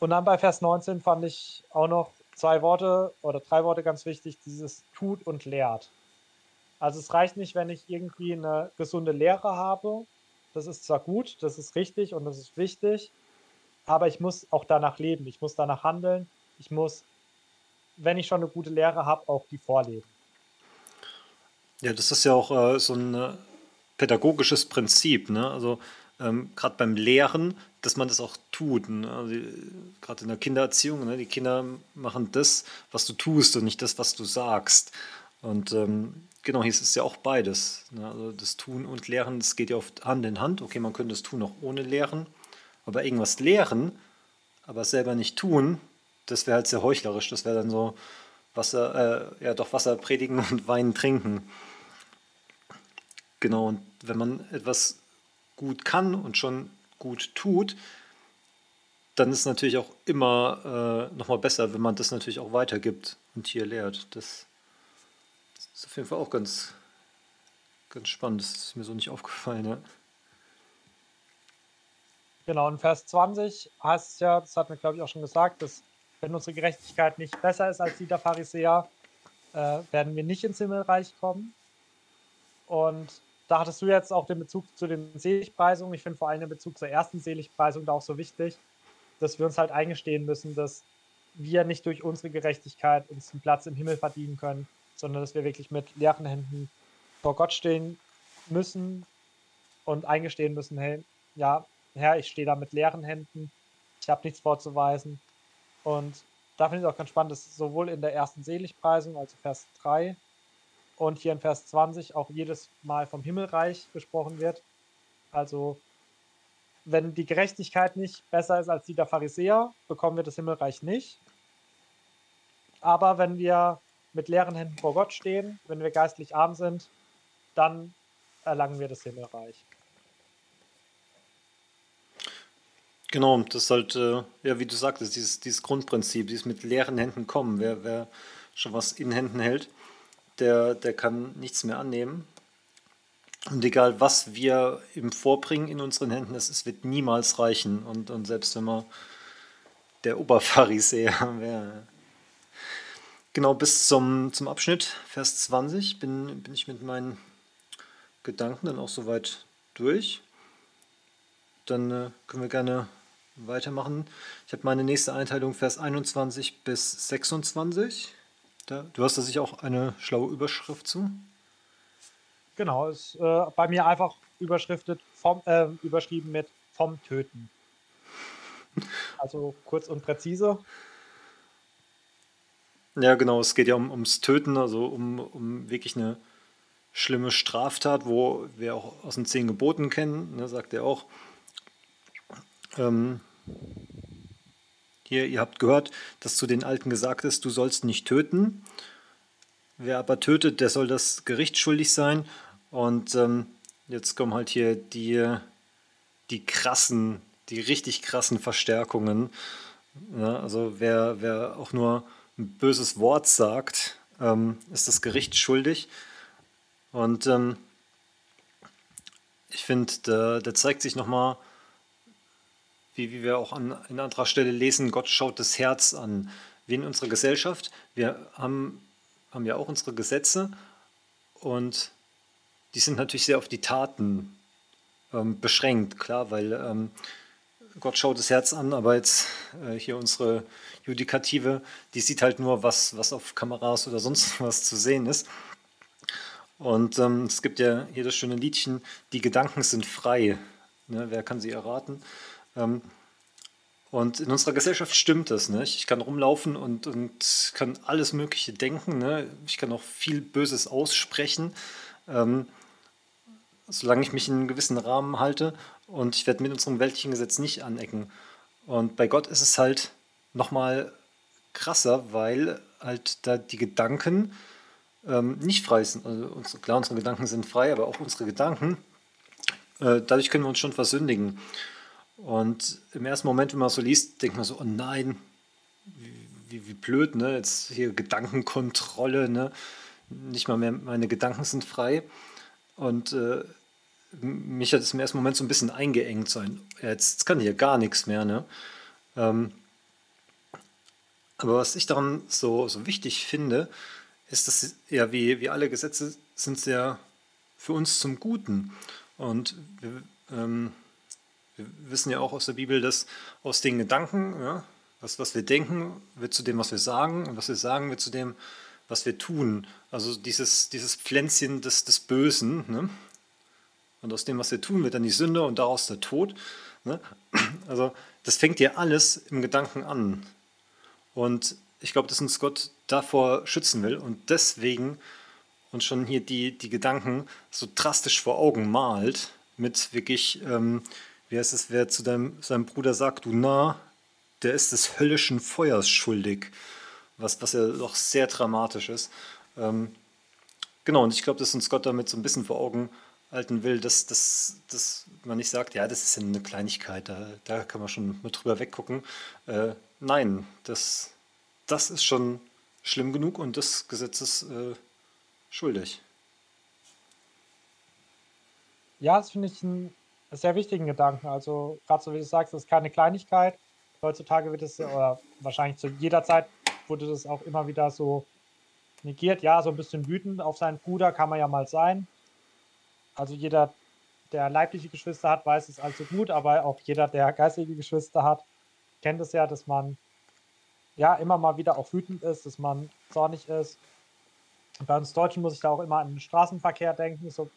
Und dann bei Vers 19 fand ich auch noch zwei Worte oder drei Worte ganz wichtig, dieses tut und lehrt. Also es reicht nicht, wenn ich irgendwie eine gesunde Lehre habe. Das ist zwar gut, das ist richtig und das ist wichtig, aber ich muss auch danach leben, ich muss danach handeln, ich muss, wenn ich schon eine gute Lehre habe, auch die vorleben. Ja, das ist ja auch äh, so ein äh, pädagogisches Prinzip. Ne? Also ähm, gerade beim Lehren, dass man das auch tut. Ne? Also, gerade in der Kindererziehung, ne? die Kinder machen das, was du tust und nicht das, was du sagst. Und ähm, genau, hier ist es ja auch beides. Ne? Also das Tun und Lehren, das geht ja oft Hand in Hand. Okay, man könnte das Tun auch ohne Lehren, aber irgendwas lehren, aber selber nicht tun, das wäre halt sehr heuchlerisch. Das wäre dann so Wasser, äh, ja doch Wasser predigen und Wein trinken. Genau, und wenn man etwas gut kann und schon gut tut, dann ist es natürlich auch immer äh, nochmal besser, wenn man das natürlich auch weitergibt und hier lehrt. Das ist auf jeden Fall auch ganz, ganz spannend. Das ist mir so nicht aufgefallen. Ja. Genau, in Vers 20 heißt es ja, das hat mir glaube ich auch schon gesagt, dass wenn unsere Gerechtigkeit nicht besser ist als die der Pharisäer, äh, werden wir nicht ins Himmelreich kommen. Und da hattest du jetzt auch den Bezug zu den Seligpreisungen. Ich finde vor allem den Bezug zur ersten Seligpreisung da auch so wichtig, dass wir uns halt eingestehen müssen, dass wir nicht durch unsere Gerechtigkeit uns einen Platz im Himmel verdienen können, sondern dass wir wirklich mit leeren Händen vor Gott stehen müssen und eingestehen müssen, hey, ja, Herr, ich stehe da mit leeren Händen, ich habe nichts vorzuweisen. Und da finde ich es auch ganz spannend, dass sowohl in der ersten Seligpreisung, also Vers 3, und hier in Vers 20 auch jedes Mal vom Himmelreich gesprochen wird. Also wenn die Gerechtigkeit nicht besser ist als die der Pharisäer, bekommen wir das Himmelreich nicht. Aber wenn wir mit leeren Händen vor Gott stehen, wenn wir geistlich arm sind, dann erlangen wir das Himmelreich. Genau, das ist halt, ja, wie du sagtest, dieses, dieses Grundprinzip, dieses mit leeren Händen kommen. Wer, wer schon was in Händen hält, der, der kann nichts mehr annehmen. Und egal, was wir ihm vorbringen in unseren Händen, es wird niemals reichen. Und, und selbst wenn man der Oberpharisäer wäre. Genau, bis zum, zum Abschnitt, Vers 20, bin, bin ich mit meinen Gedanken dann auch soweit durch. Dann äh, können wir gerne weitermachen. Ich habe meine nächste Einteilung, Vers 21 bis 26. Da, du hast da sicher auch eine schlaue Überschrift zu. Genau, ist äh, bei mir einfach überschriftet vom, äh, überschrieben mit vom Töten. Also kurz und präzise. Ja, genau, es geht ja um, ums Töten, also um, um wirklich eine schlimme Straftat, wo wir auch aus den zehn Geboten kennen, ne, sagt er auch. Ähm, hier, ihr habt gehört, dass zu den Alten gesagt ist, du sollst nicht töten. Wer aber tötet, der soll das Gericht schuldig sein. Und ähm, jetzt kommen halt hier die, die krassen, die richtig krassen Verstärkungen. Ja, also wer, wer auch nur ein böses Wort sagt, ähm, ist das Gericht schuldig. Und ähm, ich finde, da, da, zeigt sich nochmal, wie, wie wir auch an, an anderer Stelle lesen, Gott schaut das Herz an. Wie in unserer Gesellschaft. Wir haben, haben ja auch unsere Gesetze und die sind natürlich sehr auf die Taten ähm, beschränkt, klar, weil ähm, Gott schaut das Herz an, aber jetzt äh, hier unsere Judikative, die sieht halt nur, was, was auf Kameras oder sonst was zu sehen ist. Und ähm, es gibt ja hier das schöne Liedchen, die Gedanken sind frei. Ne, wer kann sie erraten? Ähm, und in unserer Gesellschaft stimmt das. Ne? Ich kann rumlaufen und, und kann alles Mögliche denken. Ne? Ich kann auch viel Böses aussprechen, ähm, solange ich mich in einem gewissen Rahmen halte. Und ich werde mit unserem weltlichen Gesetz nicht anecken. Und bei Gott ist es halt nochmal krasser, weil halt da die Gedanken ähm, nicht frei sind. Also unsere, klar, unsere Gedanken sind frei, aber auch unsere Gedanken, äh, dadurch können wir uns schon versündigen. Und im ersten Moment, wenn man so liest, denkt man so, oh nein, wie, wie, wie blöd, ne? Jetzt hier Gedankenkontrolle, ne? Nicht mal mehr meine Gedanken sind frei. Und äh, mich hat es im ersten Moment so ein bisschen eingeengt sein. Jetzt, kann hier gar nichts mehr, ne? Ähm, aber was ich daran so, so wichtig finde, ist, dass ja wie, wie alle Gesetze sind sehr für uns zum Guten. Und wir, ähm, wir wissen ja auch aus der Bibel, dass aus den Gedanken, ja, was, was wir denken, wird zu dem, was wir sagen, und was wir sagen, wird zu dem, was wir tun. Also dieses, dieses Pflänzchen des, des Bösen. Ne? Und aus dem, was wir tun, wird dann die Sünde und daraus der Tod. Ne? Also das fängt ja alles im Gedanken an. Und ich glaube, dass uns Gott davor schützen will und deswegen uns schon hier die, die Gedanken so drastisch vor Augen malt, mit wirklich, ähm, wie heißt es, wer zu deinem, seinem Bruder sagt, du nah, der ist des höllischen Feuers schuldig, was, was ja doch sehr dramatisch ist. Ähm, genau, und ich glaube, dass uns Gott damit so ein bisschen vor Augen halten will, dass, dass, dass man nicht sagt, ja, das ist ja eine Kleinigkeit, da, da kann man schon mal drüber weggucken. Äh, nein, das, das ist schon schlimm genug und das Gesetz ist äh, schuldig. Ja, das finde ich einen sehr wichtigen Gedanken. Also, gerade so wie du sagst, das ist keine Kleinigkeit. Heutzutage wird es, oder wahrscheinlich zu jeder Zeit wurde das auch immer wieder so negiert. Ja, so ein bisschen wütend auf seinen Bruder kann man ja mal sein. Also, jeder, der leibliche Geschwister hat, weiß es allzu gut, aber auch jeder, der geistige Geschwister hat, kennt es ja, dass man ja, immer mal wieder auch wütend ist, dass man zornig ist. Bei uns Deutschen muss ich da auch immer an den Straßenverkehr denken. So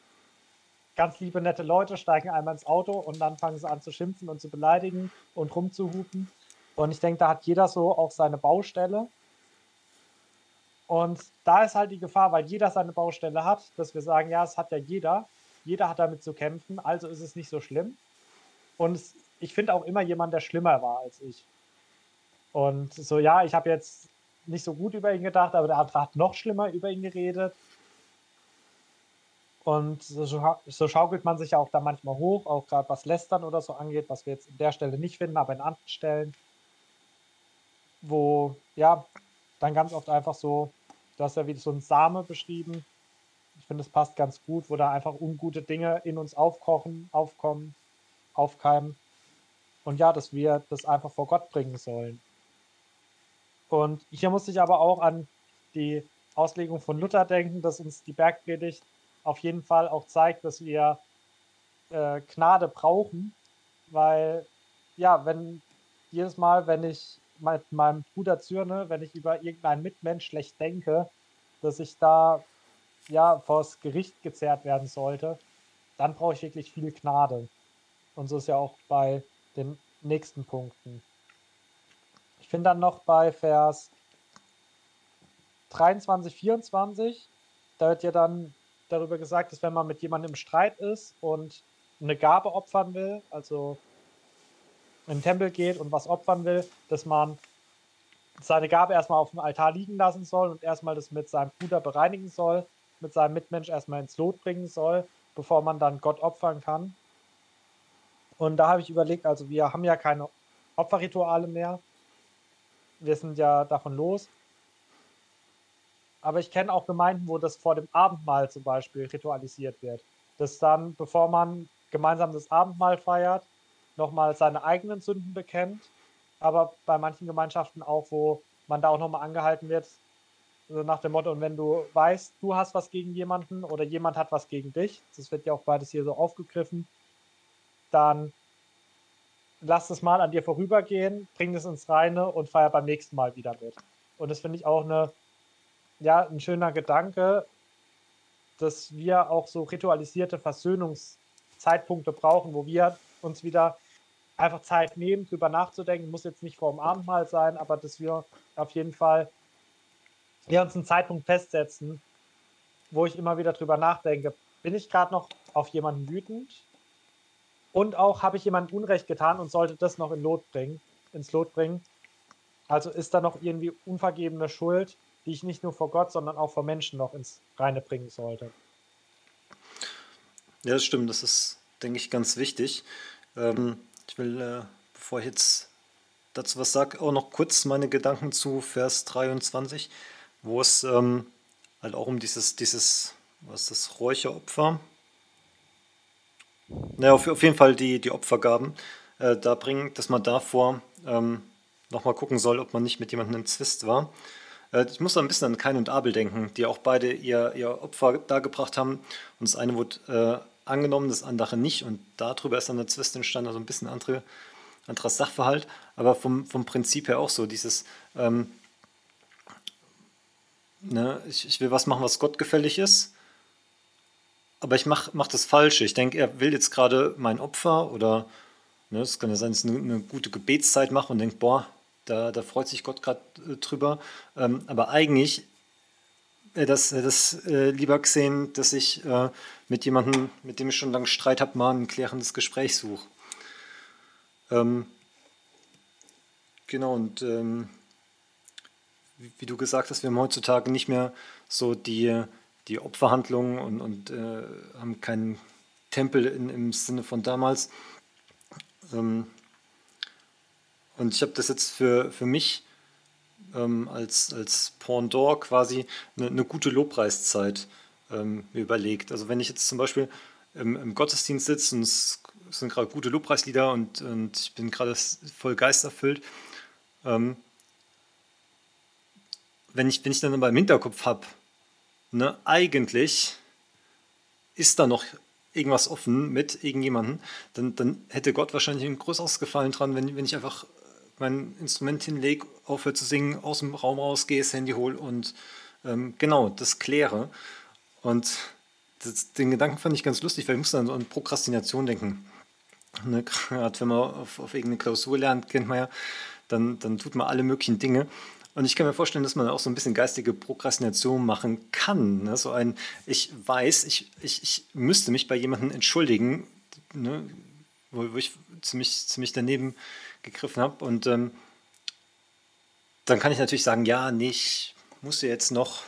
ganz liebe, nette Leute steigen einmal ins Auto und dann fangen sie an zu schimpfen und zu beleidigen und rumzuhupen. Und ich denke, da hat jeder so auch seine Baustelle. Und da ist halt die Gefahr, weil jeder seine Baustelle hat, dass wir sagen, ja, es hat ja jeder. Jeder hat damit zu kämpfen, also ist es nicht so schlimm. Und ich finde auch immer jemand, der schlimmer war als ich. Und so, ja, ich habe jetzt nicht so gut über ihn gedacht, aber der andere hat noch schlimmer über ihn geredet. Und so, so schaukelt man sich ja auch da manchmal hoch, auch gerade was Lästern oder so angeht, was wir jetzt an der Stelle nicht finden, aber in anderen Stellen, wo, ja, dann ganz oft einfach so, du hast ja wie so ein Same beschrieben. Ich finde, es passt ganz gut, wo da einfach ungute Dinge in uns aufkochen, aufkommen, aufkeimen. Und ja, dass wir das einfach vor Gott bringen sollen. Und hier musste ich aber auch an die Auslegung von Luther denken, dass uns die Bergpredigt auf jeden Fall auch zeigt, dass wir äh, Gnade brauchen, weil ja, wenn jedes Mal, wenn ich mit meinem Bruder zürne, wenn ich über irgendeinen Mitmensch schlecht denke, dass ich da ja vors Gericht gezerrt werden sollte, dann brauche ich wirklich viel Gnade. Und so ist ja auch bei den nächsten Punkten. Ich finde dann noch bei Vers 23, 24, da wird ja dann darüber gesagt, dass wenn man mit jemandem im Streit ist und eine Gabe opfern will, also in den Tempel geht und was opfern will, dass man seine Gabe erstmal auf dem Altar liegen lassen soll und erstmal das mit seinem Bruder bereinigen soll, mit seinem Mitmensch erstmal ins Lot bringen soll, bevor man dann Gott opfern kann. Und da habe ich überlegt, also wir haben ja keine Opferrituale mehr, wir sind ja davon los. Aber ich kenne auch Gemeinden, wo das vor dem Abendmahl zum Beispiel ritualisiert wird. Dass dann, bevor man gemeinsam das Abendmahl feiert, nochmal seine eigenen Sünden bekennt. Aber bei manchen Gemeinschaften auch, wo man da auch nochmal angehalten wird, so nach dem Motto, und wenn du weißt, du hast was gegen jemanden oder jemand hat was gegen dich, das wird ja auch beides hier so aufgegriffen, dann lass es mal an dir vorübergehen, bring es ins Reine und feier beim nächsten Mal wieder mit. Und das finde ich auch eine, ja, ein schöner Gedanke, dass wir auch so ritualisierte Versöhnungszeitpunkte brauchen, wo wir uns wieder einfach Zeit nehmen, drüber nachzudenken. Muss jetzt nicht vor dem Abendmahl sein, aber dass wir auf jeden Fall ja, uns einen Zeitpunkt festsetzen, wo ich immer wieder drüber nachdenke. Bin ich gerade noch auf jemanden wütend? Und auch habe ich jemandem Unrecht getan und sollte das noch in Lot bringen, ins Lot bringen. Also ist da noch irgendwie unvergebene Schuld, die ich nicht nur vor Gott, sondern auch vor Menschen noch ins Reine bringen sollte. Ja, das stimmt. Das ist, denke ich, ganz wichtig. Ähm, ich will, äh, bevor ich jetzt dazu was sage, auch noch kurz meine Gedanken zu Vers 23, wo es ähm, halt auch um dieses, dieses, was ist das, Räucheropfer naja, auf, auf jeden Fall die, die Opfergaben äh, da bringen, dass man davor ähm, nochmal gucken soll, ob man nicht mit jemandem im Zwist war. Äh, ich muss da ein bisschen an Kain und Abel denken, die auch beide ihr, ihr Opfer dargebracht haben. Und das eine wurde äh, angenommen, das andere nicht. Und darüber ist dann der Zwist entstanden, also ein bisschen andere, anderer Sachverhalt. Aber vom, vom Prinzip her auch so, dieses, ähm, ne, ich, ich will was machen, was Gott gefällig ist aber ich mache mach das Falsche. Ich denke, er will jetzt gerade mein Opfer oder ne, es kann ja sein, dass ich eine, eine gute Gebetszeit mache und denkt, boah, da, da freut sich Gott gerade äh, drüber. Ähm, aber eigentlich äh, das, das äh, lieber gesehen, dass ich äh, mit jemandem, mit dem ich schon lange Streit habe, mal ein klärendes Gespräch suche. Ähm, genau, und ähm, wie, wie, du gesagt hast, wir haben heutzutage nicht mehr so die die Opferhandlungen und, und äh, haben keinen Tempel in, im Sinne von damals. Ähm, und ich habe das jetzt für, für mich ähm, als, als Pendant quasi eine, eine gute Lobpreiszeit ähm, überlegt. Also wenn ich jetzt zum Beispiel im, im Gottesdienst sitze und es sind gerade gute Lobpreislieder und, und ich bin gerade voll geisterfüllt, ähm, wenn, ich, wenn ich dann aber im Hinterkopf habe, ne, eigentlich ist da noch irgendwas offen mit irgendjemandem, dann, dann hätte Gott wahrscheinlich ein größeres Gefallen dran, wenn, wenn ich einfach mein Instrument hinlege, aufhöre zu singen, aus dem Raum rausgehe, das Handy hole und ähm, genau, das kläre. Und das, den Gedanken fand ich ganz lustig, weil ich musste dann so an Prokrastination denken. Ne, Gerade wenn man auf, auf irgendeine Klausur lernt, kennt man ja, dann, dann tut man alle möglichen Dinge. Und ich kann mir vorstellen, dass man auch so ein bisschen geistige Prokrastination machen kann. Ne? So ein, ich weiß, ich, ich, ich müsste mich bei jemandem entschuldigen, ne? wo, wo, ich ziemlich, ziemlich daneben gegriffen habe. Und ähm, dann kann ich natürlich sagen, ja, nee, ich muss jetzt noch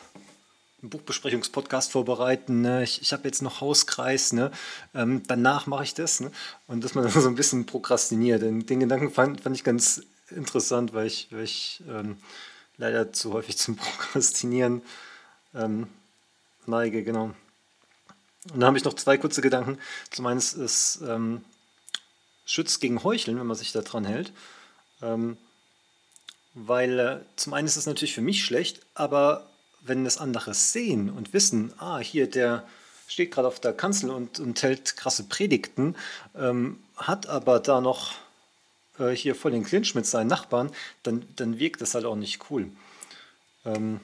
einen Buchbesprechungspodcast vorbereiten, ne? ich, ich habe jetzt noch Hauskreis, ne? Ähm, danach mache ich das. Ne? Und dass man dann so ein bisschen prokrastiniert. Den, den Gedanken fand, fand ich ganz interessant, weil ich, weil ich ähm, leider zu häufig zum Prokrastinieren ähm, neige, genau. Und dann habe ich noch zwei kurze Gedanken. Zum einen ist es ähm, schützt gegen Heucheln, wenn man sich daran hält. Ähm, weil äh, zum einen ist es natürlich für mich schlecht, aber wenn das andere sehen und wissen, ah, hier der steht gerade auf der Kanzel und, und hält krasse Predigten, ähm, hat aber da noch äh, hier voll den Clinch mit seinen Nachbarn, dann, dann wirkt das halt auch nicht cool. Ähm,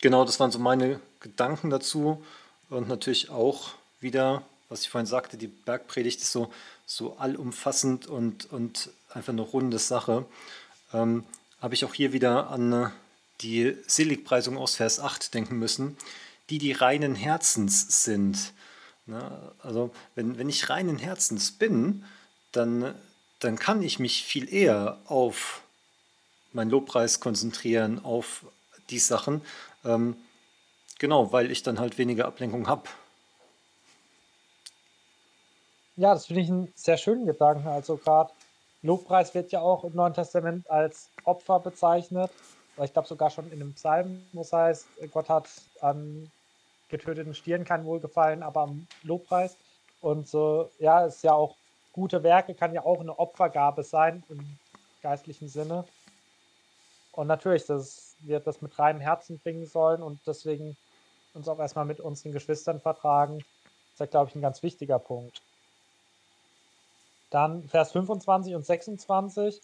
genau, das waren so meine Gedanken dazu und natürlich auch wieder, was ich vorhin sagte, die Bergpredigt ist so, so allumfassend und, und einfach eine runde Sache. Ähm, Habe ich auch hier wieder an die Seligpreisung aus Vers 8 denken müssen, die die reinen Herzens sind. Na, also wenn, wenn ich reinen Herzens bin, dann dann kann ich mich viel eher auf meinen Lobpreis konzentrieren, auf die Sachen. Ähm, genau, weil ich dann halt weniger Ablenkung habe. Ja, das finde ich einen sehr schönen Gedanken. Also gerade Lobpreis wird ja auch im Neuen Testament als Opfer bezeichnet. Ich glaube sogar schon in einem Psalm, wo es heißt, Gott hat an getöteten Stieren kein Wohlgefallen, aber am Lobpreis. Und so, ja, ist ja auch gute Werke, kann ja auch eine Opfergabe sein im geistlichen Sinne. Und natürlich, dass wir das mit reinem Herzen bringen sollen und deswegen uns auch erstmal mit unseren Geschwistern vertragen, ist ja, glaube ich, ein ganz wichtiger Punkt. Dann Vers 25 und 26.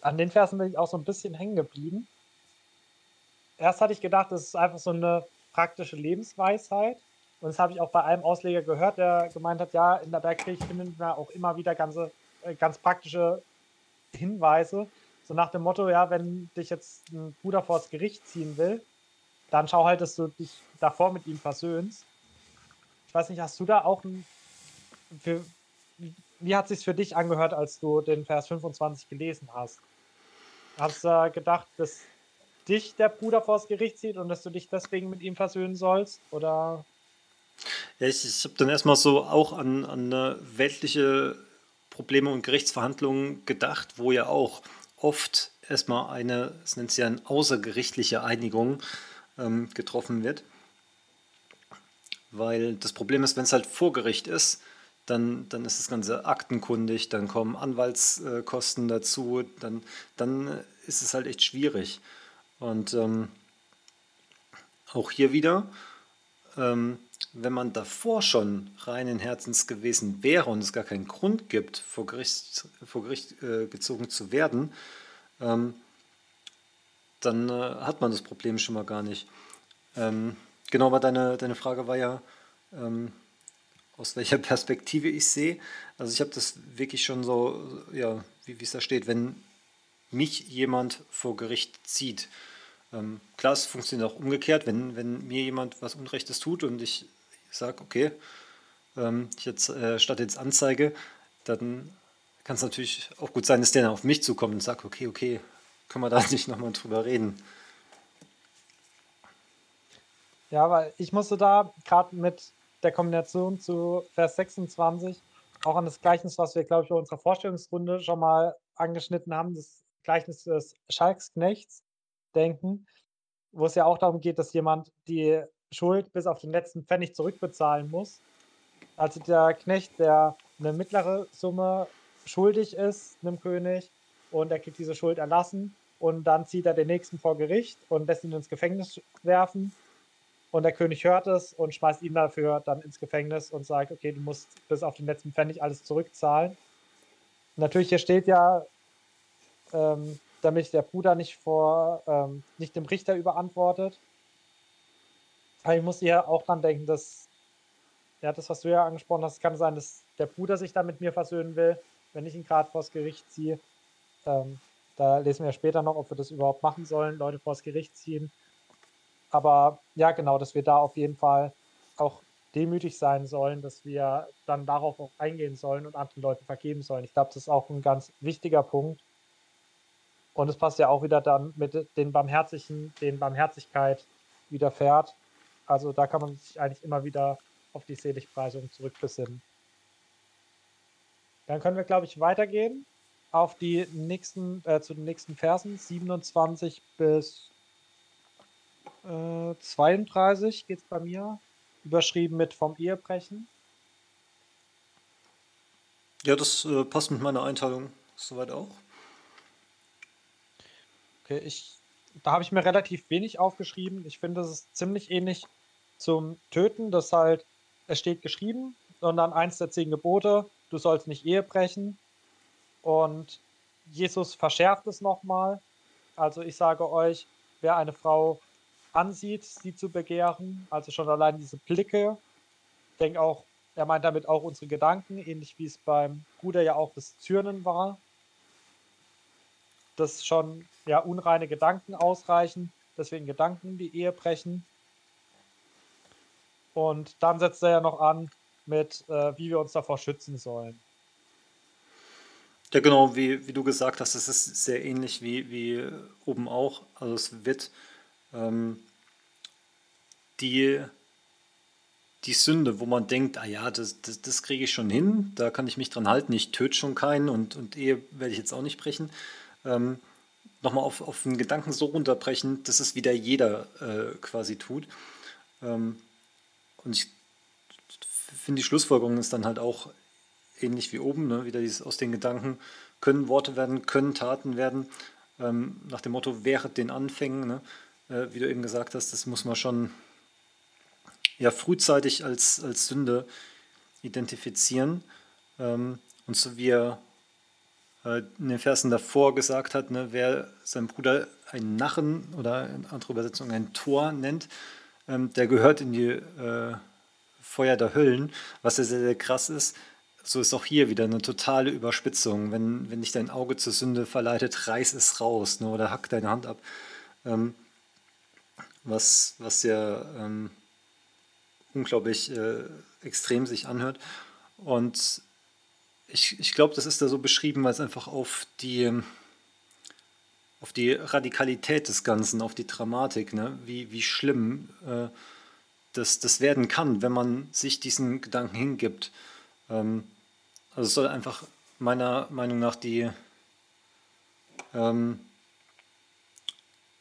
An den Versen bin ich auch so ein bisschen hängen geblieben. Erst hatte ich gedacht, das ist einfach so eine praktische Lebensweisheit. Und das habe ich auch bei einem Ausleger gehört, der gemeint hat, ja, in der Bergkirche finden wir auch immer wieder ganze, äh, ganz praktische Hinweise. So nach dem Motto, ja, wenn dich jetzt ein Bruder vors Gericht ziehen will, dann schau halt, dass du dich davor mit ihm versöhnst. Ich weiß nicht, hast du da auch ein. Für, wie hat es sich für dich angehört, als du den Vers 25 gelesen hast? Hast du gedacht, dass dich der Bruder vors Gericht zieht und dass du dich deswegen mit ihm versöhnen sollst? Oder? Ja, ich, ich habe dann erstmal so auch an, an weltliche Probleme und Gerichtsverhandlungen gedacht, wo ja auch oft erstmal eine, es nennt sich ja eine außergerichtliche Einigung ähm, getroffen wird. Weil das Problem ist, wenn es halt vor Gericht ist, dann, dann ist das Ganze aktenkundig, dann kommen Anwaltskosten dazu, dann, dann ist es halt echt schwierig. Und ähm, auch hier wieder, ähm, wenn man davor schon reinen Herzens gewesen wäre und es gar keinen Grund gibt, vor Gericht, vor Gericht äh, gezogen zu werden, ähm, dann äh, hat man das Problem schon mal gar nicht. Ähm, genau, aber deine, deine Frage war ja, ähm, aus welcher Perspektive ich sehe. Also ich habe das wirklich schon so, ja, wie es da steht, wenn mich jemand vor Gericht zieht, ähm, klar, es funktioniert auch umgekehrt, wenn, wenn mir jemand was Unrechtes tut und ich sage, okay, ähm, ich jetzt äh, statt jetzt Anzeige, dann kann es natürlich auch gut sein, dass der dann auf mich zukommt und sagt, okay, okay, können wir da nicht nochmal drüber reden. Ja, weil ich musste da gerade mit der Kombination zu Vers 26 auch an das Gleichnis, was wir, glaube ich, in unserer Vorstellungsrunde schon mal angeschnitten haben, das Gleichnis des Schalksknechts denken, wo es ja auch darum geht, dass jemand die Schuld bis auf den letzten Pfennig zurückbezahlen muss. Also der Knecht, der eine mittlere Summe schuldig ist einem König und er kriegt diese Schuld erlassen und dann zieht er den nächsten vor Gericht und lässt ihn ins Gefängnis werfen und der König hört es und schmeißt ihn dafür dann ins Gefängnis und sagt, okay, du musst bis auf den letzten Pfennig alles zurückzahlen. Natürlich, hier steht ja, ähm, damit der Bruder nicht vor, ähm, nicht dem Richter überantwortet. Ich muss hier auch dran denken, dass, ja, das, was du ja angesprochen hast, kann sein, dass der Bruder sich dann mit mir versöhnen will, wenn ich ihn gerade vors Gericht ziehe. Ähm, da lesen wir später noch, ob wir das überhaupt machen sollen, Leute vors Gericht ziehen. Aber ja, genau, dass wir da auf jeden Fall auch demütig sein sollen, dass wir dann darauf auch eingehen sollen und anderen Leuten vergeben sollen. Ich glaube, das ist auch ein ganz wichtiger Punkt, und es passt ja auch wieder dann mit den Barmherzigen, den Barmherzigkeit widerfährt. Also da kann man sich eigentlich immer wieder auf die Seligpreisung zurückbesinnen. Dann können wir, glaube ich, weitergehen auf die nächsten, äh, zu den nächsten Versen, 27 bis äh, 32 geht es bei mir, überschrieben mit vom Ehebrechen. Ja, das äh, passt mit meiner Einteilung soweit auch. Okay, ich, da habe ich mir relativ wenig aufgeschrieben. Ich finde, es ist ziemlich ähnlich zum Töten, das halt, es steht geschrieben, sondern eins der zehn Gebote, du sollst nicht Ehe brechen. Und Jesus verschärft es nochmal. Also ich sage euch, wer eine Frau ansieht, sie zu begehren, also schon allein diese Blicke, denke auch, er meint damit auch unsere Gedanken, ähnlich wie es beim Bruder ja auch das Zürnen war, dass schon ja, unreine Gedanken ausreichen, deswegen Gedanken die Ehe brechen. Und dann setzt er ja noch an mit, äh, wie wir uns davor schützen sollen. Ja, genau, wie, wie du gesagt hast, es ist sehr ähnlich wie, wie oben auch. Also es wird ähm, die die Sünde, wo man denkt, ah ja, das, das, das kriege ich schon hin, da kann ich mich dran halten, ich töte schon keinen und, und Ehe werde ich jetzt auch nicht brechen. Ähm, Nochmal auf, auf einen Gedanken so runterbrechen, dass es wieder jeder äh, quasi tut. Ähm, und ich finde, die Schlussfolgerung ist dann halt auch ähnlich wie oben, ne? wieder dieses aus den Gedanken, können Worte werden, können Taten werden, ähm, nach dem Motto, während den Anfängen, ne? äh, wie du eben gesagt hast, das muss man schon ja, frühzeitig als, als Sünde identifizieren. Ähm, und so wie er in den Versen davor gesagt hat, ne, wer seinen Bruder einen Narren oder in anderer Übersetzung ein Tor nennt, ähm, der gehört in die äh, Feuer der Höllen, was ja sehr, sehr krass ist. So ist auch hier wieder eine totale Überspitzung. Wenn, wenn dich dein Auge zur Sünde verleitet, reiß es raus ne, oder hack deine Hand ab. Ähm, was, was ja ähm, unglaublich äh, extrem sich anhört. Und ich, ich glaube, das ist da so beschrieben, weil es einfach auf die, auf die Radikalität des Ganzen, auf die Dramatik, ne? wie, wie schlimm äh, das, das werden kann, wenn man sich diesen Gedanken hingibt. Ähm, also es soll einfach meiner Meinung nach die, ähm,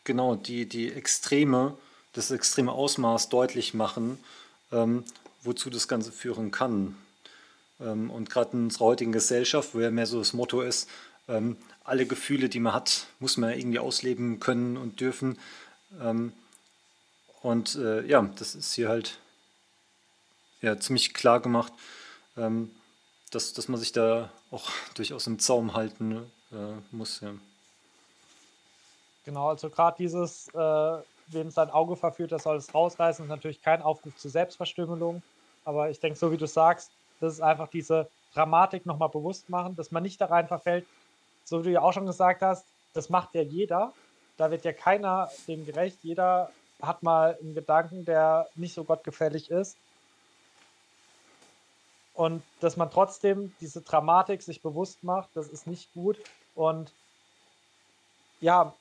genau, die, die Extreme, das extreme Ausmaß deutlich machen, ähm, wozu das Ganze führen kann. Ähm, und gerade in unserer heutigen Gesellschaft, wo ja mehr so das Motto ist, ähm, alle Gefühle, die man hat, muss man irgendwie ausleben können und dürfen. Ähm, und äh, ja, das ist hier halt ja, ziemlich klar gemacht, dass, dass man sich da auch durchaus im Zaum halten äh, muss. Ja. Genau, also gerade dieses äh, wem sein Auge verführt, der soll es rausreißen. Das ist natürlich kein Aufruf zur Selbstverstümmelung. Aber ich denke, so wie du sagst, das ist einfach diese Dramatik nochmal bewusst machen, dass man nicht da rein verfällt. So wie du ja auch schon gesagt hast, das macht ja jeder. Da wird ja keiner dem gerecht. Jeder hat mal einen Gedanken, der nicht so gottgefällig ist. Und dass man trotzdem diese Dramatik sich bewusst macht, das ist nicht gut. Und ja,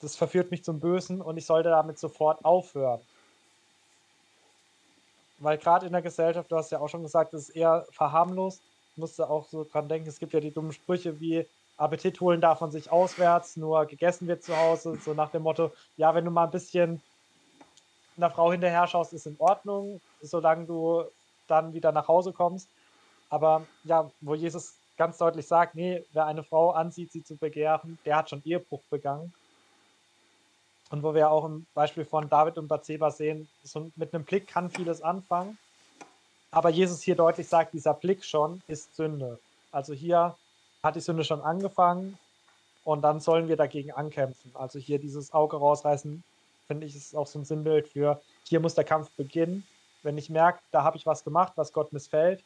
das verführt mich zum Bösen und ich sollte damit sofort aufhören. Weil gerade in der Gesellschaft, du hast ja auch schon gesagt, das ist eher verharmlost. Ich musste auch so dran denken, es gibt ja die dummen Sprüche wie Appetit holen darf man sich auswärts, nur gegessen wird zu Hause, so nach dem Motto, ja, wenn du mal ein bisschen einer Frau hinterher schaust, ist in Ordnung, solange du dann wieder nach Hause kommst. Aber ja, wo Jesus ganz deutlich sagt, nee, wer eine Frau ansieht, sie zu begehren, der hat schon Ehebruch begangen. Und wo wir auch im Beispiel von David und Bathseba sehen, so mit einem Blick kann vieles anfangen. Aber Jesus hier deutlich sagt, dieser Blick schon ist Sünde. Also hier hat die Sünde schon angefangen und dann sollen wir dagegen ankämpfen. Also hier dieses Auge rausreißen, finde ich, ist auch so ein Sinnbild für, hier muss der Kampf beginnen. Wenn ich merke, da habe ich was gemacht, was Gott missfällt,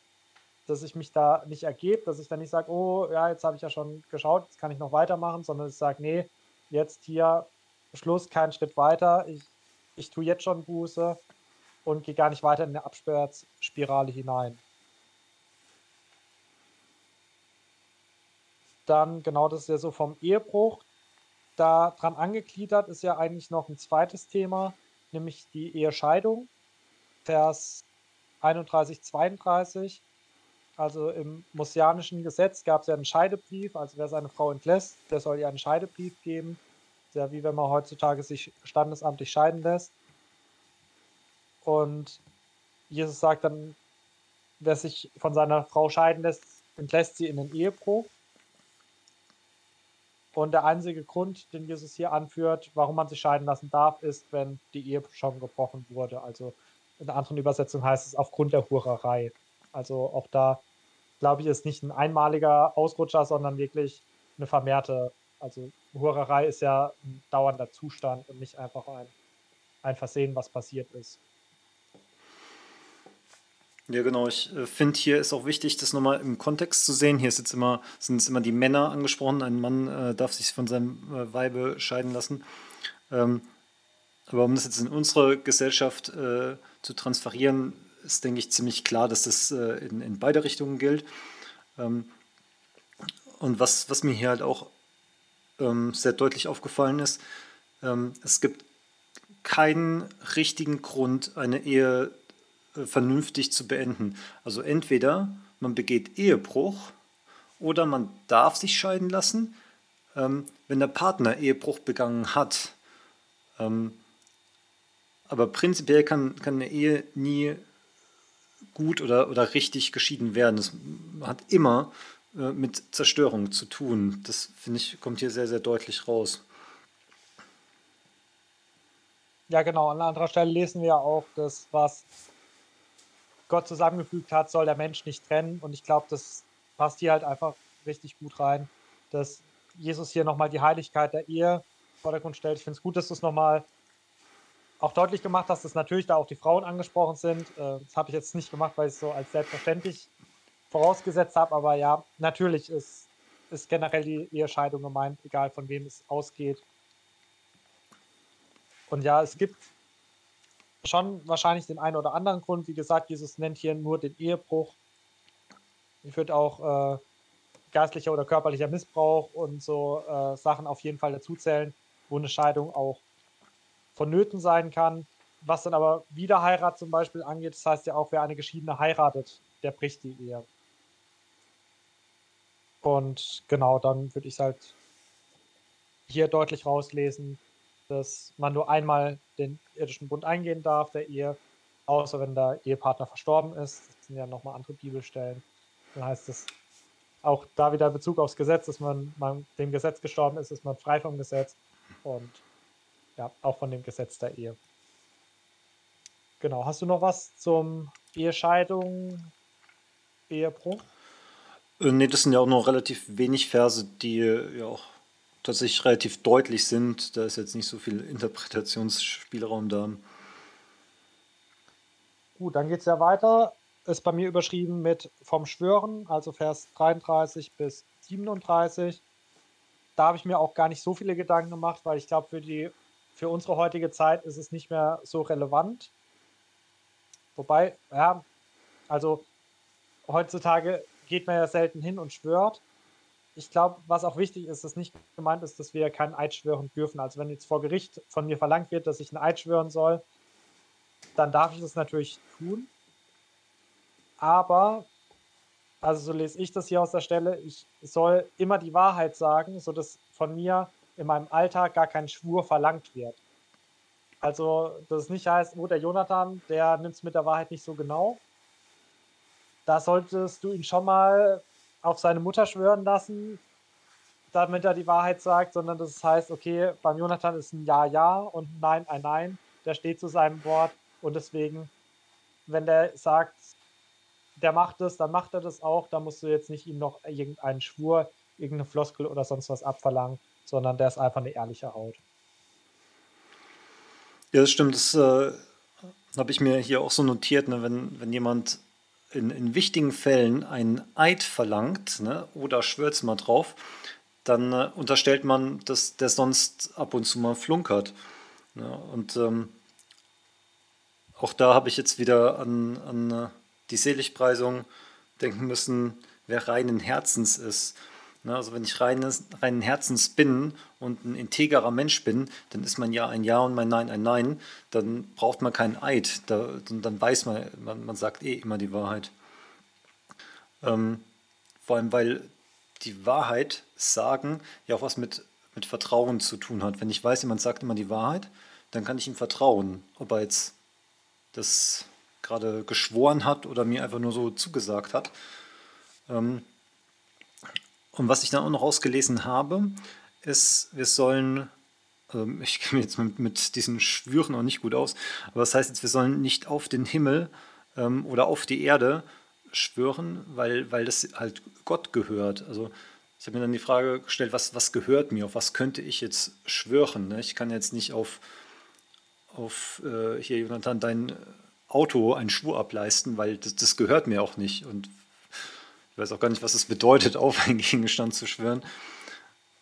dass ich mich da nicht ergebe, dass ich dann nicht sage, oh ja, jetzt habe ich ja schon geschaut, jetzt kann ich noch weitermachen, sondern ich sage, nee, jetzt hier Schluss, keinen Schritt weiter. Ich, ich tue jetzt schon Buße und gehe gar nicht weiter in eine Absperrspirale hinein. Dann, genau, das ist ja so vom Ehebruch. Daran angegliedert ist ja eigentlich noch ein zweites Thema, nämlich die Ehescheidung. Vers 31, 32. Also im mosianischen Gesetz gab es ja einen Scheidebrief. Also wer seine Frau entlässt, der soll ihr einen Scheidebrief geben ja wie wenn man heutzutage sich standesamtlich scheiden lässt. Und Jesus sagt dann, wer sich von seiner Frau scheiden lässt, entlässt sie in den Ehebruch. Und der einzige Grund, den Jesus hier anführt, warum man sich scheiden lassen darf, ist, wenn die Ehe schon gebrochen wurde. Also in der anderen Übersetzung heißt es aufgrund der Hurerei. Also auch da, glaube ich, ist nicht ein einmaliger Ausrutscher, sondern wirklich eine vermehrte also Hurerei ist ja ein dauernder Zustand und nicht einfach ein, ein Versehen, was passiert ist. Ja, genau. Ich äh, finde, hier ist auch wichtig, das nochmal im Kontext zu sehen. Hier ist jetzt immer, sind jetzt immer die Männer angesprochen. Ein Mann äh, darf sich von seinem äh, Weibe scheiden lassen. Ähm, aber um das jetzt in unsere Gesellschaft äh, zu transferieren, ist, denke ich, ziemlich klar, dass das äh, in, in beide Richtungen gilt. Ähm, und was, was mir hier halt auch ähm, sehr deutlich aufgefallen ist, ähm, es gibt keinen richtigen Grund, eine Ehe äh, vernünftig zu beenden. Also entweder man begeht Ehebruch oder man darf sich scheiden lassen, ähm, wenn der Partner Ehebruch begangen hat. Ähm, aber prinzipiell kann, kann eine Ehe nie gut oder, oder richtig geschieden werden. Es hat immer mit Zerstörung zu tun. Das finde ich, kommt hier sehr, sehr deutlich raus. Ja, genau. An anderer Stelle lesen wir auch, dass was Gott zusammengefügt hat, soll der Mensch nicht trennen. Und ich glaube, das passt hier halt einfach richtig gut rein, dass Jesus hier nochmal die Heiligkeit der Ehe Vordergrund stellt. Ich finde es gut, dass du es nochmal auch deutlich gemacht hast, dass natürlich da auch die Frauen angesprochen sind. Äh, das habe ich jetzt nicht gemacht, weil ich es so als selbstverständlich vorausgesetzt habe. Aber ja, natürlich ist, ist generell die Ehescheidung gemeint, egal von wem es ausgeht. Und ja, es gibt schon wahrscheinlich den einen oder anderen Grund. Wie gesagt, Jesus nennt hier nur den Ehebruch. Ich würde auch äh, geistlicher oder körperlicher Missbrauch und so äh, Sachen auf jeden Fall dazuzählen, wo eine Scheidung auch vonnöten sein kann. Was dann aber Wiederheirat zum Beispiel angeht, das heißt ja auch, wer eine Geschiedene heiratet, der bricht die Ehe. Und genau, dann würde ich es halt hier deutlich rauslesen, dass man nur einmal den irdischen Bund eingehen darf, der Ehe, außer wenn der Ehepartner verstorben ist. Das sind ja nochmal andere Bibelstellen. Dann heißt es auch da wieder Bezug aufs Gesetz, dass man, man dem Gesetz gestorben ist, ist man frei vom Gesetz und ja, auch von dem Gesetz der Ehe. Genau. Hast du noch was zum Ehescheidung, Ehebruch? Äh, nee, das sind ja auch noch relativ wenig Verse, die äh, ja auch tatsächlich relativ deutlich sind. Da ist jetzt nicht so viel Interpretationsspielraum da. Gut, dann geht es ja weiter. Ist bei mir überschrieben mit vom Schwören, also Vers 33 bis 37. Da habe ich mir auch gar nicht so viele Gedanken gemacht, weil ich glaube, für für unsere heutige Zeit ist es nicht mehr so relevant. Wobei, ja, also heutzutage geht man ja selten hin und schwört ich glaube, was auch wichtig ist, dass nicht gemeint ist, dass wir keinen Eid schwören dürfen. Also wenn jetzt vor Gericht von mir verlangt wird, dass ich einen Eid schwören soll, dann darf ich das natürlich tun. Aber, also so lese ich das hier aus der Stelle, ich soll immer die Wahrheit sagen, sodass von mir in meinem Alltag gar kein Schwur verlangt wird. Also, dass es nicht heißt, oh, der Jonathan, der nimmt es mit der Wahrheit nicht so genau. Da solltest du ihn schon mal auf seine Mutter schwören lassen, damit er die Wahrheit sagt, sondern das heißt, okay, beim Jonathan ist ein Ja, Ja und ein Nein, ein Nein. Der steht zu seinem Wort und deswegen, wenn der sagt, der macht es, dann macht er das auch. Da musst du jetzt nicht ihm noch irgendeinen Schwur, irgendeine Floskel oder sonst was abverlangen, sondern der ist einfach eine ehrliche Haut. Ja, das stimmt. Das äh, habe ich mir hier auch so notiert, ne? wenn, wenn jemand in, in wichtigen Fällen einen Eid verlangt ne, oder schwört mal drauf, dann äh, unterstellt man, dass der sonst ab und zu mal flunkert. Ja, und ähm, auch da habe ich jetzt wieder an, an äh, die Seligpreisung denken müssen, wer reinen Herzens ist. Ne, also wenn ich reines, reinen Herzens bin und ein integerer Mensch bin, dann ist mein Ja ein Ja und mein Nein ein Nein. Dann braucht man keinen Eid. Da, dann weiß man, man, man sagt eh immer die Wahrheit. Ähm, vor allem, weil die Wahrheit sagen ja auch was mit, mit Vertrauen zu tun hat. Wenn ich weiß, jemand sagt immer die Wahrheit, dann kann ich ihm vertrauen, ob er jetzt das gerade geschworen hat oder mir einfach nur so zugesagt hat. Ähm, und was ich dann auch noch ausgelesen habe, ist, wir sollen, also ich kenne mich jetzt mit, mit, diesen Schwüren auch nicht gut aus, aber das heißt jetzt, wir sollen nicht auf den Himmel ähm, oder auf die Erde schwören, weil, weil das halt Gott gehört. Also ich habe mir dann die Frage gestellt, was, was gehört mir, auf was könnte ich jetzt schwören? Ne? Ich kann jetzt nicht auf, auf äh, hier, Jonathan, dein Auto einen Schwur ableisten, weil das, das gehört mir auch nicht. Und ich weiß auch gar nicht, was es bedeutet, auf einen Gegenstand zu schwören.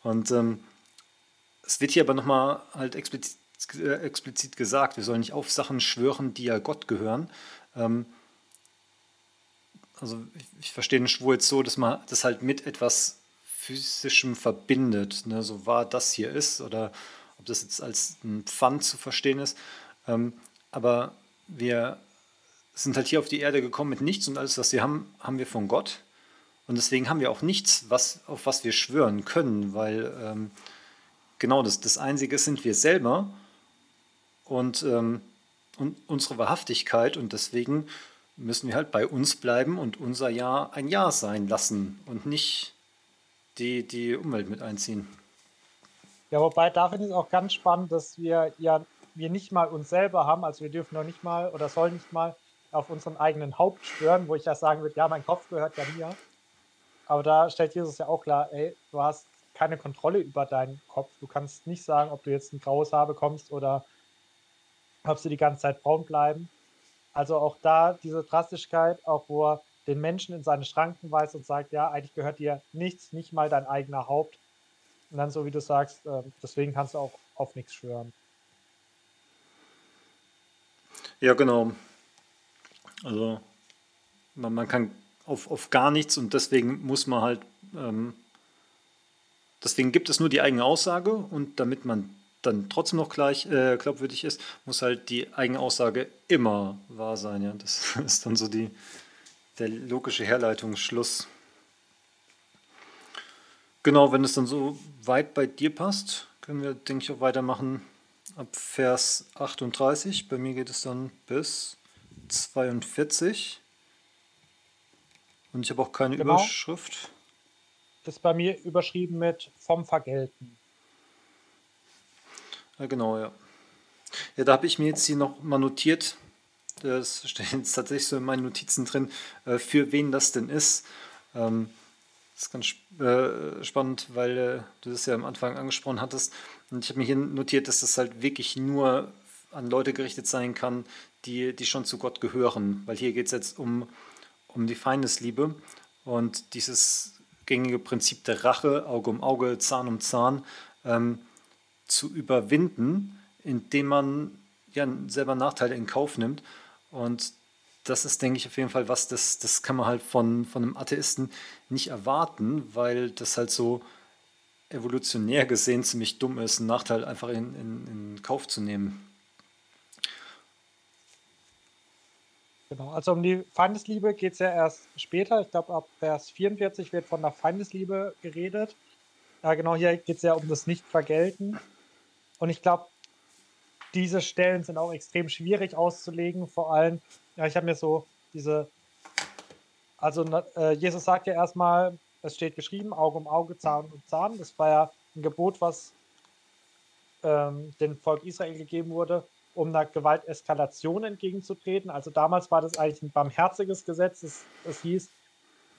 Und ähm, es wird hier aber nochmal halt explizit, äh, explizit, gesagt, wir sollen nicht auf Sachen schwören, die ja Gott gehören. Ähm, also ich, ich, verstehe den Schwur jetzt so, dass man das halt mit etwas Physischem verbindet. Ne? So wahr das hier ist oder ob das jetzt als ein Pfand zu verstehen ist. Ähm, aber wir sind halt hier auf die Erde gekommen mit nichts und alles, was wir haben, haben wir von Gott. Und deswegen haben wir auch nichts, was, auf was wir schwören können, weil ähm, genau das, das Einzige sind wir selber und, ähm, und unsere Wahrhaftigkeit. Und deswegen müssen wir halt bei uns bleiben und unser Ja ein Ja sein lassen und nicht die, die Umwelt mit einziehen. Ja, wobei da finde ich es auch ganz spannend, dass wir ja wir nicht mal uns selber haben, also wir dürfen noch nicht mal oder sollen nicht mal auf unseren eigenen Haupt schwören, wo ich ja sagen würde, ja, mein Kopf gehört ja mir. Aber da stellt Jesus ja auch klar, ey, du hast keine Kontrolle über deinen Kopf. Du kannst nicht sagen, ob du jetzt ein graues Haar bekommst oder ob sie die ganze Zeit braun bleiben. Also auch da diese Drastigkeit, auch wo er den Menschen in seine Schranken weist und sagt, ja, eigentlich gehört dir nichts, nicht mal dein eigener Haupt. Und dann, so wie du sagst, äh, deswegen kannst du auch auf nichts schwören. Ja, genau. Also man, man kann auf, auf gar nichts und deswegen muss man halt, ähm, deswegen gibt es nur die eigene Aussage und damit man dann trotzdem noch gleich äh, glaubwürdig ist, muss halt die eigene Aussage immer wahr sein. Ja? Das ist dann so die, der logische Herleitungsschluss. Genau, wenn es dann so weit bei dir passt, können wir, denke ich, auch weitermachen ab Vers 38. Bei mir geht es dann bis 42. Und ich habe auch keine genau. Überschrift. Das ist bei mir überschrieben mit vom Vergelten. Ja, genau, ja. Ja, da habe ich mir jetzt hier noch mal notiert, das steht jetzt tatsächlich so in meinen Notizen drin, äh, für wen das denn ist. Ähm, das ist ganz äh, spannend, weil äh, du das ja am Anfang angesprochen hattest. Und ich habe mir hier notiert, dass das halt wirklich nur an Leute gerichtet sein kann, die, die schon zu Gott gehören. Weil hier geht es jetzt um, um die Feindesliebe und dieses gängige Prinzip der Rache, Auge um Auge, Zahn um Zahn, ähm, zu überwinden, indem man ja selber Nachteile in Kauf nimmt. Und das ist, denke ich, auf jeden Fall was, das, das kann man halt von, von einem Atheisten nicht erwarten, weil das halt so evolutionär gesehen ziemlich dumm ist, einen Nachteil einfach in, in, in Kauf zu nehmen. Genau, also um die Feindesliebe geht es ja erst später. Ich glaube, ab Vers 44 wird von der Feindesliebe geredet. Ja, genau, hier geht es ja um das Nichtvergelten. Und ich glaube, diese Stellen sind auch extrem schwierig auszulegen. Vor allem, ja, ich habe mir so diese, also äh, Jesus sagt ja erstmal, es steht geschrieben, Auge um Auge, Zahn um Zahn. Das war ja ein Gebot, was ähm, dem Volk Israel gegeben wurde, um einer Gewalteskalation entgegenzutreten. Also damals war das eigentlich ein barmherziges Gesetz. Es, es hieß,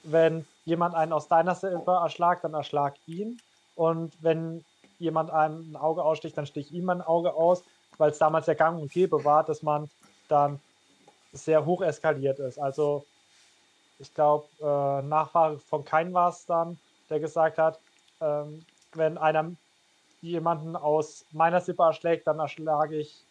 wenn jemand einen aus deiner Silbe erschlagt, dann erschlag ihn. Und wenn jemand einem ein Auge aussticht, dann stich ihm ein Auge aus, weil es damals ja gang und gäbe war, dass man dann sehr hoch eskaliert ist. Also ich glaube, äh, Nachfahre von Kain war es dann, der gesagt hat, ähm, wenn einer jemanden aus meiner Sippe erschlägt, dann erschlage ich,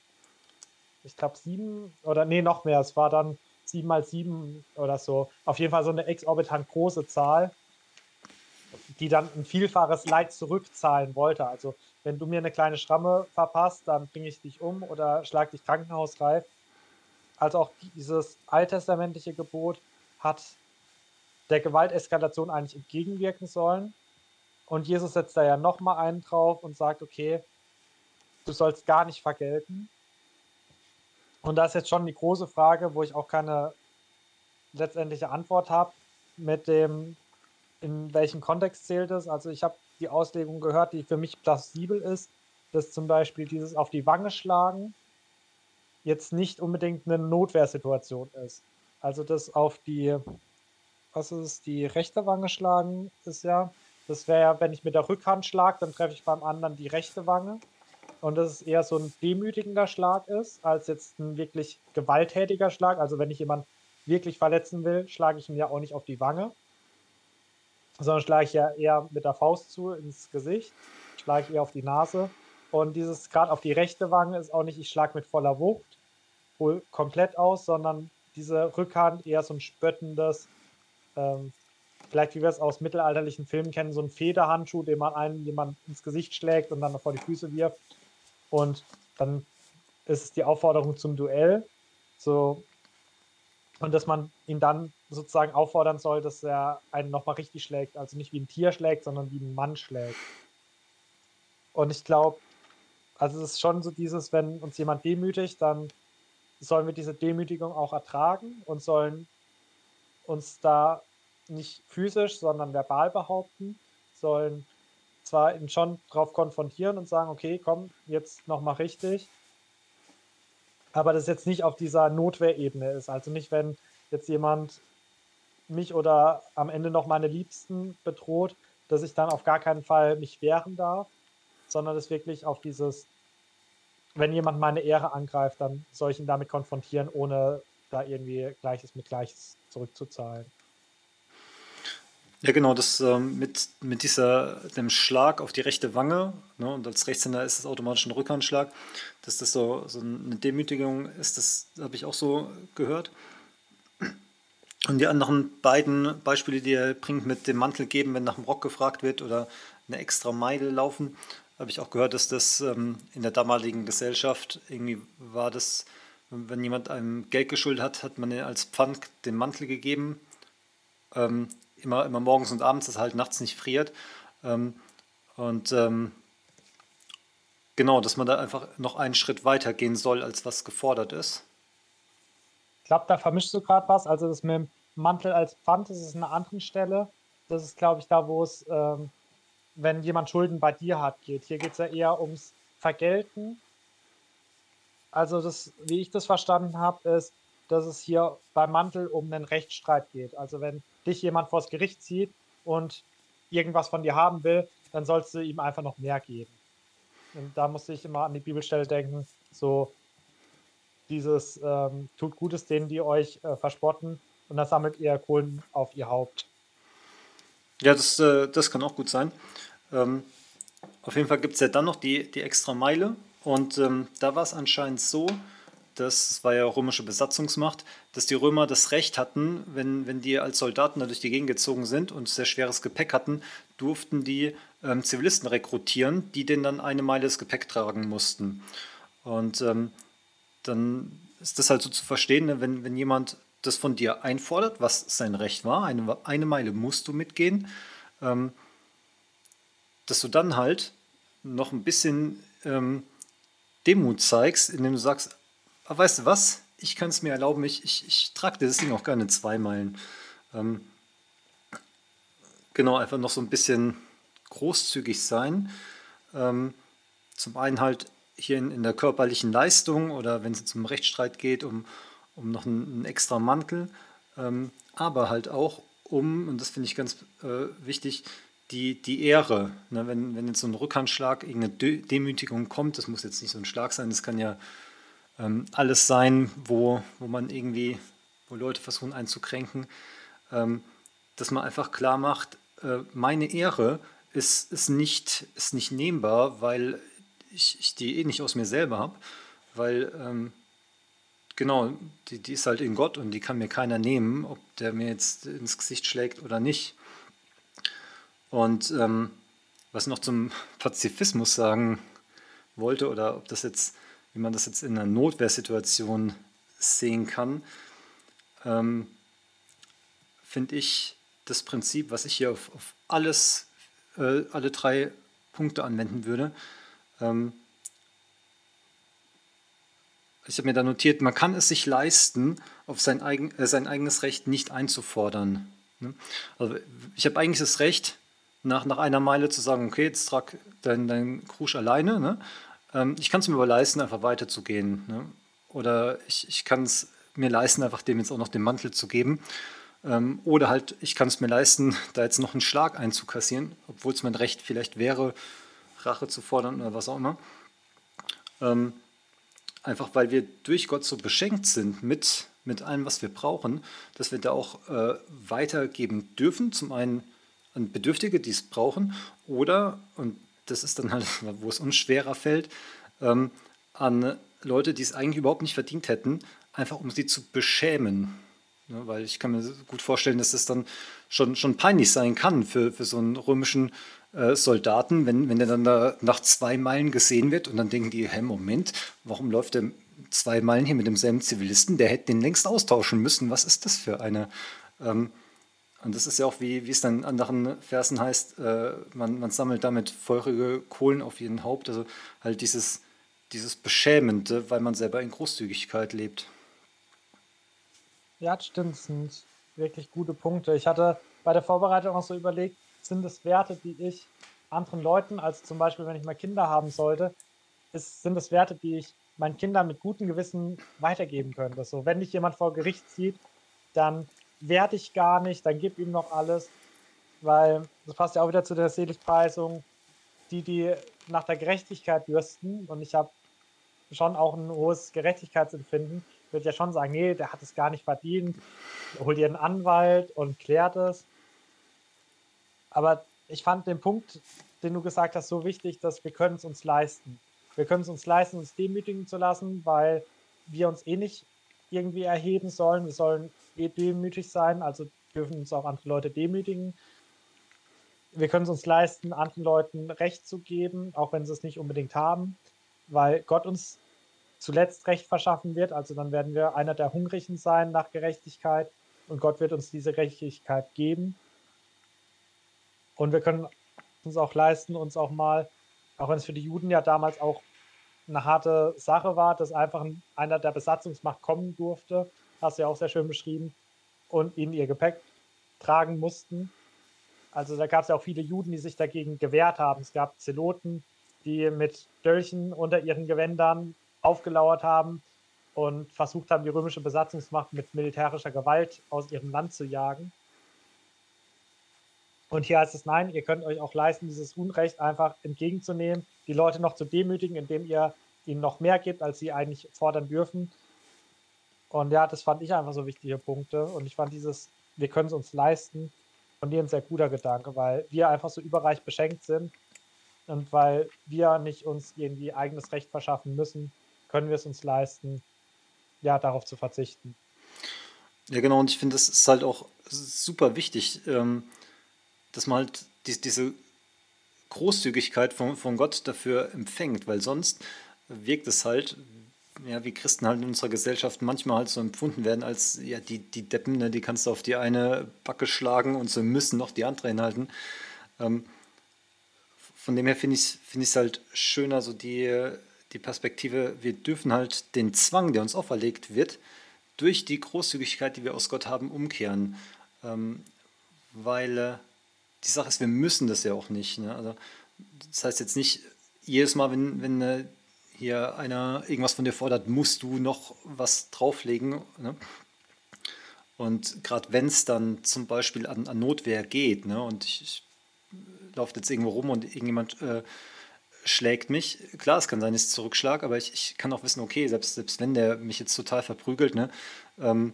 ich glaube, sieben oder nee, noch mehr. Es war dann sieben mal sieben oder so. Auf jeden Fall so eine exorbitant große Zahl die dann ein vielfaches Leid zurückzahlen wollte. Also wenn du mir eine kleine Schramme verpasst, dann bringe ich dich um oder schlag dich krankenhausreif. Also auch dieses alttestamentliche Gebot hat der Gewalteskalation eigentlich entgegenwirken sollen. Und Jesus setzt da ja nochmal einen drauf und sagt, okay, du sollst gar nicht vergelten. Und da ist jetzt schon die große Frage, wo ich auch keine letztendliche Antwort habe, mit dem in welchem Kontext zählt es. Also ich habe die Auslegung gehört, die für mich plausibel ist, dass zum Beispiel dieses auf die Wange schlagen jetzt nicht unbedingt eine Notwehrsituation ist. Also das auf die, was ist die rechte Wange schlagen ist ja, das wäre ja, wenn ich mit der Rückhand schlage, dann treffe ich beim anderen die rechte Wange. Und das ist eher so ein demütigender Schlag ist, als jetzt ein wirklich gewalttätiger Schlag. Also wenn ich jemanden wirklich verletzen will, schlage ich ihn ja auch nicht auf die Wange, sondern schlage ich ja eher mit der Faust zu ins Gesicht, schlage ich eher auf die Nase. Und dieses gerade auf die rechte Wange ist auch nicht, ich schlage mit voller Wucht, wohl komplett aus, sondern diese Rückhand eher so ein spöttendes, ähm, vielleicht wie wir es aus mittelalterlichen Filmen kennen, so ein Federhandschuh, den man einem jemand ins Gesicht schlägt und dann vor die Füße wirft. Und dann ist es die Aufforderung zum Duell. So und dass man ihn dann sozusagen auffordern soll, dass er einen nochmal richtig schlägt. Also nicht wie ein Tier schlägt, sondern wie ein Mann schlägt. Und ich glaube, also es ist schon so dieses, wenn uns jemand demütigt, dann sollen wir diese Demütigung auch ertragen und sollen uns da nicht physisch, sondern verbal behaupten, sollen zwar ihn schon drauf konfrontieren und sagen, okay, komm, jetzt nochmal richtig, aber das jetzt nicht auf dieser Notwehrebene ist. Also nicht, wenn jetzt jemand mich oder am Ende noch meine Liebsten bedroht, dass ich dann auf gar keinen Fall mich wehren darf, sondern das wirklich auf dieses, wenn jemand meine Ehre angreift, dann soll ich ihn damit konfrontieren, ohne da irgendwie Gleiches mit Gleiches zurückzuzahlen. Ja, genau, das ähm, mit, mit dieser, dem Schlag auf die rechte Wange, ne, und als Rechtshänder ist es automatisch ein Rückhandschlag, dass das so, so eine Demütigung ist, das habe ich auch so gehört. Und die anderen beiden Beispiele, die er bringt, mit dem Mantel geben, wenn nach dem Rock gefragt wird oder eine extra Meile laufen, habe ich auch gehört, dass das ähm, in der damaligen Gesellschaft irgendwie war, dass wenn jemand einem Geld geschuldet hat, hat man als Pfand den Mantel gegeben. Ähm, immer, immer morgens und abends, dass halt nachts nicht friert. Ähm, und ähm, genau, dass man da einfach noch einen Schritt weiter gehen soll, als was gefordert ist. Ich glaube, da vermischst du gerade was. Also das mit dem Mantel als Pfand, das ist an einer anderen Stelle. Das ist, glaube ich, da, wo es, ähm, wenn jemand Schulden bei dir hat, geht. Hier geht es ja eher ums Vergelten. Also das, wie ich das verstanden habe, ist, dass es hier beim Mantel um einen Rechtsstreit geht. Also wenn dich jemand vors Gericht zieht und irgendwas von dir haben will, dann sollst du ihm einfach noch mehr geben. Und da musste ich immer an die Bibelstelle denken, so dieses ähm, tut Gutes denen, die euch äh, verspotten und dann sammelt ihr Kohlen auf ihr Haupt. Ja, das, äh, das kann auch gut sein. Ähm, auf jeden Fall gibt es ja dann noch die, die extra Meile und ähm, da war es anscheinend so, das war ja römische Besatzungsmacht, dass die Römer das Recht hatten, wenn, wenn die als Soldaten da durch die Gegend gezogen sind und sehr schweres Gepäck hatten, durften die ähm, Zivilisten rekrutieren, die denen dann eine Meile das Gepäck tragen mussten. Und ähm, dann ist das halt so zu verstehen, ne, wenn, wenn jemand das von dir einfordert, was sein Recht war, eine, eine Meile musst du mitgehen, ähm, dass du dann halt noch ein bisschen ähm, Demut zeigst, indem du sagst, aber weißt du was? Ich kann es mir erlauben, ich, ich, ich trage dieses Ding auch gerne zwei Meilen. Ähm, genau, einfach noch so ein bisschen großzügig sein. Ähm, zum einen halt hier in, in, der körperlichen Leistung oder wenn es jetzt um Rechtsstreit geht, um, um noch einen, einen extra Mantel, ähm, aber halt auch um, und das finde ich ganz äh, wichtig, die, die Ehre. Ne? Wenn, wenn jetzt so ein Rückhandschlag, irgendeine Demütigung kommt, das muss jetzt nicht so ein Schlag sein, das kann ja ähm, alles sein, wo, wo man irgendwie, wo Leute versuchen einzukränken, ähm, dass man einfach klar macht, äh, meine Ehre ist, ist, nicht, ist nicht nehmbar, weil ich, ich die eh nicht aus mir selber habe, weil ähm, genau, die, die ist halt in Gott und die kann mir keiner nehmen, ob der mir jetzt ins Gesicht schlägt oder nicht. Und ähm, was noch zum Pazifismus sagen wollte oder ob das jetzt wie man das jetzt in einer Notwehrsituation sehen kann, ähm, finde ich das Prinzip, was ich hier auf, auf alles, äh, alle drei Punkte anwenden würde. Ähm, ich habe mir da notiert, man kann es sich leisten, auf sein, eigen, äh, sein eigenes Recht nicht einzufordern. Ne? Also ich habe eigentlich das Recht, nach, nach einer Meile zu sagen, okay, jetzt trag dein, dein Krusch alleine, ne? Ähm, ich kann es mir aber leisten, einfach weiterzugehen. Ne? Oder ich, ich kann es mir leisten, einfach dem jetzt auch noch den Mantel zu geben. Ähm, oder halt, ich kann es mir leisten, da jetzt noch einen Schlag einzukassieren, obwohl es mein Recht vielleicht wäre, Rache zu fordern oder was auch immer. Ähm, einfach weil wir durch Gott so beschenkt sind mit, mit allem, was wir brauchen, dass wir da auch äh, weitergeben dürfen. Zum einen an Bedürftige, die es brauchen, oder, und das ist dann halt, wo es uns schwerer fällt, ähm, an Leute, die es eigentlich überhaupt nicht verdient hätten, einfach um sie zu beschämen. Ja, weil ich kann mir gut vorstellen, dass es dann schon, schon peinlich sein kann für, für so einen römischen äh, Soldaten, wenn, wenn der dann da nach zwei Meilen gesehen wird und dann denken die, hä, Moment, warum läuft der zwei Meilen hier mit demselben Zivilisten? Der hätte den längst austauschen müssen. Was ist das für eine? Ähm, und das ist ja auch, wie, wie es dann in anderen Versen heißt, äh, man, man sammelt damit feurige Kohlen auf jeden Haupt. Also halt dieses, dieses Beschämende, weil man selber in Großzügigkeit lebt. Ja, das stimmt. Das sind wirklich gute Punkte. Ich hatte bei der Vorbereitung auch so überlegt, sind es Werte, die ich anderen Leuten, als zum Beispiel, wenn ich mal Kinder haben sollte, ist, sind es Werte, die ich meinen Kindern mit gutem Gewissen weitergeben könnte. So, wenn dich jemand vor Gericht zieht, dann werte ich gar nicht, dann gib ihm noch alles, weil das passt ja auch wieder zu der Seligpreisung, die, die nach der Gerechtigkeit dürsten und ich habe schon auch ein hohes Gerechtigkeitsempfinden, würde ja schon sagen, nee, der hat es gar nicht verdient, hol dir einen Anwalt und klärt es. Aber ich fand den Punkt, den du gesagt hast, so wichtig, dass wir können es uns leisten. Wir können es uns leisten, uns demütigen zu lassen, weil wir uns eh nicht irgendwie erheben sollen. Wir sollen eh demütig sein, also dürfen uns auch andere Leute demütigen. Wir können es uns leisten, anderen Leuten Recht zu geben, auch wenn sie es nicht unbedingt haben, weil Gott uns zuletzt Recht verschaffen wird. Also dann werden wir einer der Hungrigen sein nach Gerechtigkeit und Gott wird uns diese Gerechtigkeit geben. Und wir können uns auch leisten, uns auch mal, auch wenn es für die Juden ja damals auch eine harte Sache war, dass einfach einer der Besatzungsmacht kommen durfte, hast du ja auch sehr schön beschrieben, und ihnen ihr Gepäck tragen mussten. Also da gab es ja auch viele Juden, die sich dagegen gewehrt haben. Es gab Zeloten, die mit Dölchen unter ihren Gewändern aufgelauert haben und versucht haben, die römische Besatzungsmacht mit militärischer Gewalt aus ihrem Land zu jagen. Und hier heißt es, nein, ihr könnt euch auch leisten, dieses Unrecht einfach entgegenzunehmen, die Leute noch zu demütigen, indem ihr ihnen noch mehr gibt, als sie eigentlich fordern dürfen. Und ja, das fand ich einfach so wichtige Punkte. Und ich fand dieses, wir können es uns leisten, von dir ein sehr guter Gedanke, weil wir einfach so überreich beschenkt sind und weil wir nicht uns irgendwie eigenes Recht verschaffen müssen, können wir es uns leisten, ja, darauf zu verzichten. Ja, genau, und ich finde, das ist halt auch super wichtig, ähm, dass man halt die, diese Großzügigkeit von, von Gott dafür empfängt, weil sonst wirkt es halt, ja, wie Christen halt in unserer Gesellschaft manchmal halt so empfunden werden, als ja, die, die Deppen, ne, die kannst du auf die eine Backe schlagen und sie müssen noch die andere hinhalten. Ähm, von dem her finde ich es find halt schöner, so die, die Perspektive, wir dürfen halt den Zwang, der uns auferlegt wird, durch die Großzügigkeit, die wir aus Gott haben, umkehren. Ähm, weil äh, die Sache ist, wir müssen das ja auch nicht. Ne? Also, das heißt jetzt nicht, jedes Mal, wenn, wenn äh, hier einer irgendwas von dir fordert, musst du noch was drauflegen. Ne? Und gerade wenn es dann zum Beispiel an, an Notwehr geht, ne? und ich, ich laufe jetzt irgendwo rum und irgendjemand äh, schlägt mich. Klar, es kann sein, dass ich zurückschlage, aber ich, ich kann auch wissen, okay, selbst, selbst wenn der mich jetzt total verprügelt, ne, ähm,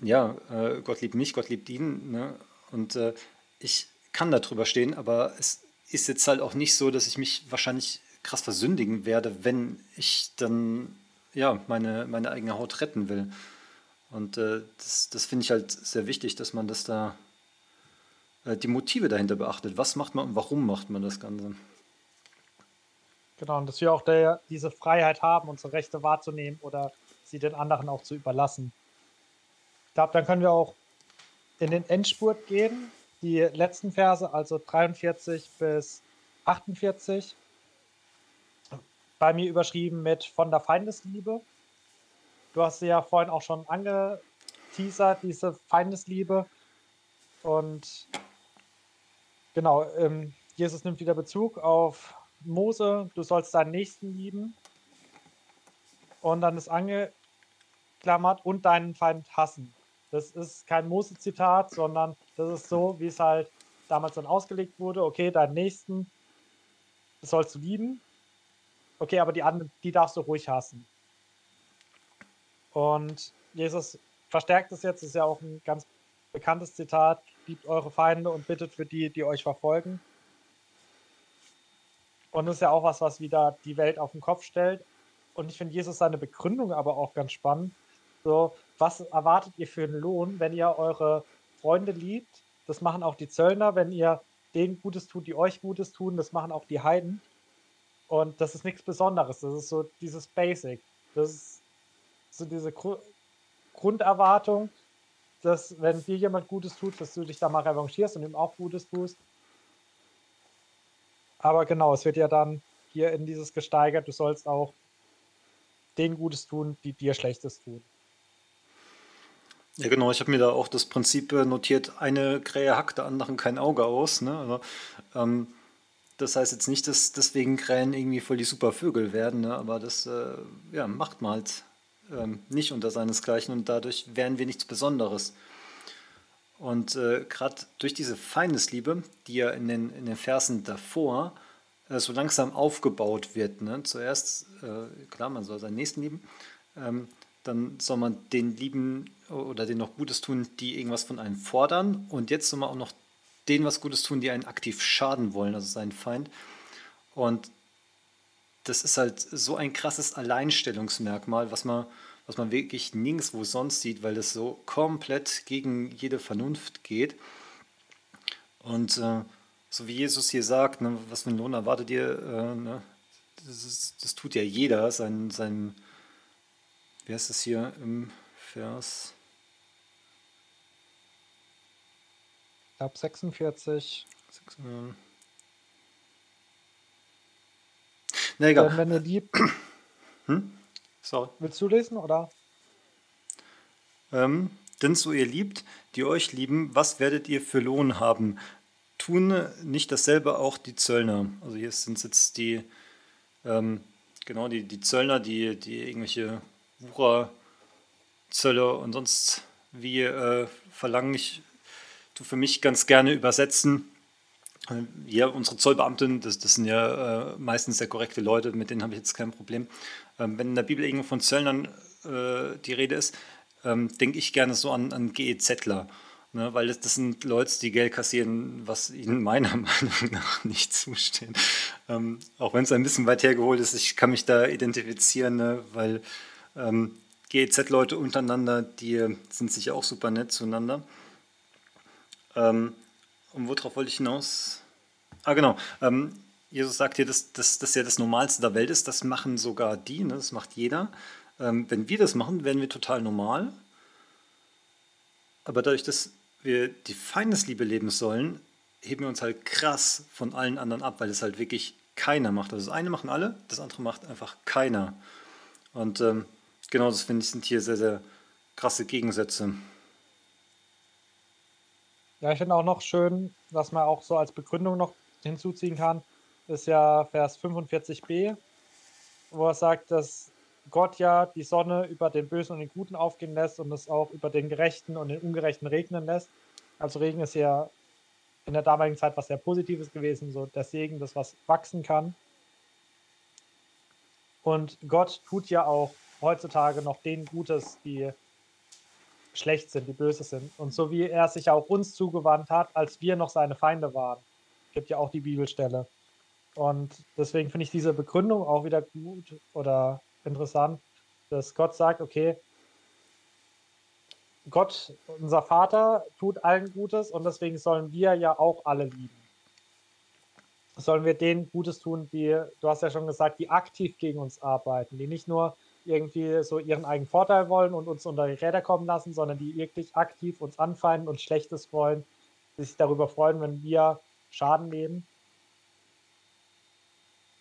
ja, äh, Gott liebt mich, Gott liebt ihn, ne, und äh, ich kann da drüber stehen, aber es ist jetzt halt auch nicht so, dass ich mich wahrscheinlich krass versündigen werde, wenn ich dann ja meine, meine eigene Haut retten will. Und äh, das, das finde ich halt sehr wichtig, dass man das da äh, die Motive dahinter beachtet. Was macht man und warum macht man das Ganze? Genau, und dass wir auch der, diese Freiheit haben, unsere Rechte wahrzunehmen oder sie den anderen auch zu überlassen. Ich glaube, dann können wir auch in den Endspurt gehen. Die letzten Verse, also 43 bis 48, bei mir überschrieben mit von der Feindesliebe. Du hast sie ja vorhin auch schon angeteasert, diese Feindesliebe. Und genau, ähm, Jesus nimmt wieder Bezug auf Mose, du sollst deinen Nächsten lieben. Und dann ist angeklammert und deinen Feind hassen. Das ist kein Mose-Zitat, sondern das ist so, wie es halt damals dann ausgelegt wurde. Okay, deinen Nächsten sollst du lieben. Okay, aber die anderen, die darfst du ruhig hassen. Und Jesus verstärkt es jetzt, ist ja auch ein ganz bekanntes Zitat. Liebt eure Feinde und bittet für die, die euch verfolgen. Und das ist ja auch was, was wieder die Welt auf den Kopf stellt. Und ich finde Jesus seine Begründung aber auch ganz spannend. So, was erwartet ihr für einen Lohn, wenn ihr eure Freunde liebt? Das machen auch die Zöllner, wenn ihr denen Gutes tut, die euch Gutes tun. Das machen auch die Heiden. Und das ist nichts Besonderes. Das ist so dieses Basic. Das ist so diese Gru Grunderwartung, dass wenn dir jemand Gutes tut, dass du dich da mal revanchierst und ihm auch Gutes tust. Aber genau, es wird ja dann hier in dieses gesteigert, du sollst auch denen Gutes tun, die dir Schlechtes tun. Ja, genau, ich habe mir da auch das Prinzip äh, notiert, eine Krähe hackt der anderen kein Auge aus. Ne? Also, ähm, das heißt jetzt nicht, dass deswegen Krähen irgendwie voll die super Vögel werden, ne? aber das äh, ja, macht man halt ähm, nicht unter seinesgleichen und dadurch wären wir nichts Besonderes. Und äh, gerade durch diese Feindesliebe, die ja in den, in den Versen davor äh, so langsam aufgebaut wird, ne? zuerst, äh, klar, man soll seinen Nächsten lieben, ähm, dann soll man den lieben oder denen noch Gutes tun, die irgendwas von einem fordern. Und jetzt man auch noch denen was Gutes tun, die einen aktiv schaden wollen, also seinen Feind. Und das ist halt so ein krasses Alleinstellungsmerkmal, was man, was man wirklich nirgendwo sonst sieht, weil das so komplett gegen jede Vernunft geht. Und äh, so wie Jesus hier sagt, ne, was für einen Lohn erwartet ihr, äh, ne, das, ist, das, tut ja jeder, sein, sein, wie heißt es hier im Vers? Glaube 46. 46. Na egal. Denn wenn ihr liebt. Hm? Sorry. Willst du lesen oder? Ähm, denn so ihr liebt, die euch lieben, was werdet ihr für Lohn haben? Tun nicht dasselbe auch die Zöllner? Also hier sind jetzt die, ähm, genau, die, die Zöllner, die, die irgendwelche Wucherzölle und sonst wie äh, verlangen. Ich tue für mich ganz gerne übersetzen ja, unsere Zollbeamten, das, das sind ja äh, meistens sehr korrekte Leute, mit denen habe ich jetzt kein Problem. Ähm, wenn in der Bibel irgendwo von Zöllnern äh, die Rede ist, ähm, denke ich gerne so an, an GEZler. Ne, weil das, das, sind Leute, die Geld kassieren, was ihnen meiner Meinung nach nicht zusteht. Ähm, auch wenn es ein bisschen weit hergeholt ist, ich kann mich da identifizieren, ne, weil ähm, GEZ-Leute untereinander, die sind sicher auch super nett zueinander. Ähm, und worauf wollte ich hinaus? Ah, genau. Ähm, Jesus sagt hier, dass, dass das ja das Normalste der Welt ist. Das machen sogar die, ne? das macht jeder. Ähm, wenn wir das machen, werden wir total normal. Aber dadurch, dass wir die Feindesliebe leben sollen, heben wir uns halt krass von allen anderen ab, weil es halt wirklich keiner macht. Also das eine machen alle, das andere macht einfach keiner. Und ähm, genau das finde ich sind hier sehr, sehr krasse Gegensätze. Ja, ich finde auch noch schön, was man auch so als Begründung noch hinzuziehen kann, ist ja Vers 45b, wo er sagt, dass Gott ja die Sonne über den Bösen und den Guten aufgehen lässt und es auch über den Gerechten und den Ungerechten regnen lässt. Also Regen ist ja in der damaligen Zeit was sehr Positives gewesen, so der Segen, das was wachsen kann. Und Gott tut ja auch heutzutage noch denen Gutes, die schlecht sind, die böse sind. Und so wie er sich auch uns zugewandt hat, als wir noch seine Feinde waren, gibt ja auch die Bibelstelle. Und deswegen finde ich diese Begründung auch wieder gut oder interessant, dass Gott sagt, okay, Gott, unser Vater, tut allen Gutes und deswegen sollen wir ja auch alle lieben. Sollen wir denen Gutes tun, die, du hast ja schon gesagt, die aktiv gegen uns arbeiten, die nicht nur irgendwie so ihren eigenen Vorteil wollen und uns unter die Räder kommen lassen, sondern die wirklich aktiv uns anfeinden und Schlechtes wollen, sich darüber freuen, wenn wir Schaden nehmen.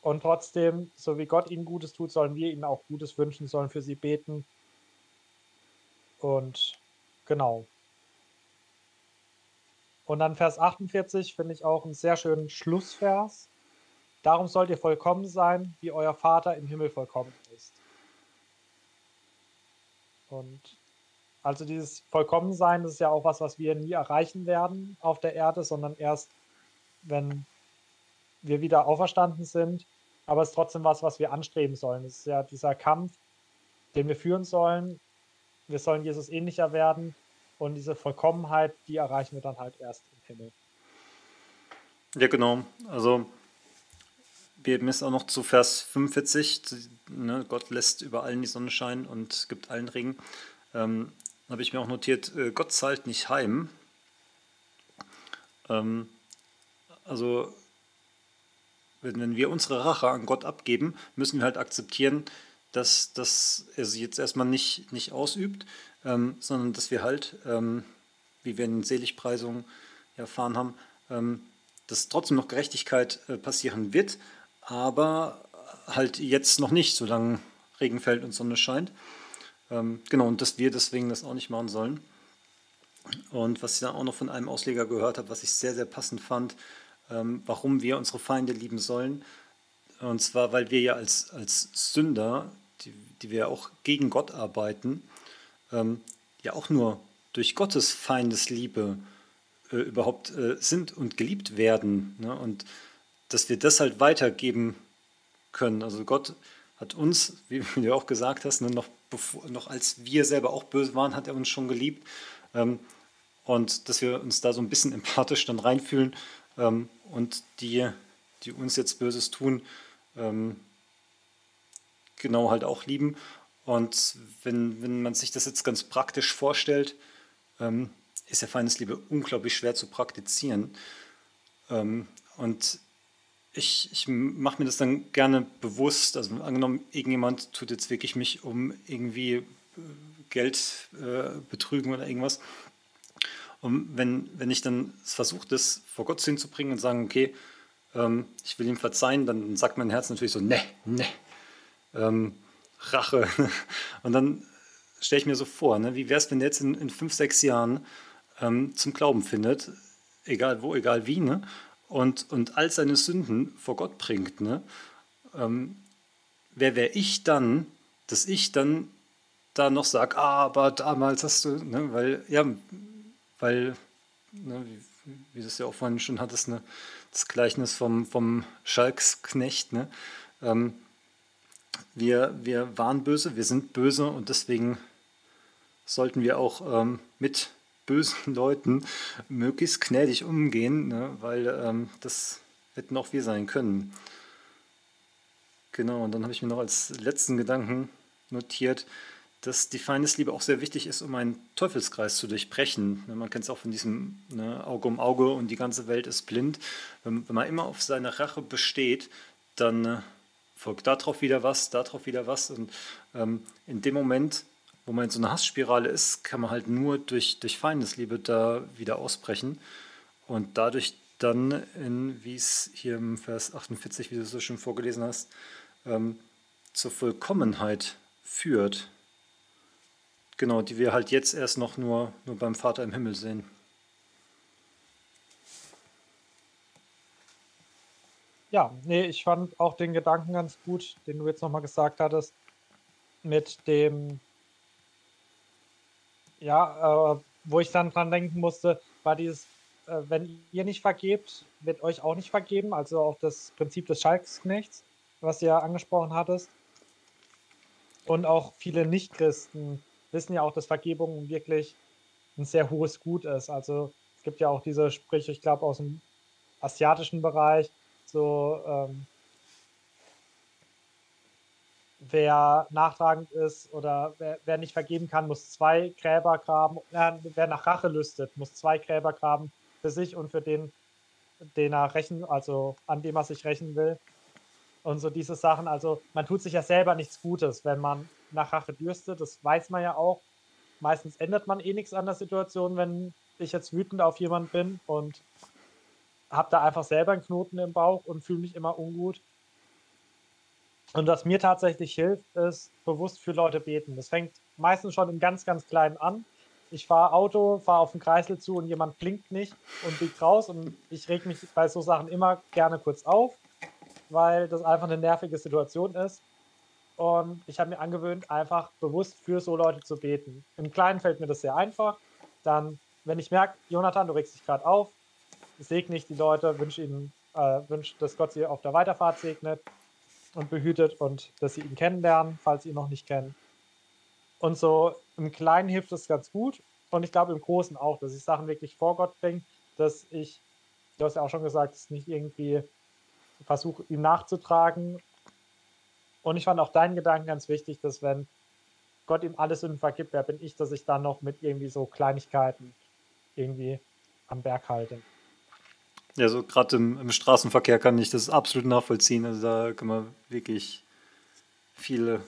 Und trotzdem, so wie Gott ihnen Gutes tut, sollen wir ihnen auch Gutes wünschen, sollen für sie beten. Und genau. Und dann Vers 48 finde ich auch einen sehr schönen Schlussvers. Darum sollt ihr vollkommen sein, wie euer Vater im Himmel vollkommen ist. Und also dieses Vollkommensein, das ist ja auch was, was wir nie erreichen werden auf der Erde, sondern erst, wenn wir wieder auferstanden sind. Aber es ist trotzdem was, was wir anstreben sollen. Es ist ja dieser Kampf, den wir führen sollen. Wir sollen Jesus ähnlicher werden. Und diese Vollkommenheit, die erreichen wir dann halt erst im Himmel. Ja, genau. Also wir müssen auch noch zu Vers 45, ne, Gott lässt über allen die Sonne scheinen und gibt allen Regen. Ähm, habe ich mir auch notiert, äh, Gott zahlt nicht heim. Ähm, also wenn, wenn wir unsere Rache an Gott abgeben, müssen wir halt akzeptieren, dass, dass er sie jetzt erstmal nicht, nicht ausübt, ähm, sondern dass wir halt, ähm, wie wir in den Seligpreisungen erfahren haben, ähm, dass trotzdem noch Gerechtigkeit äh, passieren wird, aber halt jetzt noch nicht, solange Regen fällt und Sonne scheint. Ähm, genau, und dass wir deswegen das auch nicht machen sollen. Und was ich dann auch noch von einem Ausleger gehört habe, was ich sehr, sehr passend fand, ähm, warum wir unsere Feinde lieben sollen. Und zwar, weil wir ja als, als Sünder, die, die wir auch gegen Gott arbeiten, ähm, ja auch nur durch Gottes Feindesliebe äh, überhaupt äh, sind und geliebt werden. Ne? Und dass wir das halt weitergeben können. Also Gott hat uns, wie du auch gesagt hast, ne, noch, bevor, noch als wir selber auch böse waren, hat er uns schon geliebt. Ähm, und dass wir uns da so ein bisschen empathisch dann reinfühlen ähm, und die, die uns jetzt Böses tun, ähm, genau halt auch lieben. Und wenn, wenn man sich das jetzt ganz praktisch vorstellt, ist ja Feindesliebe unglaublich schwer zu praktizieren. Und ich, ich mache mir das dann gerne bewusst. Also angenommen, irgendjemand tut jetzt wirklich mich um irgendwie äh, Geld äh, betrügen oder irgendwas. Und wenn, wenn ich dann versuche, das vor Gott hinzubringen und sagen, okay, ähm, ich will ihm verzeihen, dann sagt mein Herz natürlich so, ne, ne, ähm, Rache. Und dann stelle ich mir so vor, ne, wie wäre es, wenn der jetzt in, in fünf, sechs Jahren ähm, zum Glauben findet, egal wo, egal wie, ne? Und, und all seine Sünden vor Gott bringt. Ne? Ähm, wer wäre ich dann, dass ich dann da noch sage, ah, aber damals hast du, ne, weil, ja, weil, ne, wie, wie du es ja auch vorhin schon hattest, ne, das Gleichnis vom, vom Schalksknecht, ne, ähm, wir, wir waren böse, wir sind böse und deswegen sollten wir auch ähm, mit bösen Leuten möglichst gnädig umgehen, ne, weil ähm, das hätten auch wir sein können. Genau, und dann habe ich mir noch als letzten Gedanken notiert, dass die Feindesliebe auch sehr wichtig ist, um einen Teufelskreis zu durchbrechen. Ne, man kennt es auch von diesem ne, Auge um Auge und die ganze Welt ist blind. Wenn, wenn man immer auf seine Rache besteht, dann äh, folgt darauf wieder was, darauf wieder was. Und ähm, in dem Moment, wo man in so einer Hassspirale ist, kann man halt nur durch, durch Feindesliebe da wieder ausbrechen und dadurch dann, in, wie es hier im Vers 48, wie du es so schön vorgelesen hast, ähm, zur Vollkommenheit führt. Genau, die wir halt jetzt erst noch nur, nur beim Vater im Himmel sehen. Ja, nee, ich fand auch den Gedanken ganz gut, den du jetzt nochmal gesagt hattest, mit dem, ja, äh, wo ich dann dran denken musste, war dieses, äh, wenn ihr nicht vergebt, wird euch auch nicht vergeben, also auch das Prinzip des Schalksknechts, was du ja angesprochen hattest. Und auch viele Nichtchristen wissen ja auch, dass Vergebung wirklich ein sehr hohes Gut ist. Also es gibt ja auch diese Sprüche, ich glaube, aus dem asiatischen Bereich, so ähm, wer nachtragend ist oder wer, wer, nicht vergeben kann, muss zwei Gräber graben. Äh, wer nach Rache lüstet, muss zwei Gräber graben für sich und für den, den er rächen, also an dem er sich rächen will. Und so diese Sachen. Also man tut sich ja selber nichts Gutes, wenn man nach Rache dürstet. Das weiß man ja auch. Meistens ändert man eh nichts an der Situation, wenn ich jetzt wütend auf jemanden bin und habe da einfach selber einen Knoten im Bauch und fühle mich immer ungut. Und was mir tatsächlich hilft, ist bewusst für Leute beten. Das fängt meistens schon im ganz, ganz Kleinen an. Ich fahre Auto, fahre auf den Kreisel zu und jemand blinkt nicht und biegt raus. Und ich reg mich bei so Sachen immer gerne kurz auf, weil das einfach eine nervige Situation ist. Und ich habe mir angewöhnt, einfach bewusst für so Leute zu beten. Im Kleinen fällt mir das sehr einfach. Dann, wenn ich merke, Jonathan, du regst dich gerade auf, segne ich die Leute, wünsche ihnen, äh, wünsche, dass Gott sie auf der Weiterfahrt segnet und behütet und dass sie ihn kennenlernen, falls sie ihn noch nicht kennen. Und so im Kleinen hilft es ganz gut und ich glaube im Großen auch, dass ich Sachen wirklich vor Gott bringe, dass ich, du hast ja auch schon gesagt, ich nicht irgendwie versuche, ihm nachzutragen. Und ich fand auch deinen Gedanken ganz wichtig, dass wenn Gott ihm alles Sünden vergibt, wer bin ich, dass ich dann noch mit irgendwie so Kleinigkeiten irgendwie am Berg halte. Ja, so gerade im, im, Straßenverkehr kann ich das absolut nachvollziehen. Also da kann man wirklich viele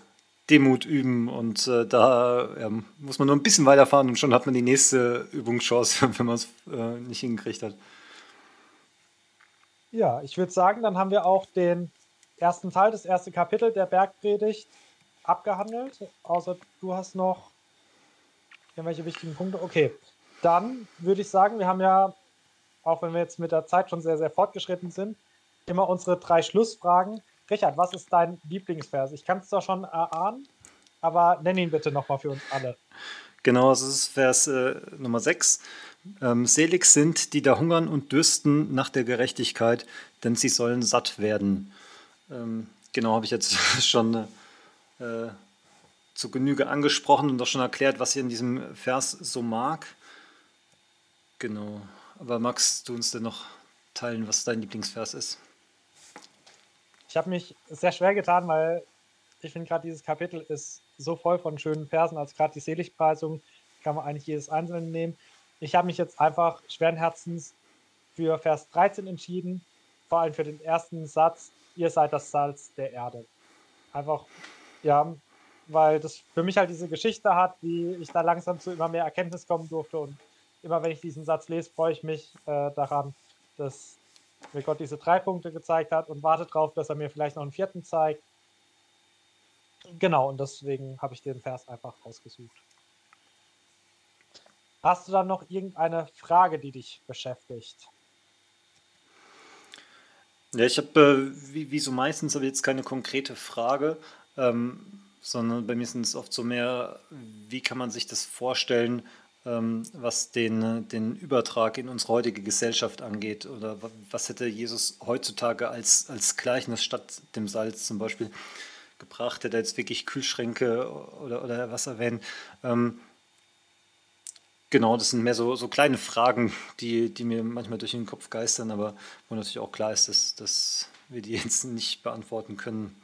Demut üben und äh, da ja, muss man nur ein bisschen weiterfahren und schon hat man die nächste Übungschance, wenn man es äh, nicht hingekriegt hat. Ja, ich würde sagen, dann haben wir auch den ersten Teil, das erste Kapitel der Bergpredigt abgehandelt. Außer du hast noch irgendwelche wichtigen Punkte. Okay, dann würde ich sagen, wir haben ja, auch wenn wir jetzt mit der Zeit schon sehr, sehr fortgeschritten sind, immer unsere drei Schlussfragen. Richard, was ist dein Lieblingsvers? Ich kann es zwar schon erahnen, aber nenn ihn bitte nochmal für uns alle. Genau, das ist Vers äh, Nummer 6. Ähm, selig sind, die da hungern und dürsten nach der Gerechtigkeit, denn sie sollen satt werden. Ähm, genau, habe ich jetzt schon äh, zu Genüge angesprochen und auch schon erklärt, was ihr in diesem Vers so mag. Genau. Aber magst du uns denn noch teilen, was dein Lieblingsvers ist? Ich habe mich sehr schwer getan, weil ich finde gerade dieses Kapitel ist so voll von schönen Versen, als gerade die Seligpreisung kann man eigentlich jedes einzelne nehmen. Ich habe mich jetzt einfach schweren Herzens für Vers 13 entschieden, vor allem für den ersten Satz, ihr seid das Salz der Erde. Einfach, ja, weil das für mich halt diese Geschichte hat, wie ich da langsam zu immer mehr Erkenntnis kommen durfte und immer wenn ich diesen Satz lese, freue ich mich äh, daran, dass mir Gott diese drei Punkte gezeigt hat und warte darauf, dass er mir vielleicht noch einen vierten zeigt. Genau, und deswegen habe ich den Vers einfach ausgesucht. Hast du dann noch irgendeine Frage, die dich beschäftigt? Ja, ich habe, äh, wie, wie, so meistens, aber jetzt keine konkrete Frage, ähm, sondern bei mir sind es oft so mehr, wie kann man sich das vorstellen, was den, den Übertrag in unsere heutige Gesellschaft angeht? Oder was hätte Jesus heutzutage als, als Gleichnis statt dem Salz zum Beispiel gebracht? Hätte er jetzt wirklich Kühlschränke oder, oder was erwähnt? Ähm, genau, das sind mehr so, so kleine Fragen, die, die mir manchmal durch den Kopf geistern, aber wo natürlich auch klar ist, dass, dass wir die jetzt nicht beantworten können.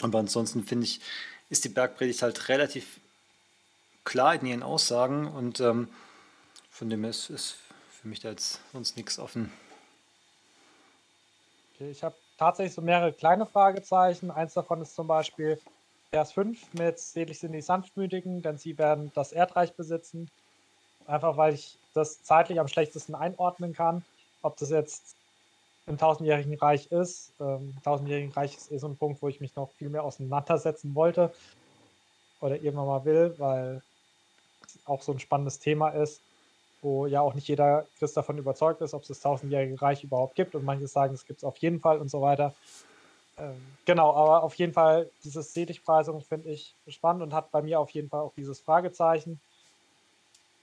Aber ansonsten finde ich, ist die Bergpredigt halt relativ klar in ihren Aussagen und ähm, von dem ist, ist für mich da jetzt sonst nichts offen. Okay, ich habe tatsächlich so mehrere kleine Fragezeichen. Eins davon ist zum Beispiel Vers 5 mit Selig sind die Sanftmütigen, denn sie werden das Erdreich besitzen. Einfach weil ich das zeitlich am schlechtesten einordnen kann. Ob das jetzt im tausendjährigen Reich ist. Ähm, tausendjährigen Reich ist eh so ein Punkt, wo ich mich noch viel mehr auseinandersetzen wollte oder irgendwann mal will, weil auch so ein spannendes Thema ist, wo ja auch nicht jeder Christ davon überzeugt ist, ob es das tausendjährige Reich überhaupt gibt und manche sagen, es gibt es auf jeden Fall und so weiter. Ähm, genau, aber auf jeden Fall dieses Seligpreisung finde ich spannend und hat bei mir auf jeden Fall auch dieses Fragezeichen,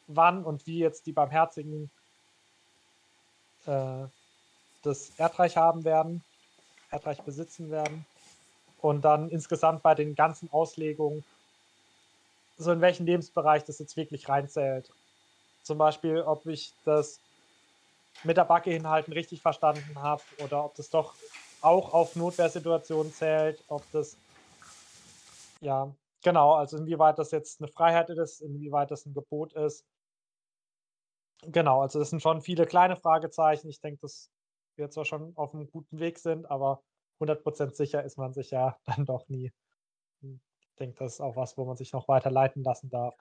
wann und wie jetzt die Barmherzigen äh, das Erdreich haben werden, Erdreich besitzen werden. Und dann insgesamt bei den ganzen Auslegungen, so in welchen Lebensbereich das jetzt wirklich reinzählt. Zum Beispiel, ob ich das mit der Backe hinhalten richtig verstanden habe oder ob das doch auch auf Notwehrsituationen zählt, ob das, ja, genau, also inwieweit das jetzt eine Freiheit ist, inwieweit das ein Gebot ist. Genau, also das sind schon viele kleine Fragezeichen. Ich denke, das wir zwar schon auf einem guten Weg sind, aber 100% sicher ist man sich ja dann doch nie. Ich denke, das ist auch was, wo man sich noch weiter leiten lassen darf.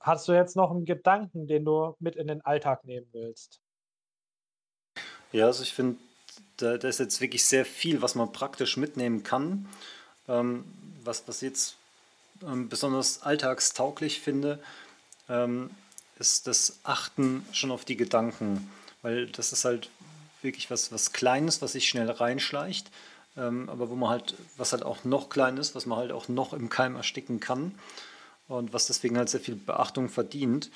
Hast du jetzt noch einen Gedanken, den du mit in den Alltag nehmen willst? Ja, also ich finde, da, da, ist jetzt wirklich sehr viel, was man praktisch mitnehmen kann. Ähm, was, was jetzt ähm, besonders alltagstauglich finde, ähm, ist das Achten schon auf die Gedanken weil das ist halt wirklich was, was Kleines, was sich schnell reinschleicht, aber wo man halt, was halt auch noch klein ist, was man halt auch noch im Keim ersticken kann und was deswegen halt sehr viel Beachtung verdient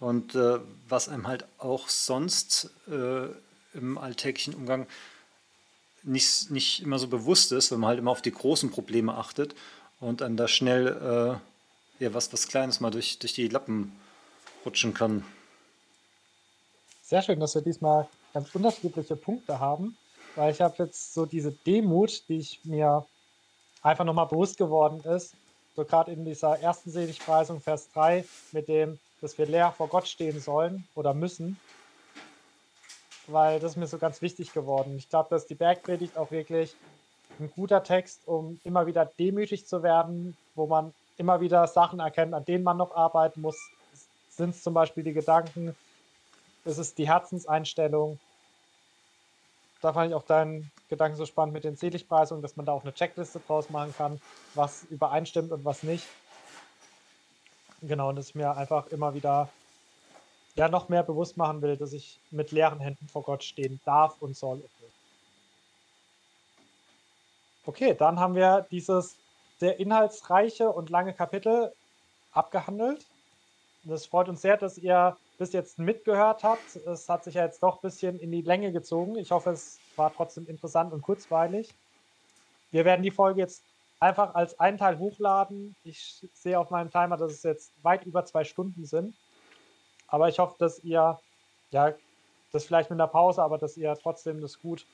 und äh, was einem halt auch sonst äh, im alltäglichen Umgang nicht, nicht immer so bewusst ist, wenn man halt immer auf die großen Probleme achtet und dann da schnell äh, ja, was, was Kleines mal durch, durch die Lappen rutschen kann. Sehr schön, dass wir diesmal ganz unterschiedliche Punkte haben, weil ich habe jetzt so diese Demut, die ich mir einfach nochmal bewusst geworden ist, so gerade in dieser ersten Seligpreisung, Vers 3, mit dem, dass wir leer vor Gott stehen sollen oder müssen. weil das ist mir so ganz wichtig geworden. Ich glaube, dass die Bergpredigt auch wirklich ein guter Text, um immer wieder demütig zu werden, wo man immer wieder Sachen erkennt, an denen man noch arbeiten muss. Sind es zum Beispiel die Gedanken, ist es die Herzenseinstellung. Da fand ich auch deinen Gedanken so spannend mit den Seligpreisungen, dass man da auch eine Checkliste draus machen kann, was übereinstimmt und was nicht. Genau, und dass ich mir einfach immer wieder ja, noch mehr bewusst machen will, dass ich mit leeren Händen vor Gott stehen darf und soll. Okay, dann haben wir dieses sehr inhaltsreiche und lange Kapitel abgehandelt. Das freut uns sehr, dass ihr bis jetzt mitgehört habt. Es hat sich ja jetzt doch ein bisschen in die Länge gezogen. Ich hoffe, es war trotzdem interessant und kurzweilig. Wir werden die Folge jetzt einfach als einen Teil hochladen. Ich sehe auf meinem Timer, dass es jetzt weit über zwei Stunden sind. Aber ich hoffe, dass ihr, ja, das vielleicht mit einer Pause, aber dass ihr trotzdem das gut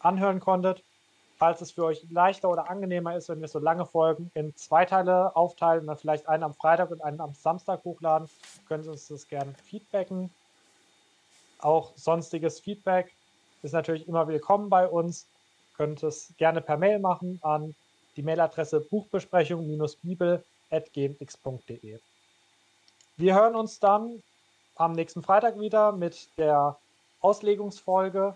anhören konntet. Falls es für euch leichter oder angenehmer ist, wenn wir so lange Folgen in zwei Teile aufteilen und dann vielleicht einen am Freitag und einen am Samstag hochladen, können Sie uns das gerne feedbacken. Auch sonstiges Feedback ist natürlich immer willkommen bei uns. Könnt es gerne per Mail machen an die Mailadresse buchbesprechung-bibel.gmx.de. Wir hören uns dann am nächsten Freitag wieder mit der Auslegungsfolge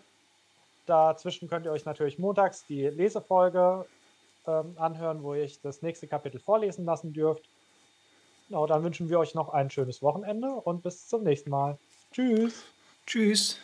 Dazwischen könnt ihr euch natürlich montags die Lesefolge ähm, anhören, wo ich das nächste Kapitel vorlesen lassen dürft. Genau, dann wünschen wir euch noch ein schönes Wochenende und bis zum nächsten Mal. Tschüss. Tschüss.